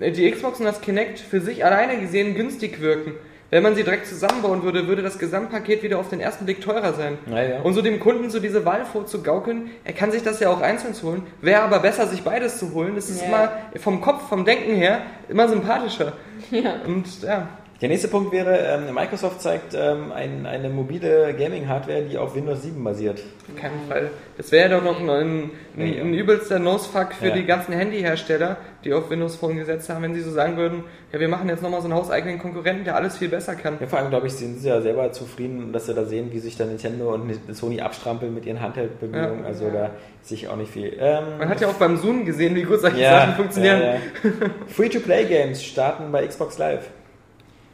äh, die Xbox und das Kinect für sich alleine gesehen günstig wirken. Wenn man sie direkt zusammenbauen würde, würde das Gesamtpaket wieder auf den ersten Blick teurer sein. Ja, ja. Und so dem Kunden so diese Wahl vorzugaukeln, er kann sich das ja auch einzeln holen, wäre aber besser, sich beides zu holen. Das ist Ja. immer vom Kopf, vom Denken her immer sympathischer. Ja. Und ja, Der nächste Punkt wäre, ähm, Microsoft zeigt ähm, ein, eine mobile Gaming-Hardware, die auf Windows 7 basiert. auf keinen Fall. Das wäre doch noch ein, ein, Nee, ein übelster Nosefuck für Ja. die ganzen Handyhersteller, die auf Windows Phone gesetzt haben, wenn sie so sagen würden, ja, wir machen jetzt nochmal so einen hauseigenen Konkurrenten, der alles viel besser kann. Ja, vor allem, glaube ich, sind sie ja selber zufrieden, dass sie da sehen, wie sich da Nintendo und Sony abstrampeln mit ihren Handheld-Bemühungen. Ja. Also da sehe ich auch nicht viel. Ähm, Man hat ja auch beim Zoom gesehen, wie gut solche ja, Sachen funktionieren. Free-to-Play-Games starten bei Xbox Live.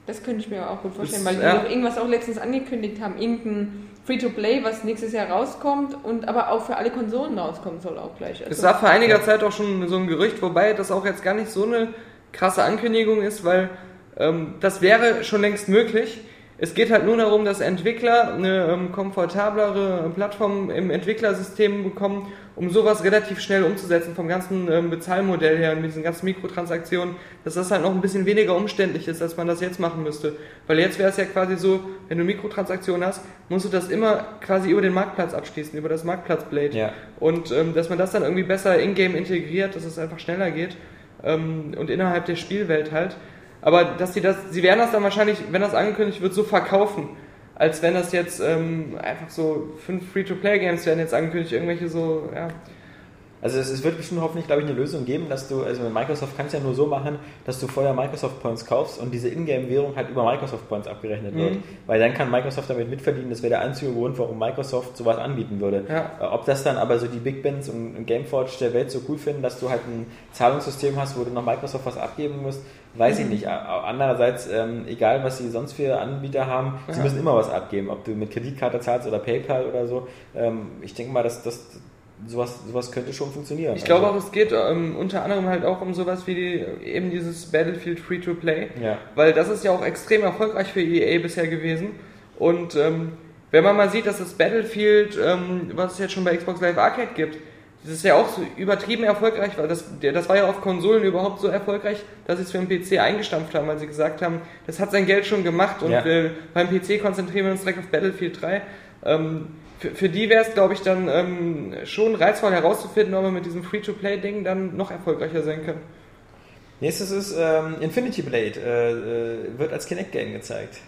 Das könnte ich mir auch gut vorstellen, Das- weil die ja. doch irgendwas auch letztens angekündigt haben. Irgendein Free-to-Play, was nächstes Jahr rauskommt und aber auch für alle Konsolen rauskommen soll auch gleich. Es Also, war vor einiger Zeit auch schon so ein Gerücht, wobei das auch jetzt gar nicht so eine krasse Ankündigung ist, weil ähm, das wäre schon längst möglich. Es geht halt nur darum, dass Entwickler eine ähm, komfortablere Plattform im Entwicklersystem bekommen, um sowas relativ schnell umzusetzen vom ganzen ähm, Bezahlmodell her und mit diesen ganzen Mikrotransaktionen, dass das halt noch ein bisschen weniger umständlich ist, als man das jetzt machen müsste. Weil jetzt wäre es ja quasi so, wenn du Mikrotransaktionen hast, musst du das immer quasi über den Marktplatz abschließen, über das Marktplatzblade. Ja. Und ähm, dass man das dann irgendwie besser in-game integriert, dass es einfach schneller geht ähm, und innerhalb der Spielwelt halt. Aber dass sie das, sie werden das dann wahrscheinlich, wenn das angekündigt wird, so verkaufen, als wenn das jetzt ähm, einfach so fünf Free-to-Play-Games werden jetzt angekündigt, irgendwelche so, ja. Also es, es wird bestimmt hoffentlich, glaube ich, eine Lösung geben, dass du, also Microsoft kann es ja nur so machen, dass du vorher Microsoft Points kaufst und diese Ingame-Währung halt über Microsoft Points abgerechnet wird. Mhm. Weil dann kann Microsoft damit mitverdienen, das wäre der einzige Grund, warum Microsoft sowas anbieten würde. Ja. Ob das dann aber so die Big Bands und Gameforge der Welt so cool finden, dass du halt ein Zahlungssystem hast, wo du noch Microsoft was abgeben musst, weiß ich nicht. Andererseits, ähm, egal was sie sonst für Anbieter haben, sie Ja. müssen immer was abgeben, ob du mit Kreditkarte zahlst oder PayPal oder so. Ähm, ich denke mal, dass das sowas, sowas könnte schon funktionieren. Ich glaube Also, auch, es geht ähm, unter anderem halt auch um sowas wie die, eben dieses Battlefield Free-to-Play. Ja. Weil das ist ja auch extrem erfolgreich für EA bisher gewesen. Und ähm, wenn man mal sieht, dass das Battlefield, ähm, was es jetzt schon bei Xbox Live Arcade gibt, das ist ja auch so übertrieben erfolgreich, weil das, das war ja auf Konsolen überhaupt so erfolgreich, dass sie es für den PC eingestampft haben, weil sie gesagt haben, das hat sein Geld schon gemacht und Ja. äh, beim PC konzentrieren wir uns direkt auf Battlefield 3. Ähm, für, für die wäre es, glaube ich, dann ähm, schon reizvoll herauszufinden, ob wir mit diesem Free-to-Play-Ding dann noch erfolgreicher sein können. Nächstes ist ähm, Infinity Blade, äh, äh, wird als Kinect-Game gezeigt.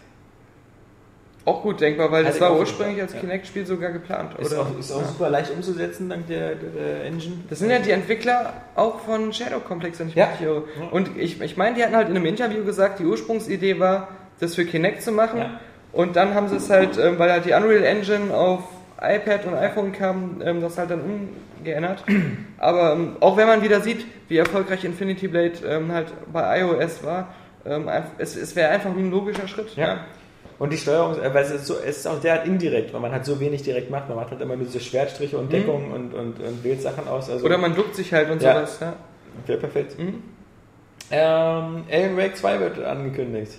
Auch gut denkbar, weil Hatte das war ursprünglich als ja. Kinect-Spiel sogar geplant. Ist oder? auch, ist auch super leicht umzusetzen dank der, der Engine. Das sind ja die Entwickler auch von Shadow Complex, wenn ich Ja. mich irre. Und ich, ich meine, die hatten halt in einem Interview gesagt, die Ursprungsidee war, das für Kinect zu machen. Ja. Und dann haben sie es halt, ähm, weil halt die Unreal Engine auf iPad und iPhone kam, ähm, das halt dann umgeändert. Aber ähm, auch wenn man wieder sieht, wie erfolgreich Infinity Blade ähm, halt bei iOS war, ähm, es, es wäre einfach ein logischer Schritt. Ja. Und die Steuerung, äh, weil es ist, so, es ist auch derart indirekt, weil man halt so wenig direkt macht. Man macht halt immer nur diese Schwertstriche und Deckung und, und, und wählt Sachen aus. Also Oder man duckt sich halt und Ja. sowas. Ja. Wäre perfekt. Mhm. Ähm, Alan Wake 2 wird angekündigt.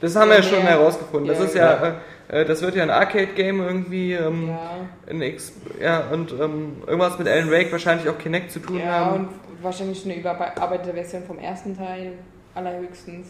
Das haben wir ja Ja, schon ja. herausgefunden. Das Ja, ist ja, äh, das wird ja ein Arcade-Game irgendwie, ähm, ja. ein X, ja, und ähm, irgendwas mit Alan Wake wahrscheinlich auch Kinect zu tun ja, haben. und wahrscheinlich eine überarbeitete Version vom ersten Teil, allerhöchstens.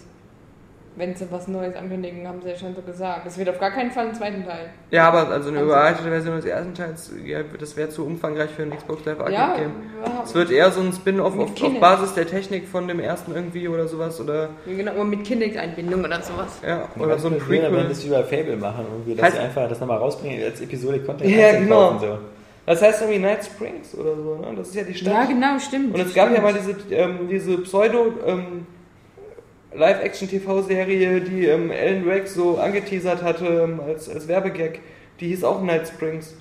Wenn sie was Neues ankündigen, haben sie ja schon so gesagt. Es wird auf gar keinen Fall einen zweiten Teil. Ja, aber also eine überarbeitete Version des ersten Teils, ja, das wäre zu umfangreich für ein Xbox Live Ja, Arcade-Game. ja, Es wird eher so ein Spin-off auf, auf. Basis der Technik von dem ersten irgendwie oder sowas oder genau, aber mit Kinect-Einbindung oder sowas. ja, oder so ein Wir werden Prequel. das wie bei Fable machen, irgendwie, dass Heißt- sie einfach das nochmal rausbringen als Episode Content Ja, genau. kaufen, so. Das heißt irgendwie Night Springs oder so, ne? Das ist ja die Stadt. Ja, genau, stimmt. Und es gab ja stimmt. mal diese, ähm, diese Pseudo ähm, Live-Action-TV-Serie, die ähm, Alan Wake so angeteasert hatte ähm, als, als Werbegag. Die hieß auch Night Springs.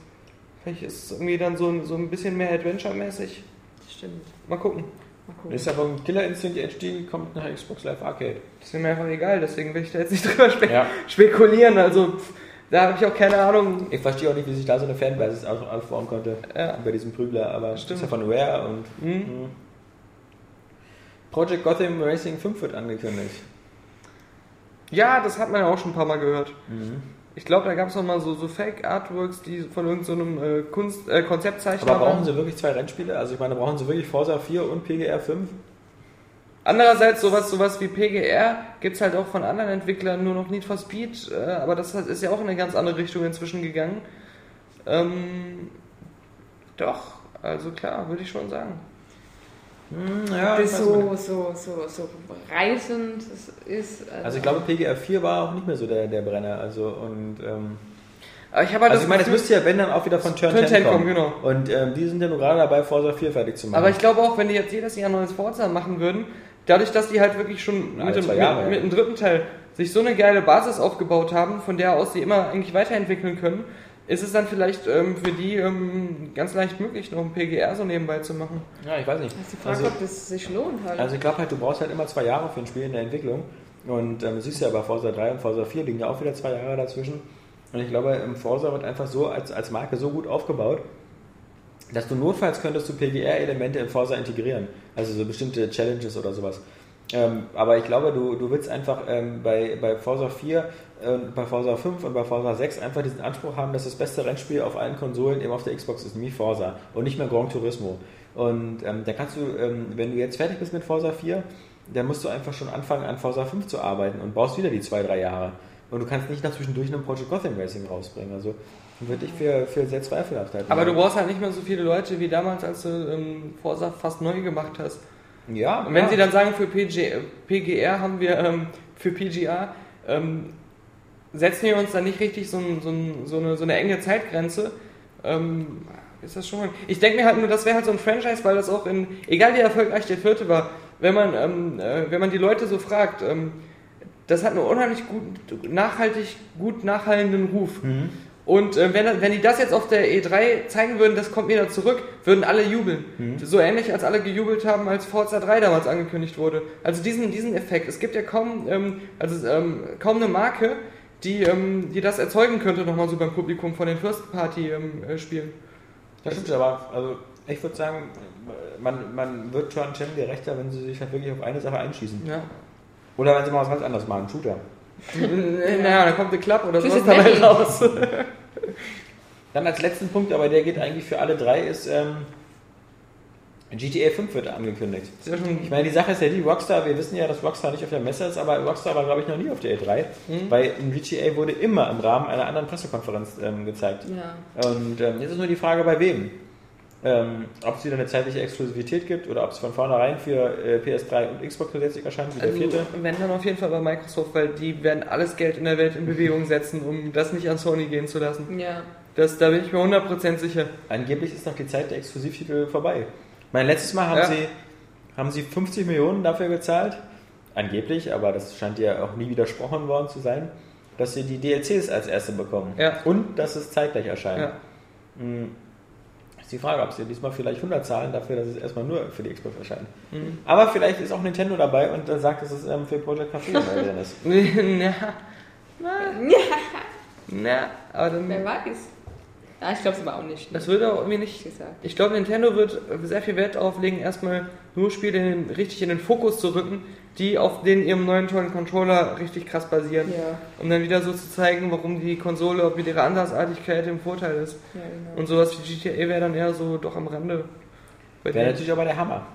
Vielleicht ist es irgendwie dann so, ein- so ein bisschen mehr Adventure-mäßig. Stimmt. Mal gucken. Mal gucken. Ist ja vom Killer Instinct HD kommt nach Xbox Live Arcade. Das ist mir einfach egal, deswegen will ich da jetzt nicht drüber spe Ja. spekulieren. Also, pff, da habe ich auch keine Ahnung. Ich verstehe auch nicht, wie sich da so eine Fanbasis auf- aufbauen konnte Ja. bei diesem Prügler, aber Stimmt. ist ja von Rare und Hm? Project Gotham Racing 5 wird angekündigt. Ja, das hat man ja auch schon ein paar Mal gehört. Ich glaube, da gab es noch mal so, so Fake-Artworks, die von irgendeinem so äh, Kunst, äh, Konzeptzeichner Aber brauchen waren. sie wirklich zwei Rennspiele? Also ich meine, brauchen sie wirklich Forza 4 und PGR 5? Andererseits, sowas, sowas wie PGR gibt es halt auch von anderen Entwicklern, nur noch Need for Speed, äh, aber das ist ja auch in eine ganz andere Richtung inzwischen gegangen. Ähm, doch, also klar, würde ich schon sagen. Hm, ja, das so, so, so, so reißend ist. Also ich glaube, PGR 4 war auch nicht mehr so der, der Brenner. Also und ähm, Aber ich habe halt also ich meine, es Gefühl- müsste ja wenn dann auch wieder von Turn, Turn 10 10 kommen. kommen, genau. Und ähm, die sind ja nur gerade dabei, Forza 4 fertig zu machen. Aber ich glaube auch, wenn die jetzt jedes Jahr ein neues Forza machen würden, dadurch, dass die halt wirklich schon Ja, mit, dem, Jahre, mit, ja. mit dem dritten Teil sich so eine geile Basis aufgebaut haben, von der aus sie immer eigentlich weiterentwickeln können, ist es dann vielleicht ähm, für die ähm, ganz leicht möglich, noch ein PGR so nebenbei zu machen. ja, ich weiß nicht. Das ist die Frage, Also, ob das sich lohnt halt. also ich glaube halt, du brauchst halt immer zwei Jahre für ein Spiel in der Entwicklung. Und ähm, siehst ja bei Forza 3 und Forza 4 liegen ja auch wieder zwei Jahre dazwischen. Und ich glaube, im Forza wird einfach so als, als Marke so gut aufgebaut, dass du notfalls könntest du PGR-Elemente in Forza integrieren. Also so bestimmte Challenges oder sowas. Ähm, aber ich glaube, du, du willst einfach ähm, bei, bei Forza 4, äh, bei Forza 5 und bei Forza 6 einfach diesen Anspruch haben, dass das beste Rennspiel auf allen Konsolen eben auf der Xbox ist, nämlich Forza und nicht mehr Gran Turismo. Und ähm, da kannst du, ähm, wenn du jetzt fertig bist mit Forza 4, dann musst du einfach schon anfangen, an Forza 5 zu arbeiten und baust wieder die zwei, drei Jahre. Und du kannst nicht nach zwischendurch einen Project Gotham Racing rausbringen. Also würde ich für, für sehr zweifelhaft halten. Aber du brauchst halt nicht mehr so viele Leute wie damals, als du ähm, Forza fast neu gemacht hast. Ja, Und wenn ja. sie dann sagen, für PG, PGR haben wir, ähm, für PGA, ähm, setzen wir uns dann nicht richtig so, ein, so, ein, so, eine, so eine enge Zeitgrenze, ähm, ist das schon. Ich denke mir halt nur, das wäre halt so ein Franchise, weil das auch in, egal wie erfolgreich der vierte war, wenn man, ähm, äh, wenn man die Leute so fragt, ähm, das hat einen unheimlich gut, nachhaltig, gut nachhallenden Ruf. Mhm. Und äh, wenn, wenn die das jetzt auf der E3 zeigen würden, das kommt wieder zurück, würden alle jubeln. Mhm. So ähnlich, als alle gejubelt haben, als Forza 3 damals angekündigt wurde. Also diesen, diesen Effekt. Es gibt ja kaum, ähm, also, ähm, kaum eine Marke, die, ähm, die das erzeugen könnte, nochmal so beim Publikum von den First-Party-Spielen. Das stimmt aber. Also ich würde sagen, man, man wird schon Cem gerechter, wenn sie sich halt wirklich auf eine Sache einschießen. ja. Oder wenn sie mal was ganz anderes machen, Shooter. naja, dann kommt der Klapp oder sowas dabei raus. Dann als letzten Punkt, aber der geht eigentlich für alle drei, ist ähm, GTA 5 wird angekündigt. Ich meine, die Sache ist ja die, Rockstar, wir wissen ja, dass Rockstar nicht auf der Messe ist, aber Rockstar war, glaube ich, noch nie auf der E3, Mhm. weil ein GTA wurde immer im Rahmen einer anderen Pressekonferenz ähm, gezeigt. Ja. Und ähm, jetzt ist nur die Frage, bei wem. Ähm, ob es wieder eine zeitliche Exklusivität gibt oder ob es von vornherein für äh, PS3 und Xbox zusätzlich erscheint, wie der also, vierte. wenn dann auf jeden Fall bei Microsoft, weil die werden alles Geld in der Welt in Bewegung setzen, um das nicht an Sony gehen zu lassen. Ja. Das, da bin ich mir 100% sicher. Angeblich ist noch die Zeit der Exklusivtitel vorbei. Mein letztes Mal haben, Ja. sie, haben sie 50 Millionen dafür gezahlt. Angeblich, aber das scheint ja auch nie widersprochen worden zu sein, dass sie die DLCs als erste bekommen. Ja. Und dass es zeitgleich erscheint. Ja. Hm. Ist die Frage, ob sie diesmal vielleicht 100 zahlen dafür, dass es erstmal nur für die Xbox erscheint. Mhm. Aber vielleicht ist auch Nintendo dabei und äh, sagt, dass es ähm, für Project Café dabei drin ist. na, na, na, aber dann, Wer weiß. Ja, ich glaube es aber auch nicht. das würde auch irgendwie nicht. gesagt. Ich glaube, Nintendo wird sehr viel Wert darauf legen, erstmal nur Spiele in den, richtig in den Fokus zu rücken, die auf den ihrem neuen tollen Controller richtig krass basieren. Ja, Um dann wieder so zu zeigen, warum die Konsole auch mit ihrer Andersartigkeit im Vorteil ist. ja, genau. Und sowas wie GTA wäre dann eher so doch am Rande. Wäre natürlich aber der Hammer.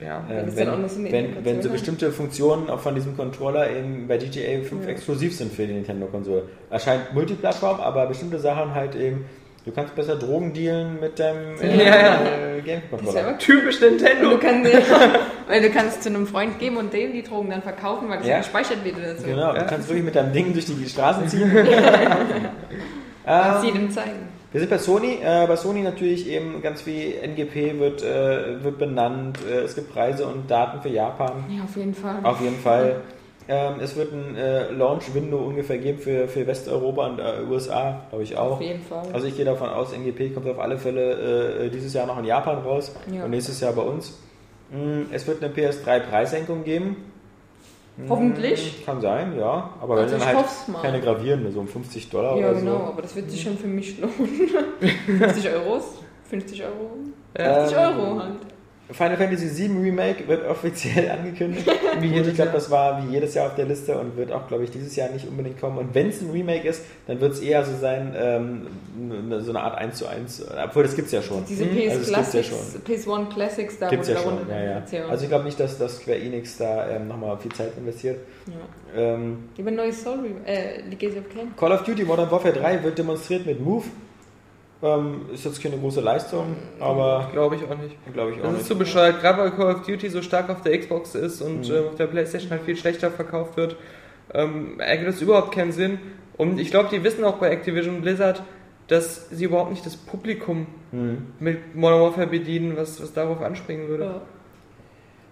Ja. Äh, wenn, wenn, wenn so bestimmte Funktionen auch von diesem Controller eben bei GTA 5 Ja. exklusiv sind für die Nintendo-Konsole. Erscheint Multiplattform, aber bestimmte Sachen halt eben, du kannst besser Drogen dealen mit deinem äh, Ja, ja. äh, Das ist ja Game-Controller. aber Typisch Nintendo. du kannst, weil du kannst zu einem Freund geben und dem die Drogen dann verkaufen, weil das Ja. gespeichert wird oder so. Genau, Ja. du kannst wirklich mit deinem Ding durch die Straßen ziehen. Ähm, jedem zeigen. Wir sind bei Sony. Äh, bei Sony natürlich eben ganz wie NGP wird, äh, wird benannt. Äh, es gibt Preise und Daten für Japan. Ja, auf jeden Fall. Auf jeden Fall. Ähm, es wird ein äh, Launch-Window ungefähr geben für, für Westeuropa und äh, USA, glaube ich auch. Auf jeden Fall. Also ich gehe davon aus, NGP kommt auf alle Fälle äh, dieses Jahr noch in Japan raus Ja. und nächstes Jahr bei uns. Mm, Es wird eine PS3-Preissenkung geben. Mm, Hoffentlich. Kann sein, ja. Aber Also wenn dann halt keine gravierende, so um 50 Dollar ja, oder genau, so. aber das wird sich schon für mich lohnen. 50 Euros? 50 Euro? Ja. 50 Ähm, Euro halt. Final Fantasy VII Remake wird offiziell angekündigt. Wie jedes ich glaube, das war wie jedes Jahr auf der Liste und wird auch, glaube ich, dieses Jahr nicht unbedingt kommen. Und wenn es ein Remake ist, dann wird es eher so sein, ähm, so eine Art 1 zu 1. Obwohl, das gibt es ja schon. Diese Also, PS ja Classics, schon. PS1 Classics, da Gibt's ja schon, ja, ja. Also ich glaube nicht, dass, dass Square Enix da ähm, nochmal viel Zeit investiert. ja. Ähm, Lieber neues Soul, Re- äh, Legacy of Kain. Call of Duty Modern Warfare 3 wird demonstriert mit Move. Ähm, ist jetzt keine große Leistung, aber Glaube ich auch nicht. glaube ich auch Das ist nicht. zu bescheuert, gerade weil Call of Duty so stark auf der Xbox ist und Mhm. äh, auf der Playstation halt viel schlechter verkauft wird, ähm, ergibt das überhaupt keinen Sinn. Und ich glaube, die wissen auch bei Activision Blizzard, dass sie überhaupt nicht das Publikum Mhm. mit Modern Warfare bedienen, was, was darauf anspringen würde. Ja.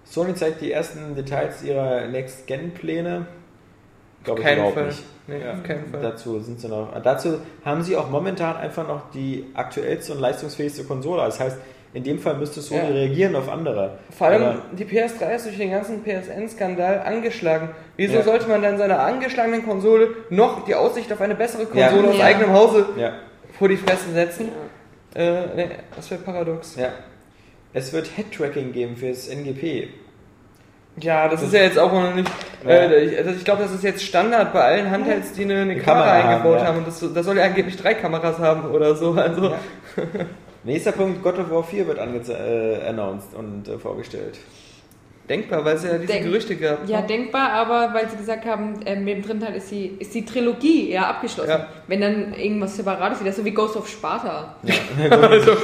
Sony zeigt die ersten Details ihrer Next-Gen-Pläne. Glaube ich überhaupt Fall. nicht. Nee, Ja, auf keinen Fall. Dazu sind sie noch. Dazu haben sie auch momentan einfach noch die aktuellste und leistungsfähigste Konsole. Das heißt, In dem Fall müsste Sony Ja. reagieren auf andere. Vor allem, Aber- die PS3 ist durch den ganzen PSN-Skandal angeschlagen. Wieso Ja. sollte man dann seiner angeschlagenen Konsole noch die Aussicht auf eine bessere Ja. Konsole aus Ja. eigenem Hause ja, vor die Fresse setzen? Äh, nee, das wäre paradox. ja. Es wird Head-Tracking geben fürs NGP. Ja, das ist ja jetzt auch noch nicht. Ja. Äh, ich also ich glaube, das ist jetzt Standard bei allen Handhelds, die eine, eine Eine Kamera, Kamera haben, eingebaut ja. haben. Und das, das soll ja angeblich drei Kameras haben oder so. Also, Ja. Nächster Punkt, God of War 4 wird äh, announced und äh, vorgestellt. Denkbar, weil es ja diese Denk- Gerüchte gab. Ja, denkbar, aber weil sie gesagt haben, ähm, mit dem dritten Teil ist die, ist die Trilogie ja abgeschlossen. Ja. Wenn dann irgendwas Separates wieder, so wie Ghost of Sparta.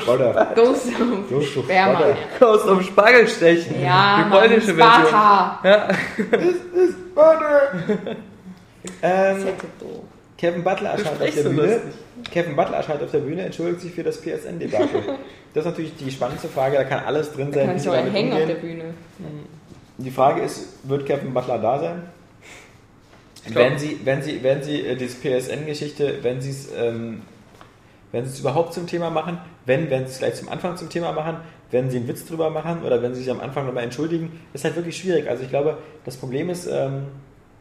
Sparta. Ghost of Ghost of Sperma. Sparta. Aus dem Spargel stechen. Ja, die Mann, polnische Version. Sparta. Ja. Ähm, Zetto. Kevin Butler erscheint auf der Bühne. Kevin Butler erscheint auf der Bühne, entschuldigt sich für das PSN-Debakel. Das ist natürlich die spannendste Frage, da kann alles drin sein. Kann wie ich auch hängen auf der umgehen. Bühne. Die Frage ist, wird Kevin Butler da sein? Wenn sie, wenn sie, wenn sie äh, diese PSN-Geschichte, wenn sie es, ähm, wenn sie es überhaupt zum Thema machen, wenn, wenn sie es gleich zum Anfang zum Thema machen, wenn sie einen Witz drüber machen oder wenn sie sich am Anfang nochmal entschuldigen, ist halt wirklich schwierig. Also ich glaube, das Problem ist, ähm,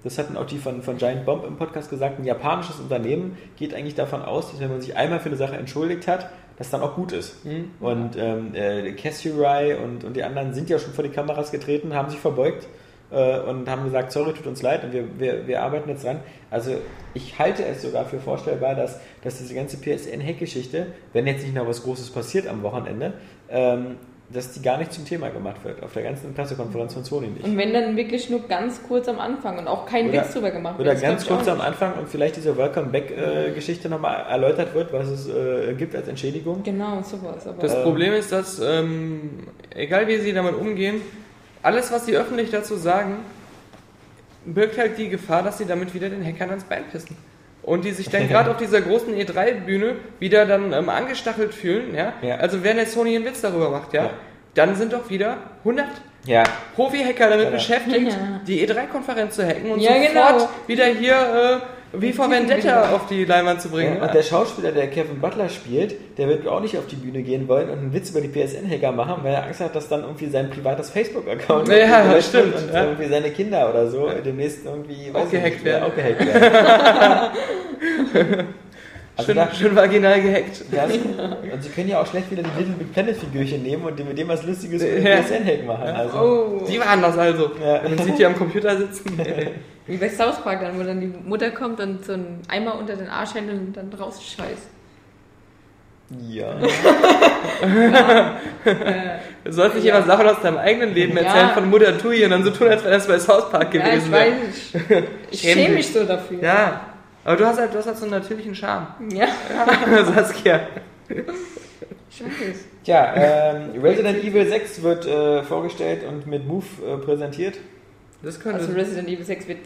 das hatten auch die von, von Giant Bomb im Podcast gesagt, ein japanisches Unternehmen geht eigentlich davon aus, dass wenn man sich einmal für eine Sache entschuldigt hat, das dann auch gut ist. Mhm. Und ähm, äh, Cassurai und, und die anderen sind ja schon vor die Kameras getreten, haben sich verbeugt äh, und haben gesagt, sorry, tut uns leid und wir, wir, wir arbeiten jetzt dran. Also ich halte es sogar für vorstellbar, dass, dass diese ganze PSN-Hack-Geschichte, wenn jetzt nicht noch was Großes passiert am Wochenende, ähm, dass die gar nicht zum Thema gemacht wird. Auf der ganzen Pressekonferenz von Sony nicht. Und wenn dann wirklich nur ganz kurz am Anfang und auch kein Oder- Witz drüber gemacht Oder das ganz kurz am. Anfang und vielleicht diese Welcome Back-Geschichte nochmal erläutert wird, was es äh, gibt als Entschädigung. Genau, sowas. Aber Das Ähm. Problem ist, dass, ähm, egal wie sie damit umgehen, alles, was sie öffentlich dazu sagen, birgt halt die Gefahr, dass sie damit wieder den Hackern ans Bein pissen. Und die sich dann gerade auf dieser großen E3-Bühne wieder dann ähm, angestachelt fühlen, ja? Ja. Also wenn jetzt Sony einen Witz darüber macht, ja, Ja. dann sind doch wieder 100 Ja, Profi-Hacker damit Ja. beschäftigt, Ja. die E3-Konferenz zu hacken und Ja, sofort genau. wieder hier äh, wie vor Vendetta auf die Leinwand zu bringen. Ja, und der Schauspieler, der Kevin Butler spielt, der wird auch nicht auf die Bühne gehen wollen und einen Witz über die PSN-Hacker machen, weil er Angst hat, dass dann irgendwie sein privates Facebook-Account Ja, stimmt, und ja. irgendwie seine Kinder oder so demnächst irgendwie Auch weiß ich gehackt werden. Auch gehackt werden. also schön, da, schön vaginal gehackt. das, und sie können ja auch schlecht wieder die Little Big Planet-Figürchen nehmen und mit dem was Lustiges über Ja. den PSN-Hack machen. Also, Oh. Die waren das also. Ja. Man sieht die am Computer sitzen. Wie bei South Park dann, wo dann die Mutter kommt und so einen Eimer unter den Arsch hält und dann raus scheißt. ja. Du sollst nicht immer Sachen aus deinem eigenen Leben Ja. erzählen von Mutter Tui und dann so tun, als wäre das bei South Park Ja, gewesen ich wäre. weiß. Ich, ich Schäm schäme mich so dafür. Ja, aber du hast halt, du hast halt so einen natürlichen Charme. Ja, Saskia. ich weiß. Tja, ähm, Resident Evil 6 wird äh, vorgestellt und mit Move äh, präsentiert. Das könnte. Also Resident Evil 6 wird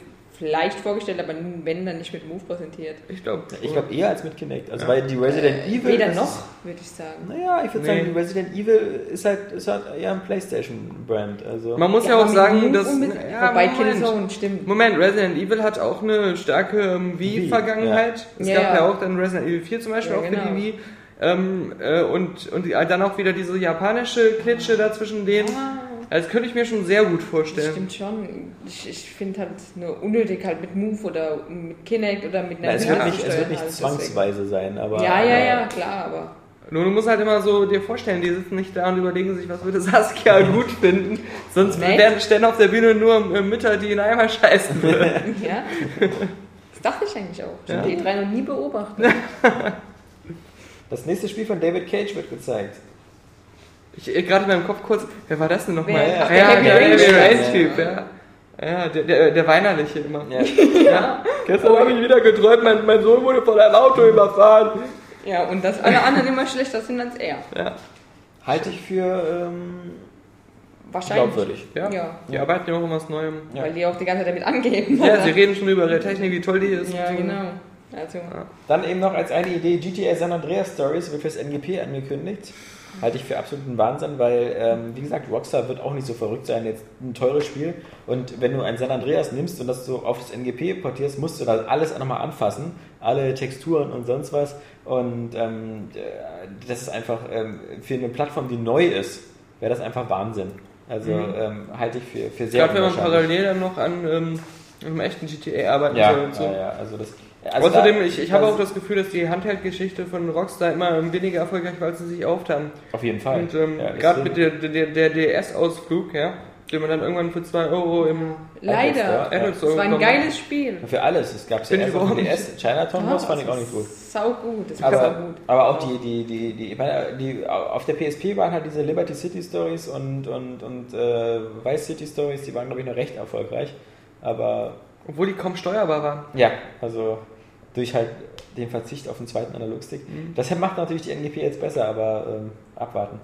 vielleicht vorgestellt, aber wenn, dann nicht mit Move präsentiert. ich glaube. Ich glaube eher als mit Kinect. Also weil die Resident Evil. Weder noch, würde ich sagen. naja, ich würde Nee. sagen, die Resident Evil ist halt, ist halt eher ein PlayStation-Brand. Also Man muss ja, aber auch sagen, Move dass. ja, wobei Moment. Killzone, stimmt. Moment, Resident Evil hat auch eine starke ähm, Wii-Vergangenheit. Es Ja, gab ja. ja. auch dann Resident Evil 4 zum Beispiel Ja, auch für genau. die Wii. Ähm, äh, und, und die, dann auch wieder diese japanische Klitsche da zwischen denen. Ah, Das könnte ich mir schon sehr gut das vorstellen. stimmt schon. Ich, ich finde halt nur unnötig halt mit Move oder mit Kinect oder mit Na, einer es, wird Wii nicht, es wird nicht halt, deswegen. zwangsweise sein, aber. Ja, ja, ja, klar, aber. Nur du musst halt immer so dir vorstellen, die sitzen nicht da und überlegen sich, was würde Saskia gut finden. Sonst werden stellen auf der Bühne nur äh, Mütter, die in Eimer scheißen würden. Ja. Das dachte ich eigentlich auch. Ich Ja. habe die drei noch nie beobachtet. Das nächste Spiel von David Cage wird gezeigt. Ich äh, gerade in meinem Kopf kurz, wer war das denn nochmal? Ja, ja, der Happy der Rain Happy Typ. Rain Typ, ja. Ja, der, der, der Weinerliche immer. Ja. Ja. Gestern habe ich wieder geträumt, mein, mein Sohn wurde von einem Auto überfahren. Ja, und dass alle anderen immer schlechter sind als er. Ja. Halte ich für ähm, Wahrscheinlich. glaubwürdig. Ja. Ja. Die arbeiten ja auch an was Neuem. Ja. Weil die auch die ganze Zeit damit angeben. Ja, sie reden schon über ihre Technik, wie toll die ist. Ja, genau. Also, Dann eben noch als eine Idee, GTA San Andreas Stories wird fürs NGP angekündigt. Halte ich für absoluten Wahnsinn, weil, ähm, wie gesagt, Rockstar wird auch nicht so verrückt sein, jetzt ein teures Spiel. Und wenn du ein San Andreas nimmst und das so auf das NGP portierst, musst du da alles nochmal anfassen. alle Texturen und sonst was. Und ähm, äh, das ist einfach ähm, für eine Plattform, die neu ist, wäre das einfach Wahnsinn. Also Mhm. ähm, halte ich für, für sehr Gerade wenn man parallel dann noch an ähm, einem echten GTA arbeiten ja, soll und so. ja, ja, also das. Also Außerdem, da- ich, ich habe auch das Gefühl, dass die Handheld-Geschichte von Rockstar immer weniger erfolgreich war, als sie sich auftaten. auf jeden Fall. Und ähm, Ja, gerade mit der, der, der DS-Ausflug, ja, den man dann irgendwann für 2 Euro im Leider. Ja. Apple Store Es war ein geiles Spiel. für alles. Es gab ja Finde ich erst auf DS. Chinatown Wars fand ich auch nicht gut. Sau gut. Das war sau Aber, gut. aber auch die, die, die, die, ich meine, die, auf der PSP waren halt diese Liberty City Stories und, und, und äh, Vice City Stories, die waren, glaube ich, noch recht erfolgreich. Aber Obwohl die kaum steuerbar waren. ja, also durch halt den Verzicht auf den zweiten Analogstick. Das macht natürlich die NGP jetzt besser, aber ähm, abwarten.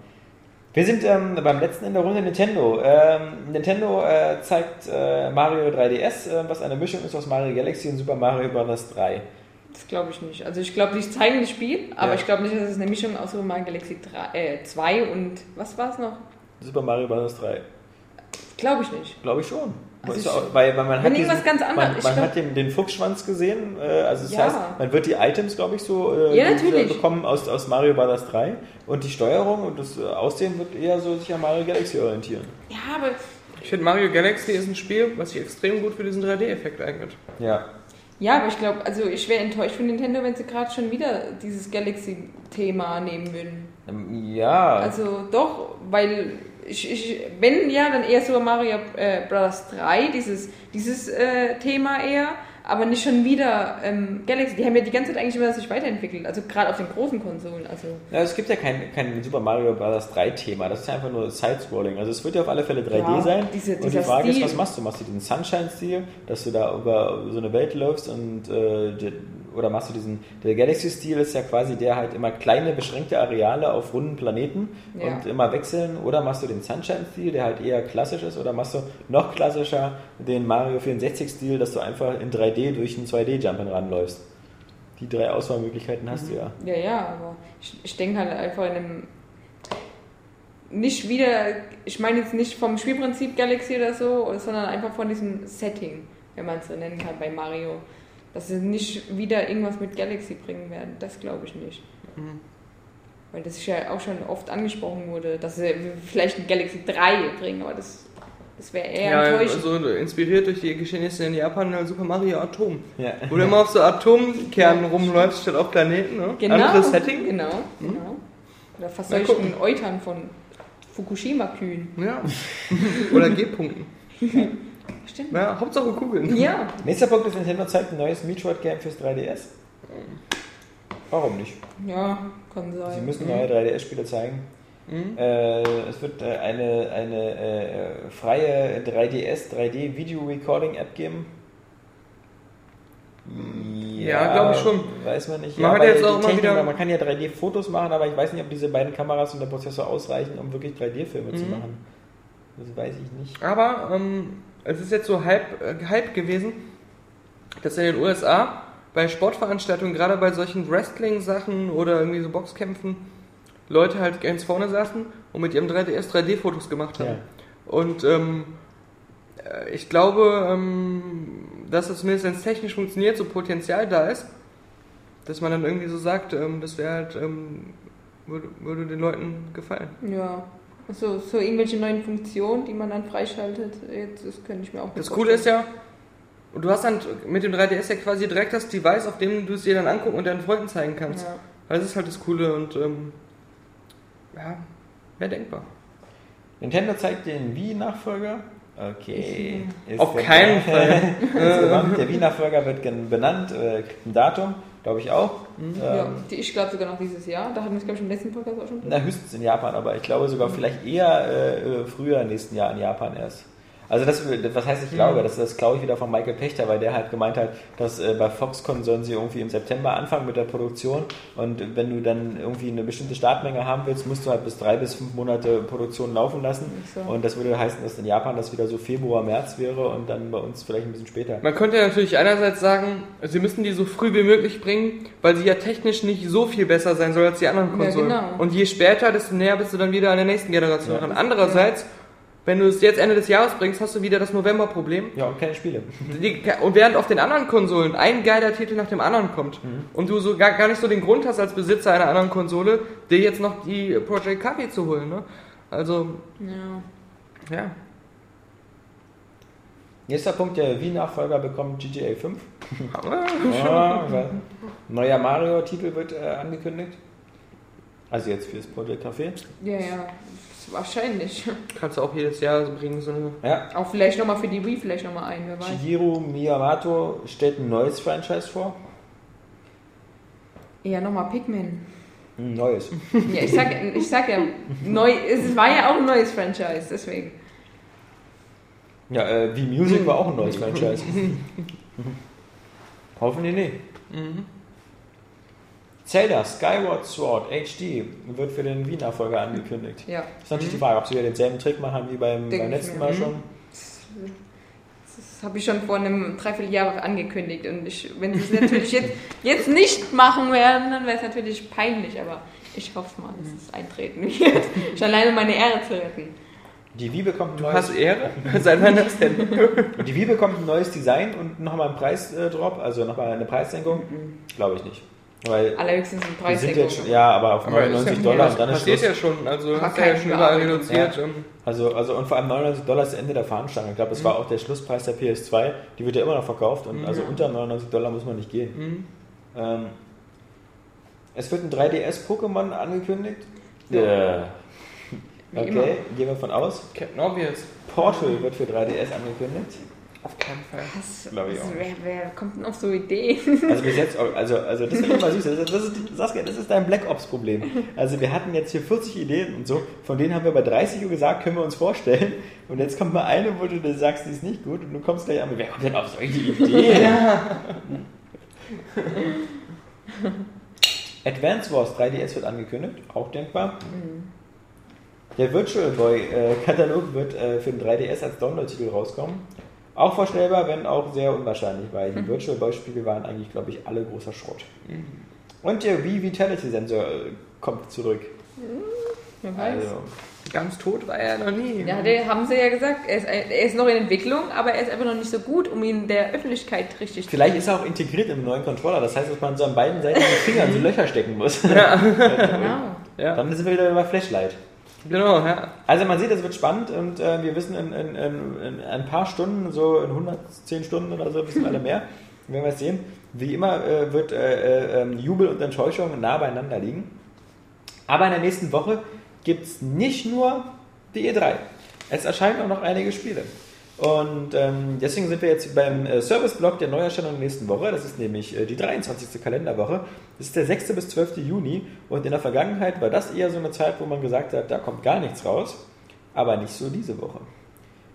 Wir sind ähm, beim letzten in der Runde Nintendo. Ähm, Nintendo äh, zeigt äh, Mario 3DS, äh, was eine Mischung ist aus Mario Galaxy und Super Mario Bros. 3. Das glaube ich nicht. Also ich glaube, die zeigen das Spiel, aber Ja. ich glaube nicht, dass es eine Mischung aus Super Mario Galaxy 3, äh, 2 und was war es noch? Super Mario Bros. 3. Glaube ich nicht. Glaube ich schon. Also auch- weil, weil man hat diesen- Man, man glaub- hat den, den Fuchsschwanz gesehen. Äh, also das Ja. heißt, man wird die Items, glaube ich, so äh, Ja, bekommen aus, aus Mario Bros. 3. Und die Steuerung und das äh, Aussehen wird eher so sich an Mario Galaxy orientieren. Ja, aber Ich finde Mario Galaxy ist ein Spiel, was sich extrem gut für diesen 3D-Effekt eignet. Ja. Ja, aber ich glaube, also ich wäre enttäuscht von Nintendo, wenn sie gerade schon wieder dieses Galaxy-Thema nehmen würden. Ähm, Ja. Also doch, weil ich, ich wenn ja, dann eher Super Mario äh, Bros. 3, dieses, dieses äh, Thema eher, aber nicht schon wieder ähm, Galaxy. Die haben ja die ganze Zeit eigentlich immer sich weiterentwickelt, also gerade auf den großen Konsolen. Also ja, es gibt ja kein, kein Super Mario Bros. 3 Thema. Das ist ja einfach nur Side-Scrolling. Also es wird ja auf alle Fälle 3D Ja, sein. diese- und die Frage ist, Stil. was machst du? Machst du den Sunshine-Stil, dass du da über so eine Welt läufst und äh, oder machst du diesen, der Galaxy-Stil ist ja quasi der halt immer kleine, beschränkte Areale auf runden Planeten Ja. und immer wechseln. Oder machst du den Sunshine-Stil, der halt eher klassisch ist, oder machst du noch klassischer den Mario 64-Stil, dass du einfach in 3D durch einen 2D-Jump ranläufst. Die drei Auswahlmöglichkeiten hast du ja. Ja, ja, aber ich, ich denke halt einfach in einem. Nicht wieder, ich meine jetzt nicht vom Spielprinzip Galaxy oder so, sondern einfach von diesem Setting, wenn man es so nennen kann bei Mario. Dass sie nicht wieder irgendwas mit Galaxy bringen werden, das glaube ich nicht. Weil das ja auch schon oft angesprochen wurde, dass sie vielleicht ein Galaxy 3 bringen, aber das, das wäre eher Ja, enttäuschend. also inspiriert durch die Geschehnisse in Japan äh, Super Mario Atom. Ja. Wo du immer auf so Atomkernen rumläufst statt auf Planeten, ne? Genau. Anderes Setting. Genau, genau. Oder Mal verseuchten Eutern von Fukushima-Kühen. Ja. Oder G-Punkten. Stimmt. Ja, Hauptsache Kugeln. Ja, Nächster Punkt ist, Nintendo zeigt ein neues Metroid-Game fürs 3DS. Warum nicht? ja, kann sein. Sie müssen neue 3DS-Spiele zeigen. Mhm. Äh, es wird äh, eine, eine äh, freie 3DS, 3D-Video-Recording-App geben. Ja, glaub ich schon. Weiß man nicht. Man weil jetzt auch Technik, wieder- Man kann ja 3D-Fotos machen, aber ich weiß nicht, ob diese beiden Kameras und der Prozessor ausreichen, um wirklich 3D-Filme zu Mhm. machen. Das weiß ich nicht. Aber ähm, es ist jetzt so Hype, äh, Hype gewesen, dass in den USA bei Sportveranstaltungen, gerade bei solchen Wrestling-Sachen oder irgendwie so Boxkämpfen, Leute halt ganz vorne saßen und mit ihrem 3DS 3D-Fotos gemacht haben. Ja. Und ähm, äh, ich glaube, ähm, dass es es technisch funktioniert, so Potenzial da ist, dass man dann irgendwie so sagt, ähm, das wäre halt, ähm, würde, würde den Leuten gefallen. Ja. So, so irgendwelche neuen Funktionen, die man dann freischaltet, jetzt, das könnte ich mir auch Das Coole ist ja, du hast dann mit dem 3DS ja quasi direkt das Device, auf dem du es dir dann angucken und deinen Freunden zeigen kannst. Ja. Das ist halt das Coole und ähm, ja, wäre denkbar. Nintendo zeigt den Wii-Nachfolger. Okay. Ist Auf keinen Fall. Der Wii-Nachfolger wird benannt, äh, kriegt ein Datum, glaube ich auch. Ja, Ähm, die, ich glaube sogar noch dieses Jahr. Da hatten wir es, glaube ich, im letzten Podcast auch schon. na, höchstens in Japan, aber ich glaube sogar vielleicht eher äh, früher nächsten Jahr in Japan erst. Also das, was heißt ich glaube, das, das glaube ich wieder von Michael Pechter, weil der halt gemeint hat, dass äh, bei Foxconn sollen sie irgendwie im September anfangen mit der Produktion und wenn du dann irgendwie eine bestimmte Startmenge haben willst, musst du halt bis drei bis fünf Monate Produktion laufen lassen so. und das würde heißen, dass in Japan das wieder so Februar, März wäre und dann bei uns vielleicht ein bisschen später. Man könnte natürlich einerseits sagen, sie müssen die so früh wie möglich bringen, weil sie ja technisch nicht so viel besser sein soll als die anderen Ja, Konsolen. genau. Und je später, desto näher bist du dann wieder an der nächsten Generation Ja. dran. Andererseits, wenn du es jetzt Ende des Jahres bringst, hast du wieder das November-Problem. Ja, und keine Spiele. Die, und während auf den anderen Konsolen ein geiler Titel nach dem anderen kommt und du so gar, gar nicht so den Grund hast als Besitzer einer anderen Konsole, dir jetzt noch die Project Café zu holen, ne? Also, Ja. ja. Nächster Punkt, der Wii-Nachfolger bekommt GTA 5. Ja, neuer Mario-Titel wird äh, angekündigt. Also jetzt fürs Project Café. Ja, ja. Wahrscheinlich. Kannst du auch jedes Jahr so bringen, so eine. Ja. Auch vielleicht nochmal für die Wii vielleicht nochmal ein, wer weiß. Shigeru Miyamoto stellt ein neues Franchise vor. Ja, nochmal Pikmin. Ein neues. Ja, ich sag, ich sag ja, neu, es war ja auch ein neues Franchise, deswegen. Ja, äh, wie Music war auch ein neues Franchise. Hoffentlich nicht. Zelda Skyward Sword HD wird für den Wii-Nachfolger angekündigt. Ja. Ist natürlich die Frage, ob sie wieder denselben Trick machen wie beim, beim ich letzten. Mal schon. Das habe ich schon vor einem Dreivierteljahr angekündigt. Und ich, wenn sie es natürlich jetzt, jetzt nicht machen werden, dann wäre es natürlich peinlich. Aber ich hoffe mal, dass es eintreten wird. Schon alleine um meine Ehre zu retten. Die Wii bekommt ein Du neues, hast Ehre? Seit wann das denn? die Wii bekommt ein neues Design und nochmal einen Preisdrop, also nochmal eine Preissenkung. Glaube ich nicht. Weil Allerhöchstens wir Preis. sind jetzt schon, ja, aber auf 99 Dollar das und dann ist passiert Schluss. ja schon. Also, du ja schon überall reduziert. ähm. Also, also und vor allem 99 Dollar ist das Ende der Fahnenstange. Ich glaube, das war auch der Schlusspreis der PS2. Die wird ja immer noch verkauft und also unter 99 Dollar muss man nicht gehen. Mhm. Ähm, es wird ein 3DS-Pokémon angekündigt. Ja. Ja. Wie Okay, immer. gehen wir von aus. Captain Obvious. Portal wird für 3DS angekündigt. Auf keinen Fall. Was, Glaub ich was, auch wer, wer kommt denn auf so Ideen? Also bis jetzt, also, also das finde ich mal süß. Das ist, das ist, Saskia, das ist dein Black Ops-Problem. Also wir hatten jetzt hier 40 Ideen und so, von denen haben wir bei 30 Uhr gesagt, können wir uns vorstellen. Und jetzt kommt mal eine, wo du dir sagst, die ist nicht gut und du kommst gleich an, wer kommt denn auf solche Ideen? Advance Wars 3DS wird angekündigt, auch denkbar. Der Virtual Boy-Katalog wird äh, für den 3DS als Download-Titel rauskommen. Auch vorstellbar, wenn auch sehr unwahrscheinlich, weil die Virtual Boy-Spiele waren eigentlich, glaube ich, alle großer Schrott. Und der Wii Vitality Sensor äh, kommt zurück. Wer weiß. Also, Ganz tot war er noch nie. Ja, der haben sie ja gesagt, er ist, er ist noch in Entwicklung, aber er ist einfach noch nicht so gut, um ihn der Öffentlichkeit richtig zu vielleicht ist er auch integriert im neuen Controller. Das heißt, dass man so an beiden Seiten mit den Fingern so Löcher stecken muss. Genau. Ja, Dann sind wir wieder bei Flashlight. Genau, ja. Also man sieht, es wird spannend und äh, wir wissen in, in, in, in ein paar Stunden, so in 110 Stunden oder so, wissen alle mehr. Werden wir es sehen. Wie immer äh, wird äh, äh, ähm, Jubel und Enttäuschung nah beieinander liegen. Aber in der nächsten Woche gibt es nicht nur die E3. Es erscheinen auch noch einige Spiele. Und ähm, deswegen sind wir jetzt beim äh, Service-Block der Neuerstellung der nächsten Woche. Das ist nämlich äh, die 23. Kalenderwoche. Das ist der 6. bis 12. Juni. Und in der Vergangenheit war das eher so eine Zeit, wo man gesagt hat, da kommt gar nichts raus. Aber nicht so diese Woche.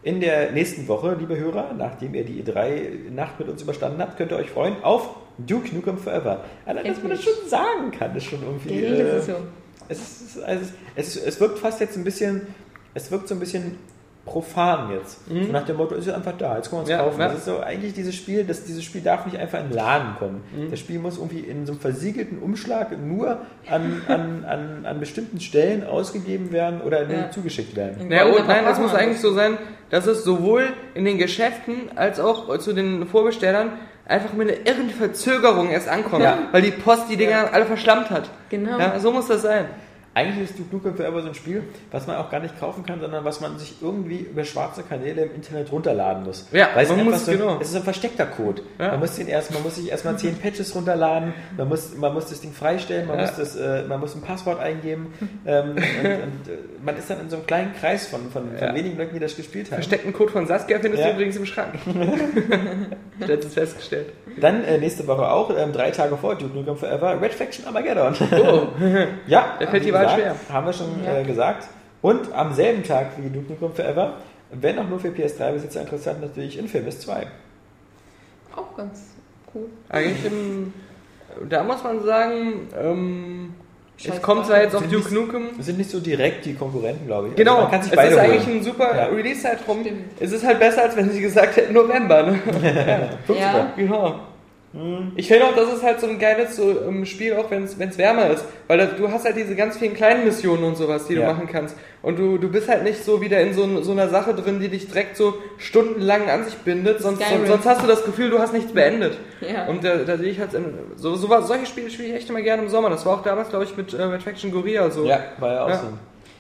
In der nächsten Woche, liebe Hörer, nachdem ihr die E3-Nacht mit uns überstanden habt, könnt ihr euch freuen auf Duke Nukem Forever. Allein, dass man das schon sagen kann, ist schon irgendwie... Äh, ist so. es, ist, also es, es wirkt fast jetzt ein bisschen, es wirkt so ein bisschen profan jetzt. So nach dem Motto, ist ja einfach da, jetzt können wir uns Ja, kaufen. ja. Das ist so eigentlich dieses Spiel, das, dieses Spiel darf nicht einfach in den Laden kommen. Das Spiel muss irgendwie in so einem versiegelten Umschlag nur an, an, an, an bestimmten Stellen ausgegeben werden oder Ja. zugeschickt werden. Goldener und nein, es Verpackung muss eigentlich so sein, dass es sowohl in den Geschäften als auch zu den Vorbestellern einfach mit einer irren Verzögerung erst ankommt, Ja. weil die Post die Dinger alle verschlammt hat. Genau. Ja, so muss das sein. Eigentlich ist Duke Nukem Forever so ein Spiel, was man auch gar nicht kaufen kann, sondern was man sich irgendwie über schwarze Kanäle im Internet runterladen muss. Ja, Weil es man einfach muss- so, genau. Es ist ein versteckter Code. Ja. Man muss den erst, man muss sich erstmal zehn Patches runterladen, man muss, man muss das Ding freistellen, man Ja. muss das, äh, man muss ein Passwort eingeben. ähm, und, und äh, man ist dann in so einem kleinen Kreis von, von, von Ja. wenigen Leuten, die das gespielt haben. Versteckten Code von Saskia findest du übrigens im Schrank. Es festgestellt. Dann äh, nächste Woche auch, ähm, drei Tage vor Duke Nukem Forever, Red Faction Armageddon. Oh, ja, Da fällt die Wahl gesagt, schwer. Haben wir schon Ja. äh, gesagt. Und am selben Tag wie Duke Nukem Forever, wenn auch nur für PS3-Besitzer interessant, natürlich Infamous 2. Auch ganz cool. eigentlich im, da muss man sagen, ähm, es kommt zwar jetzt auf Duke die- Nukem. Das sind nicht so direkt die Konkurrenten, glaube ich. Genau, Also man kann sich es beide ist holen. eigentlich ein super Ja. Release-Zeitraum. Es ist halt besser, als wenn sie gesagt hätten November. Ne? Guck's Ja. mal. Genau. Ich finde auch, das ist halt so ein geiles so, ähm, Spiel, auch wenn es wärmer ist. Weil da, du hast halt diese ganz vielen kleinen Missionen und sowas, die Ja. du machen kannst. Und du, du bist halt nicht so wieder in so, so einer Sache drin, die dich direkt so stundenlang an sich bindet. Sonst, sonst, sonst hast du das Gefühl, du hast nichts beendet. Ja. Und da, da sehe ich halt, so, so was, solche Spiele spiele ich echt immer gerne im Sommer. Das war auch damals, glaube ich, mit äh, Red Faction Gorilla so. Ja, war ja auch Ja. so.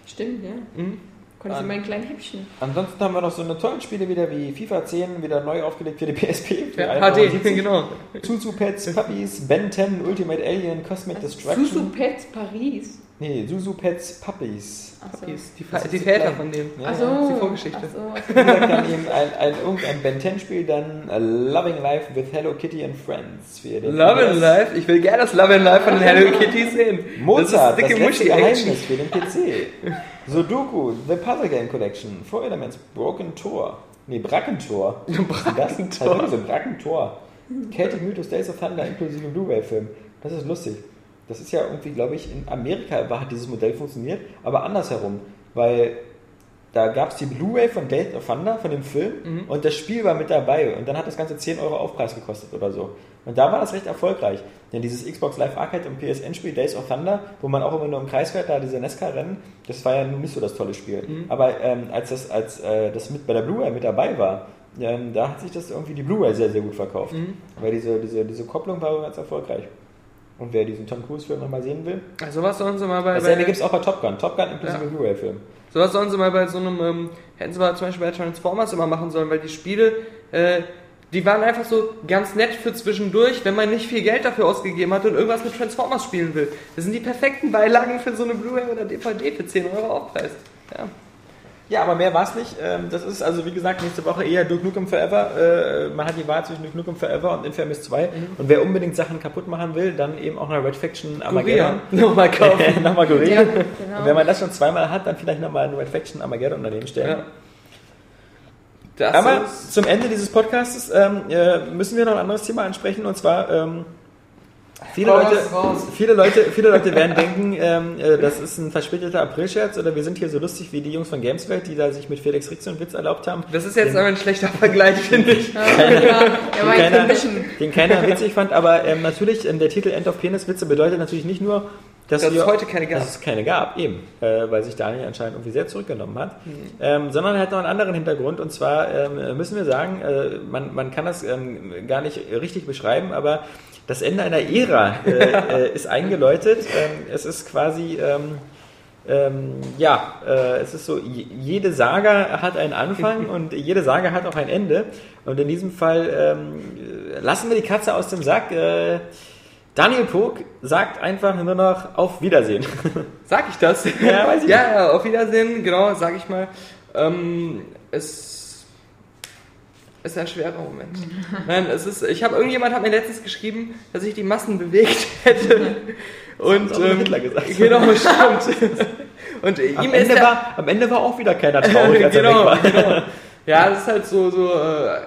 Stimmt, ja. Mhm. Konnte ich An- in meinen kleinen Häppchen. Ansonsten haben wir noch so eine tollen Spiele wieder wie FIFA 10, wieder neu aufgelegt für die PSP. Für Ja, 1,70 HD, genau. Zuzu Pets, Puppies, Ben 10, Ultimate Alien, Cosmic Destruction. Susu Pets Paris. Nee, Suzu Pets Puppies. Ach so. Die, ist- die, Das ist die Väter klein. von denen. Ja, Ach so. das ist die Vorgeschichte. Ach so. Dann eben ein, ein, irgendein Ben 10 Spiel, dann äh, Loving Life with Hello Kitty and Friends. Für den Love and. Life, ich will gerne das Love and Life von den Hello Kitty sehen. Mozart, das das, ist dicke letzte. Geheimnis für den PC. Sudoku, The Puzzle Game Collection, Four Elements, Broken Tor. Nee, Brackentor. Brackentor. Das ist so Brackentor. Celtic Mythos Days of Thunder inklusive Blu-ray-Film. Das ist lustig. Das ist ja irgendwie, glaube ich, in Amerika war, hat dieses Modell funktioniert, aber andersherum. Weil da gab es die Blu-ray von Days of Thunder, von dem Film, Mhm. und das Spiel war mit dabei. Und dann hat das Ganze 10 Euro Aufpreis gekostet oder so. Und da war das recht erfolgreich. Denn dieses Xbox Live Arcade und PSN-Spiel Days of Thunder, wo man auch immer nur im Kreis fährt, da diese Nesca-Rennen, das war ja nun nicht so das tolle Spiel. Mhm. Aber ähm, als das, als, äh, das mit bei der Blu-ray mit dabei war, ähm, da hat sich das irgendwie die Blu-ray sehr, sehr gut verkauft. Mhm. Weil diese, diese, diese Kopplung war ganz erfolgreich. Und wer diesen Tom Cruise-Film nochmal sehen will, Also was sollen sie mal bei, dasselbe bei gibt es auch bei Top Gun. Top Gun inklusive Ja. Blu-ray-Film. sowas sollen sie mal bei so einem, ähm, hätten sie mal zum Beispiel bei Transformers immer machen sollen, weil die Spiele, äh, die waren einfach so ganz nett für zwischendurch, wenn man nicht viel Geld dafür ausgegeben hat und irgendwas mit Transformers spielen will. Das sind die perfekten Beilagen für so eine Blu-ray oder DVD für 10 Euro Aufpreis. Ja. Ja, aber mehr war es nicht. Ähm, Das ist also, wie gesagt, nächste Woche eher Duke Nukem Forever. Äh, Man hat die Wahl zwischen Duke Nukem Forever und Infamous 2. Und wer unbedingt Sachen kaputt machen will, dann eben auch noch Red Faction Armageddon. Nochmal kaufen. nochmal Korea. Ja, Und genau. wenn man das schon zweimal hat, dann vielleicht nochmal ein Red Faction Armageddon daneben stellen. Ja. Das Aber ist, zum Ende dieses Podcasts ähm, äh, müssen wir noch ein anderes Thema ansprechen und zwar ähm, viele, Raus, Leute, raus. viele Leute viele Leute werden denken, ähm, äh, das ist ein verspäteter Aprilscherz oder wir sind hier so lustig wie die Jungs von Gameswelt, die da sich mit Felix Rix einen Witz erlaubt haben. das ist jetzt aber ein schlechter Vergleich, finde ich. Ja, er war den, in keiner, den keiner witzig fand, aber ähm, natürlich, ähm, der Titel End of Penis Witze bedeutet natürlich nicht nur, dass, Dass es wir, heute keine gab. dass es keine gab, eben, äh, weil sich Daniel anscheinend irgendwie sehr zurückgenommen hat, Mhm. ähm, sondern er hat noch einen anderen Hintergrund und zwar ähm, müssen wir sagen, äh, man, man kann das ähm, gar nicht richtig beschreiben, aber das Ende einer Ära äh, äh, ist eingeläutet. Ähm, es ist quasi ähm, ähm, ja, äh, es ist so, jede Saga hat einen Anfang und jede Saga hat auch ein Ende. Und in diesem Fall ähm, lassen wir die Katze aus dem Sack. Äh, Daniel Pog sagt einfach nur noch auf Wiedersehen. Sag ich das? Ja, weiß ich ja, ja, auf Wiedersehen, genau, sag ich mal. Ähm, es ist ein schwerer Moment. Nein, es ist, ich habe, irgendjemand hat mir letztens geschrieben, dass ich die Massen bewegt hätte. Und, auch ähm, Hitler gesagt. Genau, stimmt. Und Am ihm ist Ende, war, am Ende war auch wieder keiner traurig, als er weg genau, war. genau. Ja, es ist halt so, so äh,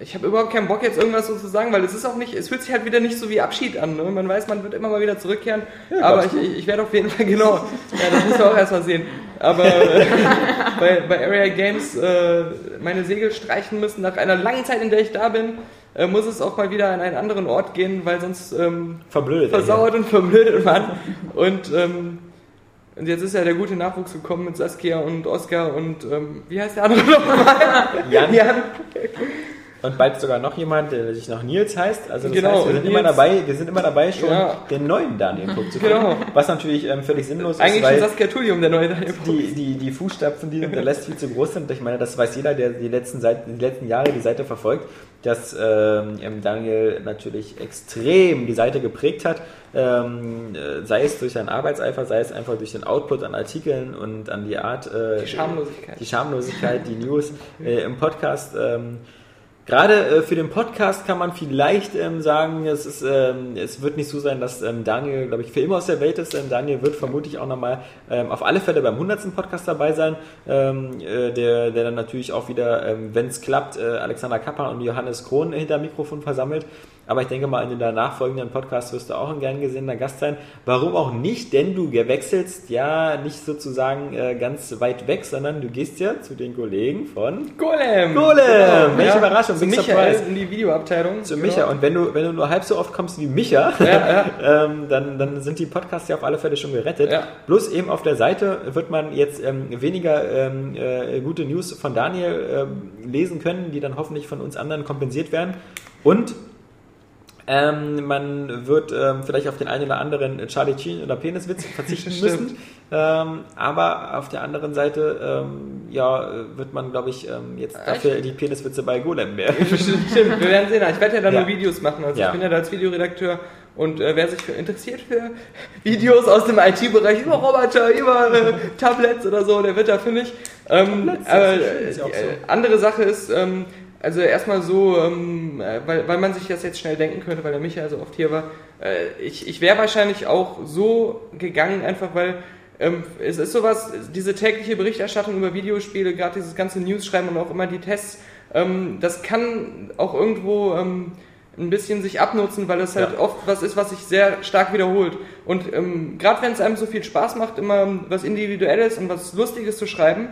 ich habe überhaupt keinen Bock jetzt irgendwas so zu sagen, weil es ist auch nicht, es fühlt sich halt wieder nicht so wie Abschied an. Ne? Man weiß, man wird immer mal wieder zurückkehren, aber ich, ich, ich werde auf jeden Fall, genau, ja, das müssen wir auch erstmal sehen. Aber äh, bei, bei Area Games äh, meine Segel streichen müssen, nach einer langen Zeit, in der ich da bin, äh, muss es auch mal wieder an einen anderen Ort gehen, weil sonst ähm, Verblödet. er versauert und verblödet man. Und, ähm, und jetzt ist ja der gute Nachwuchs gekommen mit Saskia und Oscar und ähm, wie heißt der andere nochmal? Jan. Jan. Und bald sogar noch jemand, der sich noch Nils heißt. Also das Genau, heißt, wir sind immer dabei, wir sind immer dabei, schon Ja. den neuen Daniel Pog zu Genau. finden. Was natürlich ähm, völlig sinnlos Eigentlich ist, weil schon Saskia Tulium, der neue Daniel Puck. die, die, die Fußstapfen, die hinterlässt, viel zu groß sind. Ich meine, das weiß jeder, der die letzten, Seiten, die letzten Jahre die Seite verfolgt, dass ähm, Daniel natürlich extrem die Seite geprägt hat. Ähm, äh, sei es durch seinen Arbeitseifer, sei es einfach durch den Output an Artikeln und an die Art. Äh, Die Schamlosigkeit. Die Schamlosigkeit, die News äh, im Podcast. Ähm, Gerade äh, für den Podcast kann man vielleicht ähm, sagen, es, ist, ähm, es wird nicht so sein, dass ähm, Daniel, glaube ich, für immer aus der Welt ist. Ähm, Daniel wird vermutlich auch nochmal ähm, auf alle Fälle beim 100. Podcast dabei sein, ähm, äh, der, der dann natürlich auch wieder, ähm, wenn es klappt, äh, Alexander Kappa und Johannes Krohn hinter Mikrofon versammelt. Aber ich denke mal, in den danach folgenden Podcasts wirst du auch ein gern gesehener Gast sein. Warum auch nicht? Denn du wechselst ja nicht sozusagen äh, ganz weit weg, sondern du gehst ja zu den Kollegen von Golem! Golem! Welche Ja. Überraschung, Zu big Michael surprise. in die Videoabteilung. Zu Genau. Micha. Und wenn du, wenn du nur halb so oft kommst wie Micha, ähm, dann, dann sind die Podcasts ja auf alle Fälle schon gerettet. Ja. Bloß eben auf der Seite wird man jetzt ähm, weniger ähm, äh, gute News von Daniel ähm, lesen können, die dann hoffentlich von uns anderen kompensiert werden. Und ähm, man wird ähm, vielleicht auf den einen oder anderen Charlie Sheen oder Peniswitz verzichten müssen. Ähm, aber auf der anderen Seite ähm, ja, äh, wird man, glaube ich, ähm, jetzt dafür die Peniswitze bei Golem mehr. Stimmt, wir werden sehen. Ich werde ja dann Ja. nur Videos machen. Also Ja. ich bin ja da als Videoredakteur und äh, wer sich für interessiert für Videos aus dem IT-Bereich über Roboter, über äh, Tablets oder so, der wird da fündig. Ähm, Tablets, äh, so. äh, andere Sache ist, ähm, also erstmal so, ähm, äh, weil, weil man sich das jetzt schnell denken könnte, weil der Michael so oft hier war, äh, ich, ich wäre wahrscheinlich auch so gegangen, einfach weil ähm, es ist sowas, diese tägliche Berichterstattung über Videospiele, gerade dieses ganze News-Schreiben und auch immer die Tests, ähm, das kann auch irgendwo ähm, ein bisschen sich abnutzen, weil es halt Ja. oft was ist, was sich sehr stark wiederholt. Und ähm, gerade wenn es einem so viel Spaß macht, immer was Individuelles und was Lustiges zu schreiben,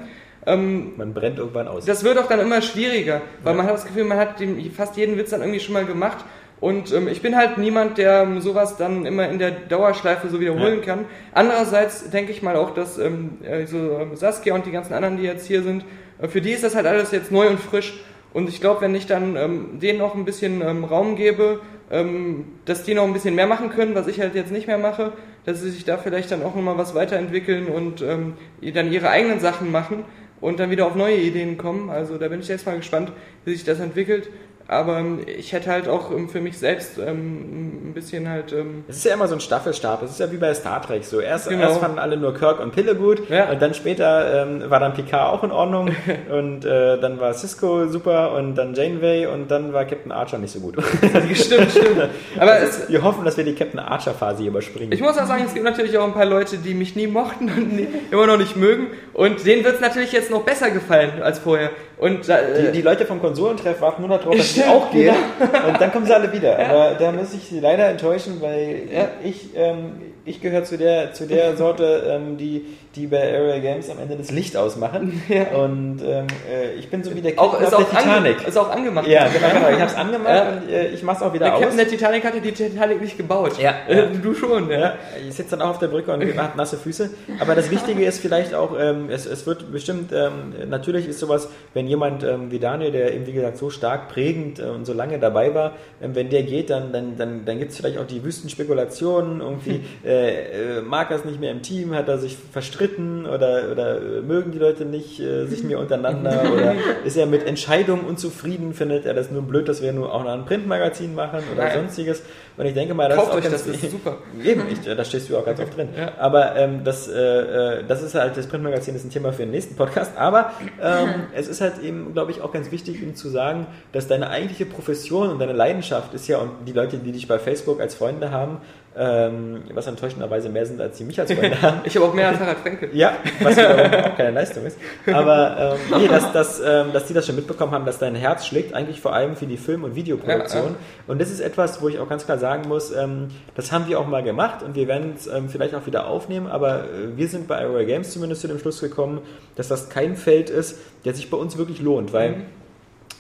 ähm, Man brennt irgendwann aus. das wird auch dann immer schwieriger, weil Ja. man hat das Gefühl, man hat dem, fast jeden Witz dann irgendwie schon mal gemacht. Und ähm, ich bin halt niemand, der ähm, sowas dann immer in der Dauerschleife so wiederholen kann. Andererseits denke ich mal auch, dass ähm, äh, so ähm, Saskia und die ganzen anderen, die jetzt hier sind, äh, für die ist das halt alles jetzt neu und frisch. Und ich glaube, wenn ich dann ähm, denen noch ein bisschen ähm, Raum gebe, ähm, dass die noch ein bisschen mehr machen können, was ich halt jetzt nicht mehr mache, dass sie sich da vielleicht dann auch nochmal was weiterentwickeln und ähm, dann ihre eigenen Sachen machen und dann wieder auf neue Ideen kommen. Also da bin ich jetzt mal gespannt, wie sich das entwickelt. Aber ähm, ich hätte halt auch ähm, für mich selbst ähm, ein bisschen halt. Ähm, Es ist ja immer so ein Staffelstab. Es ist ja wie bei Star Trek so. Erst, Genau. erst fanden alle nur Kirk und Pille gut Ja. und dann später ähm, war dann Picard auch in Ordnung und äh, dann war Cisco super und dann Janeway und dann war Captain Archer nicht so gut. stimmt, stimmt. Aber es, Wir hoffen, dass wir die Captain Archer Phase hier überspringen. ich muss auch sagen, es gibt natürlich auch ein paar Leute, die mich nie mochten und immer noch nicht mögen. Und denen wird es natürlich jetzt noch besser gefallen als vorher. Und da, die, äh, die Leute vom Konsolentreff warten nur drauf, dass sie auch gehen genau. und dann kommen sie alle wieder. Aber da muss ich sie leider enttäuschen, weil Ja. ich, ähm, ich gehöre zu der, zu der Sorte, ähm, die, die bei Area Games am Ende das Licht ausmachen. Ja. Und ähm, äh, ich bin so wie der auch, Captain ist, auf auch der Titanic. ist auch angemacht. Ja, genau, genau. Ich habe es angemacht Ja. und äh, ich mache es auch wieder Der aus. Captain der Titanic hatte die Titanic nicht gebaut. Ja. Äh, du schon, ja. Ich sitze dann auch auf der Brücke und hat nasse Füße. Aber das Wichtige ist vielleicht auch, ähm, es, es wird bestimmt, ähm, natürlich ist sowas, wenn jemand ähm, wie Daniel, der eben wie gesagt so stark prägend äh, und so lange dabei war, ähm, wenn der geht, dann, dann, dann, dann gibt es vielleicht auch die wüsten Spekulationen, irgendwie äh, äh, mag er es nicht mehr im Team, hat er sich verstritten oder, oder äh, mögen die Leute nicht äh, sich mehr untereinander oder ist er mit Entscheidungen unzufrieden, findet er das nur blöd, dass wir nur auch noch ein Printmagazin machen oder Nein. sonstiges. Und ich denke mal, das Kauft ist auch euch ganz das, das ist super. Eben, ich, da stehst du auch ganz oft drin. Ja. Aber ähm, das, äh, äh, das ist halt, das Printmagazin ist ein Thema für den nächsten Podcast. Aber ähm, es ist halt eben, glaube ich, auch ganz wichtig, ihm zu sagen, dass deine eigentliche Profession und deine Leidenschaft ist ja, und die Leute, die dich bei Facebook als Freunde haben, ähm, was enttäuschenderweise mehr sind, als die mich als Freunde haben. Ich habe auch mehr als Harald Frenkel. Ja, was auch keine Leistung ist. Aber ähm, nee, dass, dass, ähm, dass die das schon mitbekommen haben, dass dein Herz schlägt eigentlich vor allem für die Film- und Videoproduktion. Ja, ja. Und das ist etwas, wo ich auch ganz klar sagen muss, ähm, das haben wir auch mal gemacht und wir werden es ähm, vielleicht auch wieder aufnehmen, aber äh, wir sind bei Aero Games zumindest zu dem Schluss gekommen, dass das kein Feld ist, der sich bei uns wirklich lohnt, weil Mhm.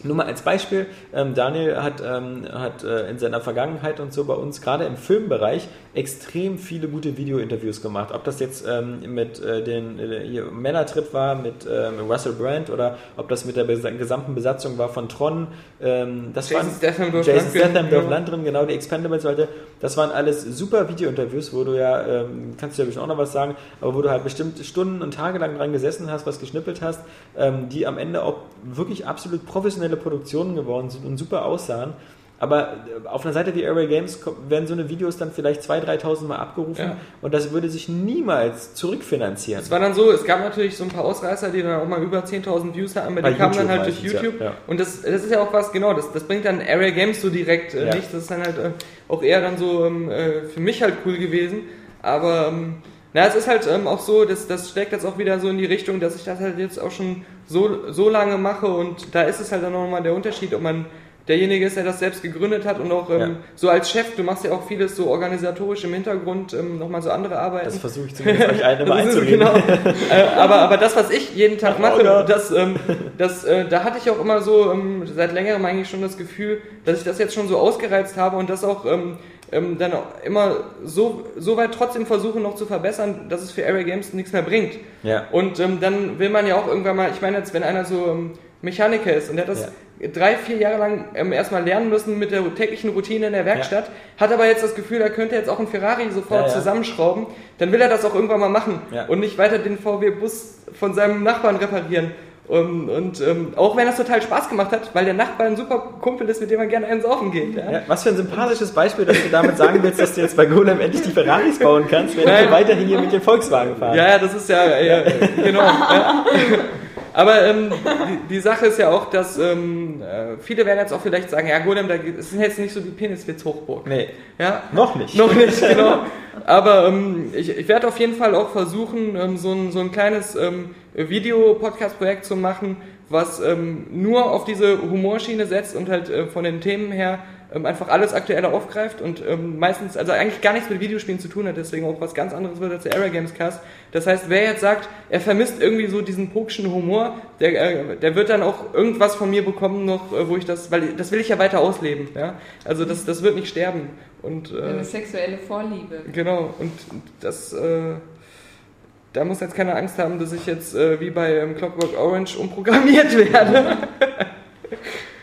Nur mal als Beispiel, ähm, Daniel hat, ähm, hat äh, in seiner Vergangenheit und so bei uns gerade im Filmbereich extrem viele gute Videointerviews gemacht. Ob das jetzt ähm, mit äh, den äh, Männertrip war, mit ähm, Russell Brand oder ob das mit der besa- gesamten Besatzung war von Tron. Ähm, das Jason Statham, Dolph Jason Statham. Lundgren, genau, die Expendables, Leute. Das waren alles super Videointerviews, wo du ja, ähm, kannst du ja bestimmt auch noch was sagen, aber wo du halt bestimmt Stunden und Tage lang dran gesessen hast, was geschnippelt hast, ähm, die am Ende auch wirklich absolut professionelle Produktionen geworden sind und super aussahen. Aber äh, auf einer Seite wie Airway Games werden so eine Videos dann vielleicht 2.000, 3.000 Mal abgerufen Ja. und das würde sich niemals zurückfinanzieren. Es war dann so, es gab natürlich so ein paar Ausreißer, die dann auch mal über 10.000 Views hatten, aber Bei die kamen dann halt durch YouTube. ja, ja. Und das, das ist ja auch was, genau, das, das bringt dann Area Games so direkt äh, nicht. Das ist dann halt äh, auch eher dann so ähm, äh, für mich halt cool gewesen. Aber ähm, na, es ist halt ähm, auch so, dass das steckt jetzt auch wieder so in die Richtung, dass ich das halt jetzt auch schon so, so lange mache und da ist es halt dann nochmal der Unterschied, ob man derjenige ist, der das selbst gegründet hat und auch ähm, Ja. so als Chef, du machst ja auch vieles so organisatorisch im Hintergrund, ähm, nochmal so andere Arbeiten. Das versuche ich zumindest euch allen immer einzureden. genau. äh, aber, aber das, was ich jeden Tag mache, Holger. das, ähm, das, äh, da hatte ich auch immer so ähm, seit längerem eigentlich schon das Gefühl, dass ich das jetzt schon so ausgereizt habe und das auch ähm, ähm, dann auch immer so, so weit trotzdem versuche noch zu verbessern, dass es für Area Games nichts mehr bringt. Ja. Und ähm, dann will man ja auch irgendwann mal, ich meine jetzt, wenn einer so ähm, Mechaniker ist und der hat das drei, vier Jahre lang ähm, erstmal lernen müssen mit der täglichen Routine in der Werkstatt, hat aber jetzt das Gefühl, er könnte jetzt auch einen Ferrari sofort Ja, ja. zusammenschrauben, dann will er das auch irgendwann mal machen Ja. und nicht weiter den VW-Bus von seinem Nachbarn reparieren. Und, und ähm, auch wenn das total Spaß gemacht hat, weil der Nachbar ein super Kumpel ist, mit dem man gerne einen saufen geht. Ja? Ja, was für ein sympathisches Beispiel, dass du damit sagen willst, dass du jetzt bei Golem endlich die Ferraris bauen kannst, während Nein. du weiterhin hier mit dem Volkswagen fahren. Ja, ja, das ist ja, ja genau. Aber ähm, die, die Sache ist ja auch, dass ähm, äh, viele werden jetzt auch vielleicht sagen, ja, Golem, da ist jetzt nicht so die Peniswitz-Hochburg. Nee, Ja, noch nicht. noch nicht, genau. Aber ähm, ich, ich werde auf jeden Fall auch versuchen, ähm, so, ein, so ein kleines ähm, Video-Podcast-Projekt zu machen, was ähm, nur auf diese Humorschiene setzt und halt äh, von den Themen her ähm, einfach alles Aktuelle aufgreift und ähm, meistens, also eigentlich gar nichts mit Videospielen zu tun hat, deswegen auch was ganz anderes wird als der Era Games Cast. Das heißt, wer jetzt sagt, er vermisst irgendwie so diesen pokschen Humor, der, äh, der wird dann auch irgendwas von mir bekommen noch, äh, wo ich das, weil das will ich ja weiter ausleben, ja. Also das, das wird nicht sterben. Und äh, Eine sexuelle Vorliebe. Genau, und das, äh, da muss jetzt keine Angst haben, dass ich jetzt äh, wie bei ähm, Clockwork Orange umprogrammiert werde.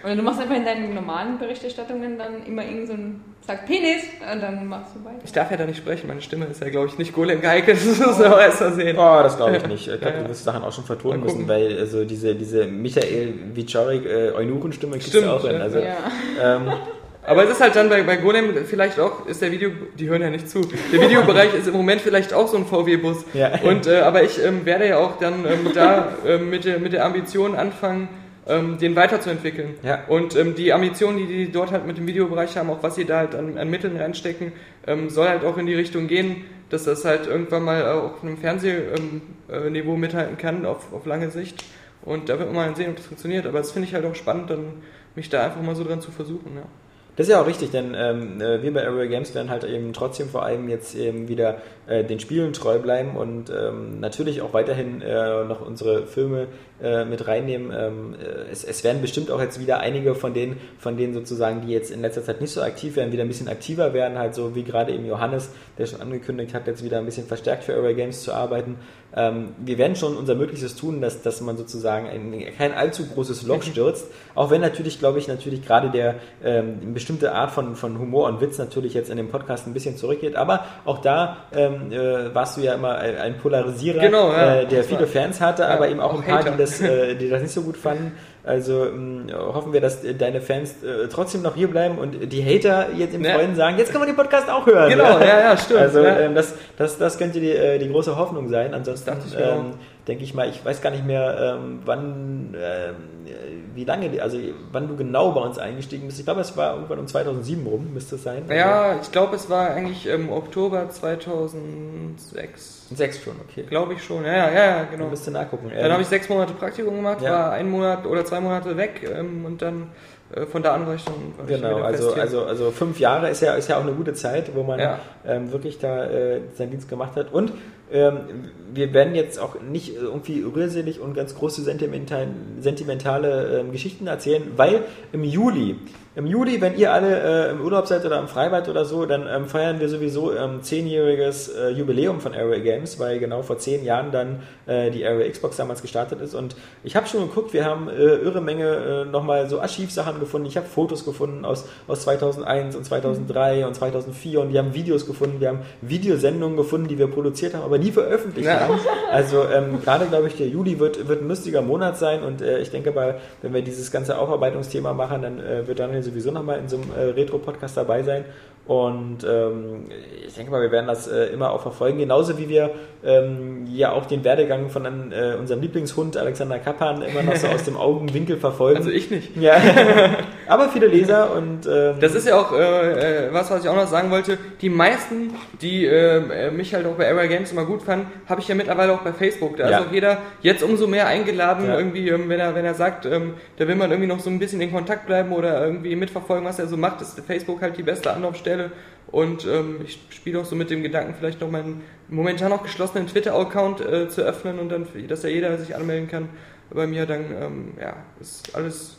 Oder du machst einfach in deinen normalen Berichterstattungen dann immer irgend so ein, sag Penis, und dann machst du weiter. Ich darf ja da nicht sprechen, meine Stimme ist ja, glaube ich, nicht Golem geeignet, das muss man auch erst mal sehen. Oh, das glaube ich nicht. Ich glaube, Ja, ja. du wirst Sachen auch schon vertonen müssen, weil also diese, diese Michael Wiczorek äh, Eunuchenstimme kriegst Stimmt, du auch hin. Also, Ja. ähm, Aber es ist halt dann bei, bei Golem vielleicht auch, ist der Video, die hören ja nicht zu, der Videobereich ist im Moment vielleicht auch so ein VW-Bus. Ja. Und, äh, aber ich ähm, werde ja auch dann ähm, da ähm, mit, der, mit der Ambition anfangen, ähm, den weiterzuentwickeln. Ja. Und ähm, die Ambitionen, die die dort halt mit dem Videobereich haben, auch was sie da halt an, an Mitteln reinstecken, ähm, soll halt auch in die Richtung gehen, dass das halt irgendwann mal auch auf einem Fernsehniveau ähm, äh, mithalten kann, auf, auf lange Sicht. Und da wird man mal sehen, ob das funktioniert. Aber das finde ich halt auch spannend, dann mich da einfach mal so dran zu versuchen. Ja. Das ist ja auch richtig, denn ähm, äh, wir bei Area Games werden halt eben trotzdem vor allem jetzt eben wieder äh, den Spielen treu bleiben und ähm, natürlich auch weiterhin äh, noch unsere Filme äh, mit reinnehmen. Ähm, äh, es, es werden bestimmt auch jetzt wieder einige von denen, von denen sozusagen, die jetzt in letzter Zeit nicht so aktiv werden, wieder ein bisschen aktiver werden, halt so wie gerade eben Johannes, der schon angekündigt hat, jetzt wieder ein bisschen verstärkt für Area Games zu arbeiten. Ähm, wir werden schon unser Möglichstes tun, dass, dass man sozusagen ein, kein allzu großes Loch stürzt, auch wenn natürlich, glaube ich, natürlich gerade der ähm, eine bestimmte Art von, von Humor und Witz natürlich jetzt in dem Podcast ein bisschen zurückgeht, aber auch da ähm, äh, warst du ja immer ein, Polarisierer, Genau, ja. äh, der viele Fans hatte, ja, aber eben auch, auch ein paar, Hater. die das, äh, die das nicht so gut fanden. Also ähm, hoffen wir, dass deine Fans äh, trotzdem noch hier bleiben und die Hater jetzt im Ja. Freuen sagen, jetzt kann man den Podcast auch hören. Genau, ja, ja, stimmt. Also ja. ähm, das, das, das könnte die, äh, die große Hoffnung sein. Ansonsten Das dachte ich mir ähm, denke ich mal, ich weiß gar nicht mehr, ähm, wann, äh, wie lange, also wann du genau bei uns eingestiegen bist. Ich glaube, es war irgendwann um 2007 rum, müsste es sein. Ja, ich glaube, es war eigentlich im Oktober 2006. Also, sechs schon, okay. Glaube ich schon. Ja, ja, ja, genau. Du müsst nachgucken. Dann habe ich sechs Monate Praktikum gemacht, Ja. war ein Monat oder zwei Monate weg ähm, und dann äh, von da an war ich dann war ich Genau, wieder also, also, also fünf Jahre ist ja, ist ja auch eine gute Zeit, wo man Ja. ähm, wirklich da äh, seinen Dienst gemacht hat. Und wir werden jetzt auch nicht irgendwie rührselig und ganz große sentimental, sentimentale ähm, Geschichten erzählen, weil im Juli, im Juli, wenn ihr alle äh, im Urlaub seid oder im Freibad oder so, dann ähm, feiern wir sowieso ähm, zehnjähriges äh, Jubiläum von Area Games, weil genau vor zehn Jahren dann äh, die Area Xbox damals gestartet ist. Und ich habe schon geguckt, wir haben äh, irre Menge äh, nochmal so Archivsachen gefunden. Ich habe Fotos gefunden aus, aus 2001 und 2003 und 2004 und wir haben Videos gefunden, wir haben Videosendungen gefunden, die wir produziert haben, aber nie veröffentlicht Ja. haben. Also ähm, gerade glaube ich, der Juli wird, wird ein lustiger Monat sein und äh, ich denke mal, wenn wir dieses ganze Aufarbeitungsthema machen, dann wird Daniel sowieso nochmal in so einem äh, Retro-Podcast dabei sein Und ähm, ich denke mal, wir werden das äh, immer auch verfolgen, genauso wie wir ähm, ja auch den Werdegang von äh, unserem Lieblingshund Alexander Kappan immer noch so aus dem Augenwinkel verfolgen. Also ich nicht. ja, aber viele Leser und ähm, Das ist ja auch äh, äh, was, was ich auch noch sagen wollte. Die meisten, die äh, mich halt auch bei Area Games immer gut fanden, habe ich ja mittlerweile auch bei Facebook. Da Ja. ist auch jeder jetzt umso mehr eingeladen, Ja. irgendwie, ähm, wenn er, wenn er sagt, ähm, da will man irgendwie noch so ein bisschen in Kontakt bleiben oder irgendwie mitverfolgen, was er so macht, ist Facebook halt die beste Anlaufstelle. Und ähm, ich spiele auch so mit dem Gedanken, vielleicht noch meinen momentan noch geschlossenen Twitter-Account äh, zu öffnen und dann, dass ja jeder sich anmelden kann. Bei mir, dann, ähm, ja, ist alles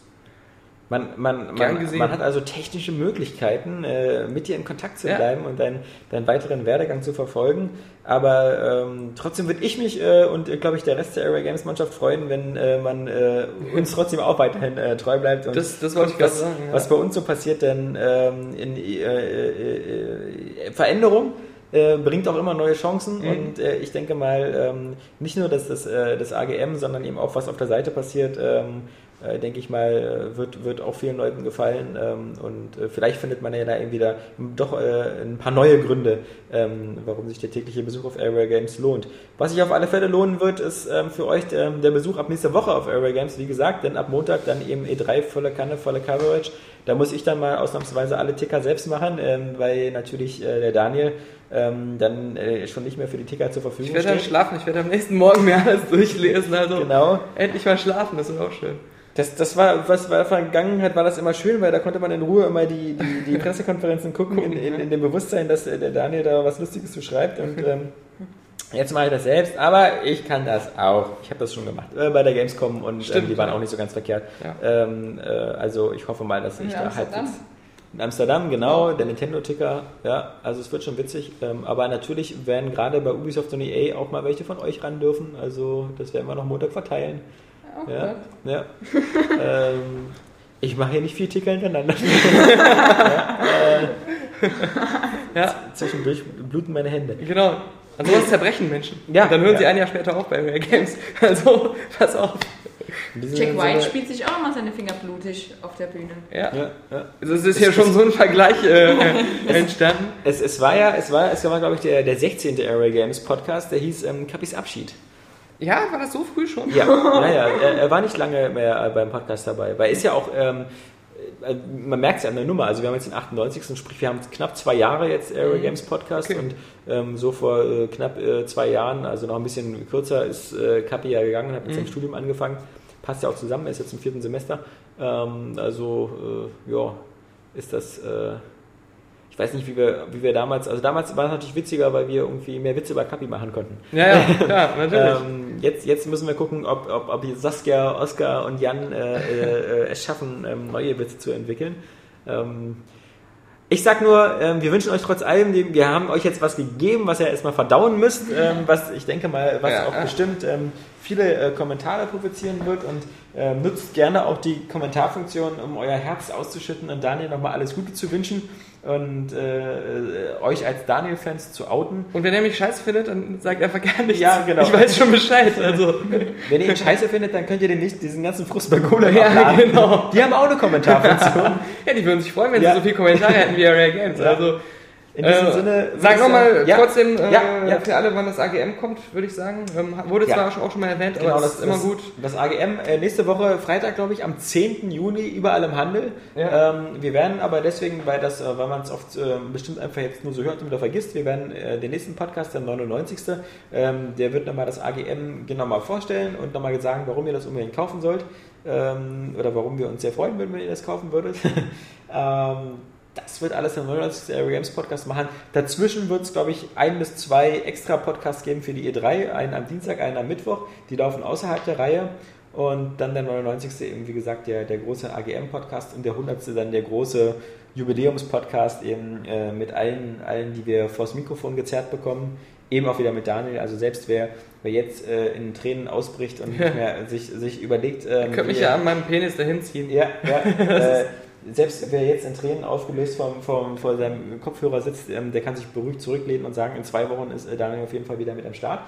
Man, man, man, man hat also technische Möglichkeiten, äh, mit dir in Kontakt zu Ja. bleiben und deinen, deinen weiteren Werdegang zu verfolgen. Aber ähm, trotzdem würde ich mich äh, und, äh, glaube ich, der Rest der Area Games Mannschaft freuen, wenn äh, man äh, uns trotzdem auch weiterhin äh, treu bleibt. Und Das- das wollte ich gerade was, sagen, ja. Was bei uns so passiert, denn ähm, in, äh, äh, äh, Veränderung äh, bringt auch immer neue Chancen Mhm. und äh, ich denke mal, ähm, nicht nur das, das, äh, das AGM, sondern eben auch was auf der Seite passiert, ähm, äh, denke ich mal, äh, wird, wird auch vielen Leuten gefallen ähm, und äh, vielleicht findet man ja da eben wieder doch äh, ein paar neue Gründe, ähm, warum sich der tägliche Besuch auf Area Games lohnt. Was sich auf alle Fälle lohnen wird, ist ähm, für euch ähm, der Besuch ab nächster Woche auf Area Games, wie gesagt, denn ab Montag dann eben E3 volle Kanne, volle Coverage. Da muss ich dann mal ausnahmsweise alle Ticker selbst machen, ähm, weil natürlich äh, der Daniel ähm, dann äh, schon nicht mehr für die Ticker zur Verfügung Ich werde dann steht. schlafen, ich werde am nächsten Morgen mir alles durchlesen, also Genau. endlich mal schlafen, das ist auch schön. Das, das war, was war Vergangenheit, war das immer schön, weil da konnte man in Ruhe immer die, die, die Pressekonferenzen gucken, in, in, in dem Bewusstsein, dass äh, der Daniel da was Lustiges zu schreibt. Und ähm, jetzt mache ich das selbst, aber ich kann das auch. Ich habe das schon gemacht äh, bei der Gamescom und ähm, Stimmt, die waren ja. auch nicht so ganz verkehrt. Ja. Ähm, äh, also ich hoffe mal, dass ich In da Amsterdam. halbwegs. In Amsterdam, genau, der Nintendo-Ticker, ja, also es wird schon witzig. Ähm, aber natürlich werden gerade bei Ubisoft und EA auch mal welche von euch ran dürfen. Also das werden wir noch Montag verteilen. Oh Ja, Gott. ja. ähm, ich mache hier nicht viel Ticker hintereinander. Ja, Zwischendurch bluten meine Hände. genau. An sowas zerbrechen Menschen. Ja, Und dann hören ja. sie ein Jahr später auch bei Rare Games. Also, pass auf. Jack White Sinne- spielt sich auch mal seine Finger blutig auf der Bühne. Ja. Ja, ja. Also es ist hier schon so ein Vergleich äh, entstanden. Es, es war ja, es war, es war glaube ich, der, der 16. Area Games Podcast, der hieß ähm, Kappis Abschied. Ja, war das so früh schon? Ja, ja, ja er, er war nicht lange mehr äh, beim Podcast dabei, weil ist ja auch, ähm, äh, man merkt es ja an der Nummer, also wir haben jetzt den 98. Sprich, wir haben knapp zwei Jahre jetzt Area Games Podcast Okay. und ähm, so vor äh, knapp äh, zwei Jahren, also noch ein bisschen kürzer, ist äh, Kappi ja gegangen und hat mit seinem Studium angefangen. Passt ja auch zusammen, er ist jetzt im vierten Semester. Ähm, also, äh, ja, ist das. Äh, ich weiß nicht, wie wir, wie wir damals, also damals war es natürlich witziger, weil wir irgendwie mehr Witze über Kappi machen konnten. Ja, ja, klar, natürlich. Ähm, jetzt, jetzt müssen wir gucken, ob, ob, ob Saskia, Oskar und Jan äh, äh, es schaffen, ähm, neue Witze zu entwickeln. Ähm, ich sag nur, ähm, wir wünschen euch trotz allem, wir haben euch jetzt was gegeben, was ihr erstmal verdauen müsst, ähm, was ich denke mal, was Ja, auch ja. bestimmt ähm, viele äh, Kommentare provozieren wird und ähm, nutzt gerne auch die Kommentarfunktion, um euer Herz auszuschütten und Daniel nochmal alles Gute zu wünschen und äh, äh, euch als Daniel-Fans zu outen. Und wenn er mich scheiße findet, dann sagt einfach gar nichts. Ja, genau. Ich weiß schon Bescheid. Also, Wenn ihr ihn scheiße findet, dann könnt ihr den nicht, diesen ganzen Frust bei Gola Ja, abladen. genau. Die haben auch eine Kommentarfunktion. ja, die würden sich freuen, wenn Ja. sie so viele Kommentare hätten wie Rare Games. Ja. Also, In diesem äh, Sinne. Sag nochmal ja, trotzdem äh, Ja, ja. für alle, wann das AGM kommt, würde ich sagen. Ähm, wurde Ja. zwar auch schon mal erwähnt, Genau, aber das ist immer das, gut. Das AGM äh, nächste Woche, Freitag, glaube ich, am 10. Juni überall im Handel. Ähm, wir werden aber deswegen, weil, das, äh, weil man es oft äh, bestimmt einfach jetzt nur so hört und wieder vergisst, wir werden äh, den nächsten Podcast, der 99. Ähm, der wird nochmal das AGM genau mal vorstellen und nochmal sagen, warum ihr das unbedingt kaufen sollt. Ähm, oder warum wir uns sehr freuen würden, wenn ihr das kaufen würdet. das wird alles im 99. Area Games Podcast machen. Dazwischen wird es, glaube ich, ein bis zwei extra Podcasts geben für die E3. Einen am Dienstag, einen am Mittwoch. Die laufen außerhalb der Reihe. Und dann der 99. eben, wie gesagt, der, der große AGM-Podcast und der 100. dann der große Jubiläums-Podcast eben äh, mit allen, allen, die wir vors Mikrofon gezerrt bekommen. Eben auch wieder mit Daniel. Also selbst wer, wer jetzt äh, in Tränen ausbricht und nicht mehr sich, sich überlegt... Ähm, Könnt mich ja an meinem Penis dahin ziehen. ja, ja. äh, selbst wer jetzt in Tränen aufgelöst vor, vor, vor seinem Kopfhörer sitzt, ähm, der kann sich beruhigt zurücklehnen und sagen, in zwei Wochen ist äh, Daniel auf jeden Fall wieder mit am Start.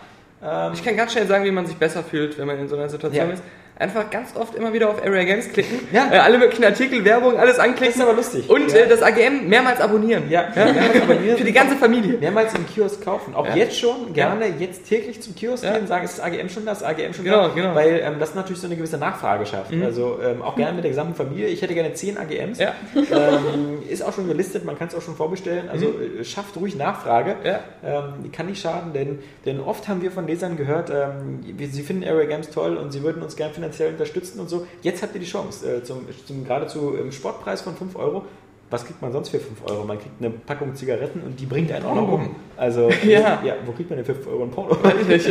Ähm, Ich kann ganz schnell sagen, wie man sich besser fühlt, wenn man in so einer Situation Ja. ist. Einfach ganz oft immer wieder auf Area Games klicken, Ja. äh, alle möglichen Artikel, Werbung, alles anklicken. Das ist aber lustig. Und Ja. äh, das AGM mehrmals abonnieren. Ja, mehrmals abonnieren. Für die ganze Familie. Mehrmals im Kiosk kaufen. Auch Ja. jetzt schon, gerne jetzt täglich zum Kiosk Ja. gehen, sagen, ist das AGM schon das, AGM schon Genau, da. genau. Weil ähm, das natürlich so eine gewisse Nachfrage schafft. Also ähm, auch gerne mit der gesamten Familie. Ich hätte gerne 10 AGMs. Ja. Ähm, ist auch schon gelistet, man kann es auch schon vorbestellen. Also äh, schafft ruhig Nachfrage. Ja. Ähm, kann nicht schaden, denn, denn oft haben wir von Lesern gehört, ähm, wir- sie finden Area Games toll und sie würden uns gern finanziell unterstützen und so. Jetzt habt ihr die Chance, äh, zum, zum geradezu ähm, Sportpreis von 5 Euro. Was kriegt man sonst für 5 Euro? Man kriegt eine Packung Zigaretten und die bringt einen auch noch um. Also, Ja. ja, wo kriegt man denn 5 Euro in Porno? Weiß ich nicht.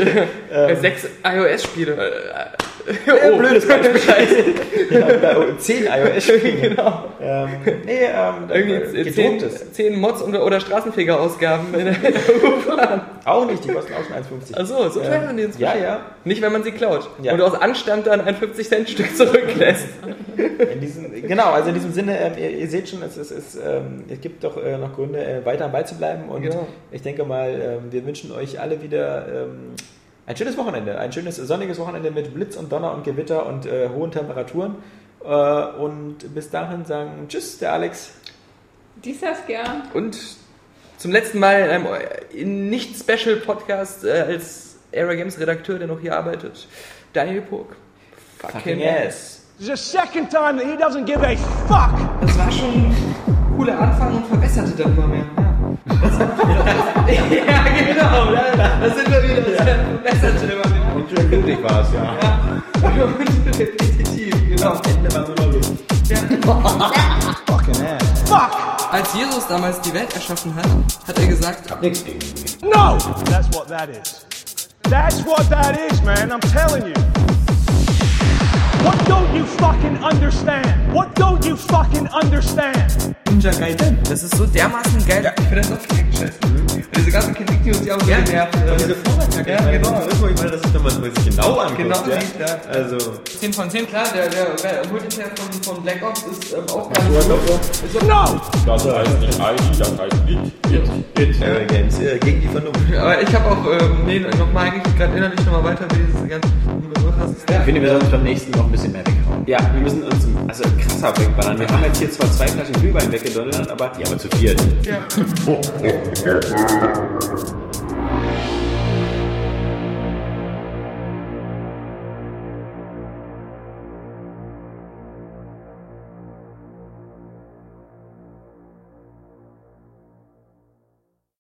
Äh, Sechs iOS-Spiele. Ja, oh. blödes Beispiel. ja, da- 10 iOS-Spiele. genau. Ähm, nee, ähm, Irgendwie äh, zehn, zehn Mods oder, oder Straßenfeger-Ausgaben. Auch nicht, die kosten auch schon 1,50. Achso, so teuer sind die inzwischen. Ja, ja. Nicht, wenn man sie klaut. Ja. Und aus Anstand dann ein 50-Cent-Stück zurücklässt. In diesem, genau, also in diesem Sinne, ähm, ihr, ihr seht schon, es, es, es, ähm, es gibt doch äh, noch Gründe, äh, weiter am Ball zu bleiben. Und Genau. ich denke mal, ähm, wir wünschen euch alle wieder ähm, ein schönes Wochenende. Ein schönes sonniges Wochenende mit Blitz und Donner und Gewitter und äh, hohen Temperaturen. Äh, und bis dahin sagen Tschüss, der Alex. Die Saskia. Und zum letzten Mal in einem in nicht-Special-Podcast äh, als Area Games Redakteur, der noch hier arbeitet, Daniel Pog. Fucking yes. This is the second time that he doesn't give a fuck. Das war schon ein cooler Anfang und verbesserte dann immer mehr. Ja, ja genau. Da, da sind wir wieder. Das verbesserte immer mehr. Und blutig war es, ja. Und repetitiv, genau. Ende war nur noch Luft. Fucking ass. Fuck. Als Jesus damals die Welt erschaffen hat, hat er gesagt, No. That's what that is. That's what that is, man. I'm telling you. What don't you fucking understand? What don't you fucking understand? Ninja Gaiden. das ist so dermaßen geil. Ich finde das auch viel scheiße. Diese ganzen Kritik-News, die auch so genervt. Und diese Vorwärtskacke, Ja, ich genau. das ist, wo ich meine, das ist, wenn man es sich genau anguckt. Genau, ja? ja. Also, 10 von 10, klar, der, der, der Multiplayer von, von Black Ops ist ähm, auch ganz No. Das heißt nicht ID, das heißt It. It. It. Area Games, äh, gegen die Vernunft. Aber ich habe auch, ähm, nee, nochmal eigentlich gerade innerlich nochmal weiter, wie dieses ganze Begriff hast. Ich finde, wir sollten beim nächsten noch bisschen mehr weghauen. Ja, wir müssen uns also krasser wegballern. Wir haben jetzt hier zwar zwei Flaschen Glühwein weggedonnert, aber Ja, aber zu viert. Ja.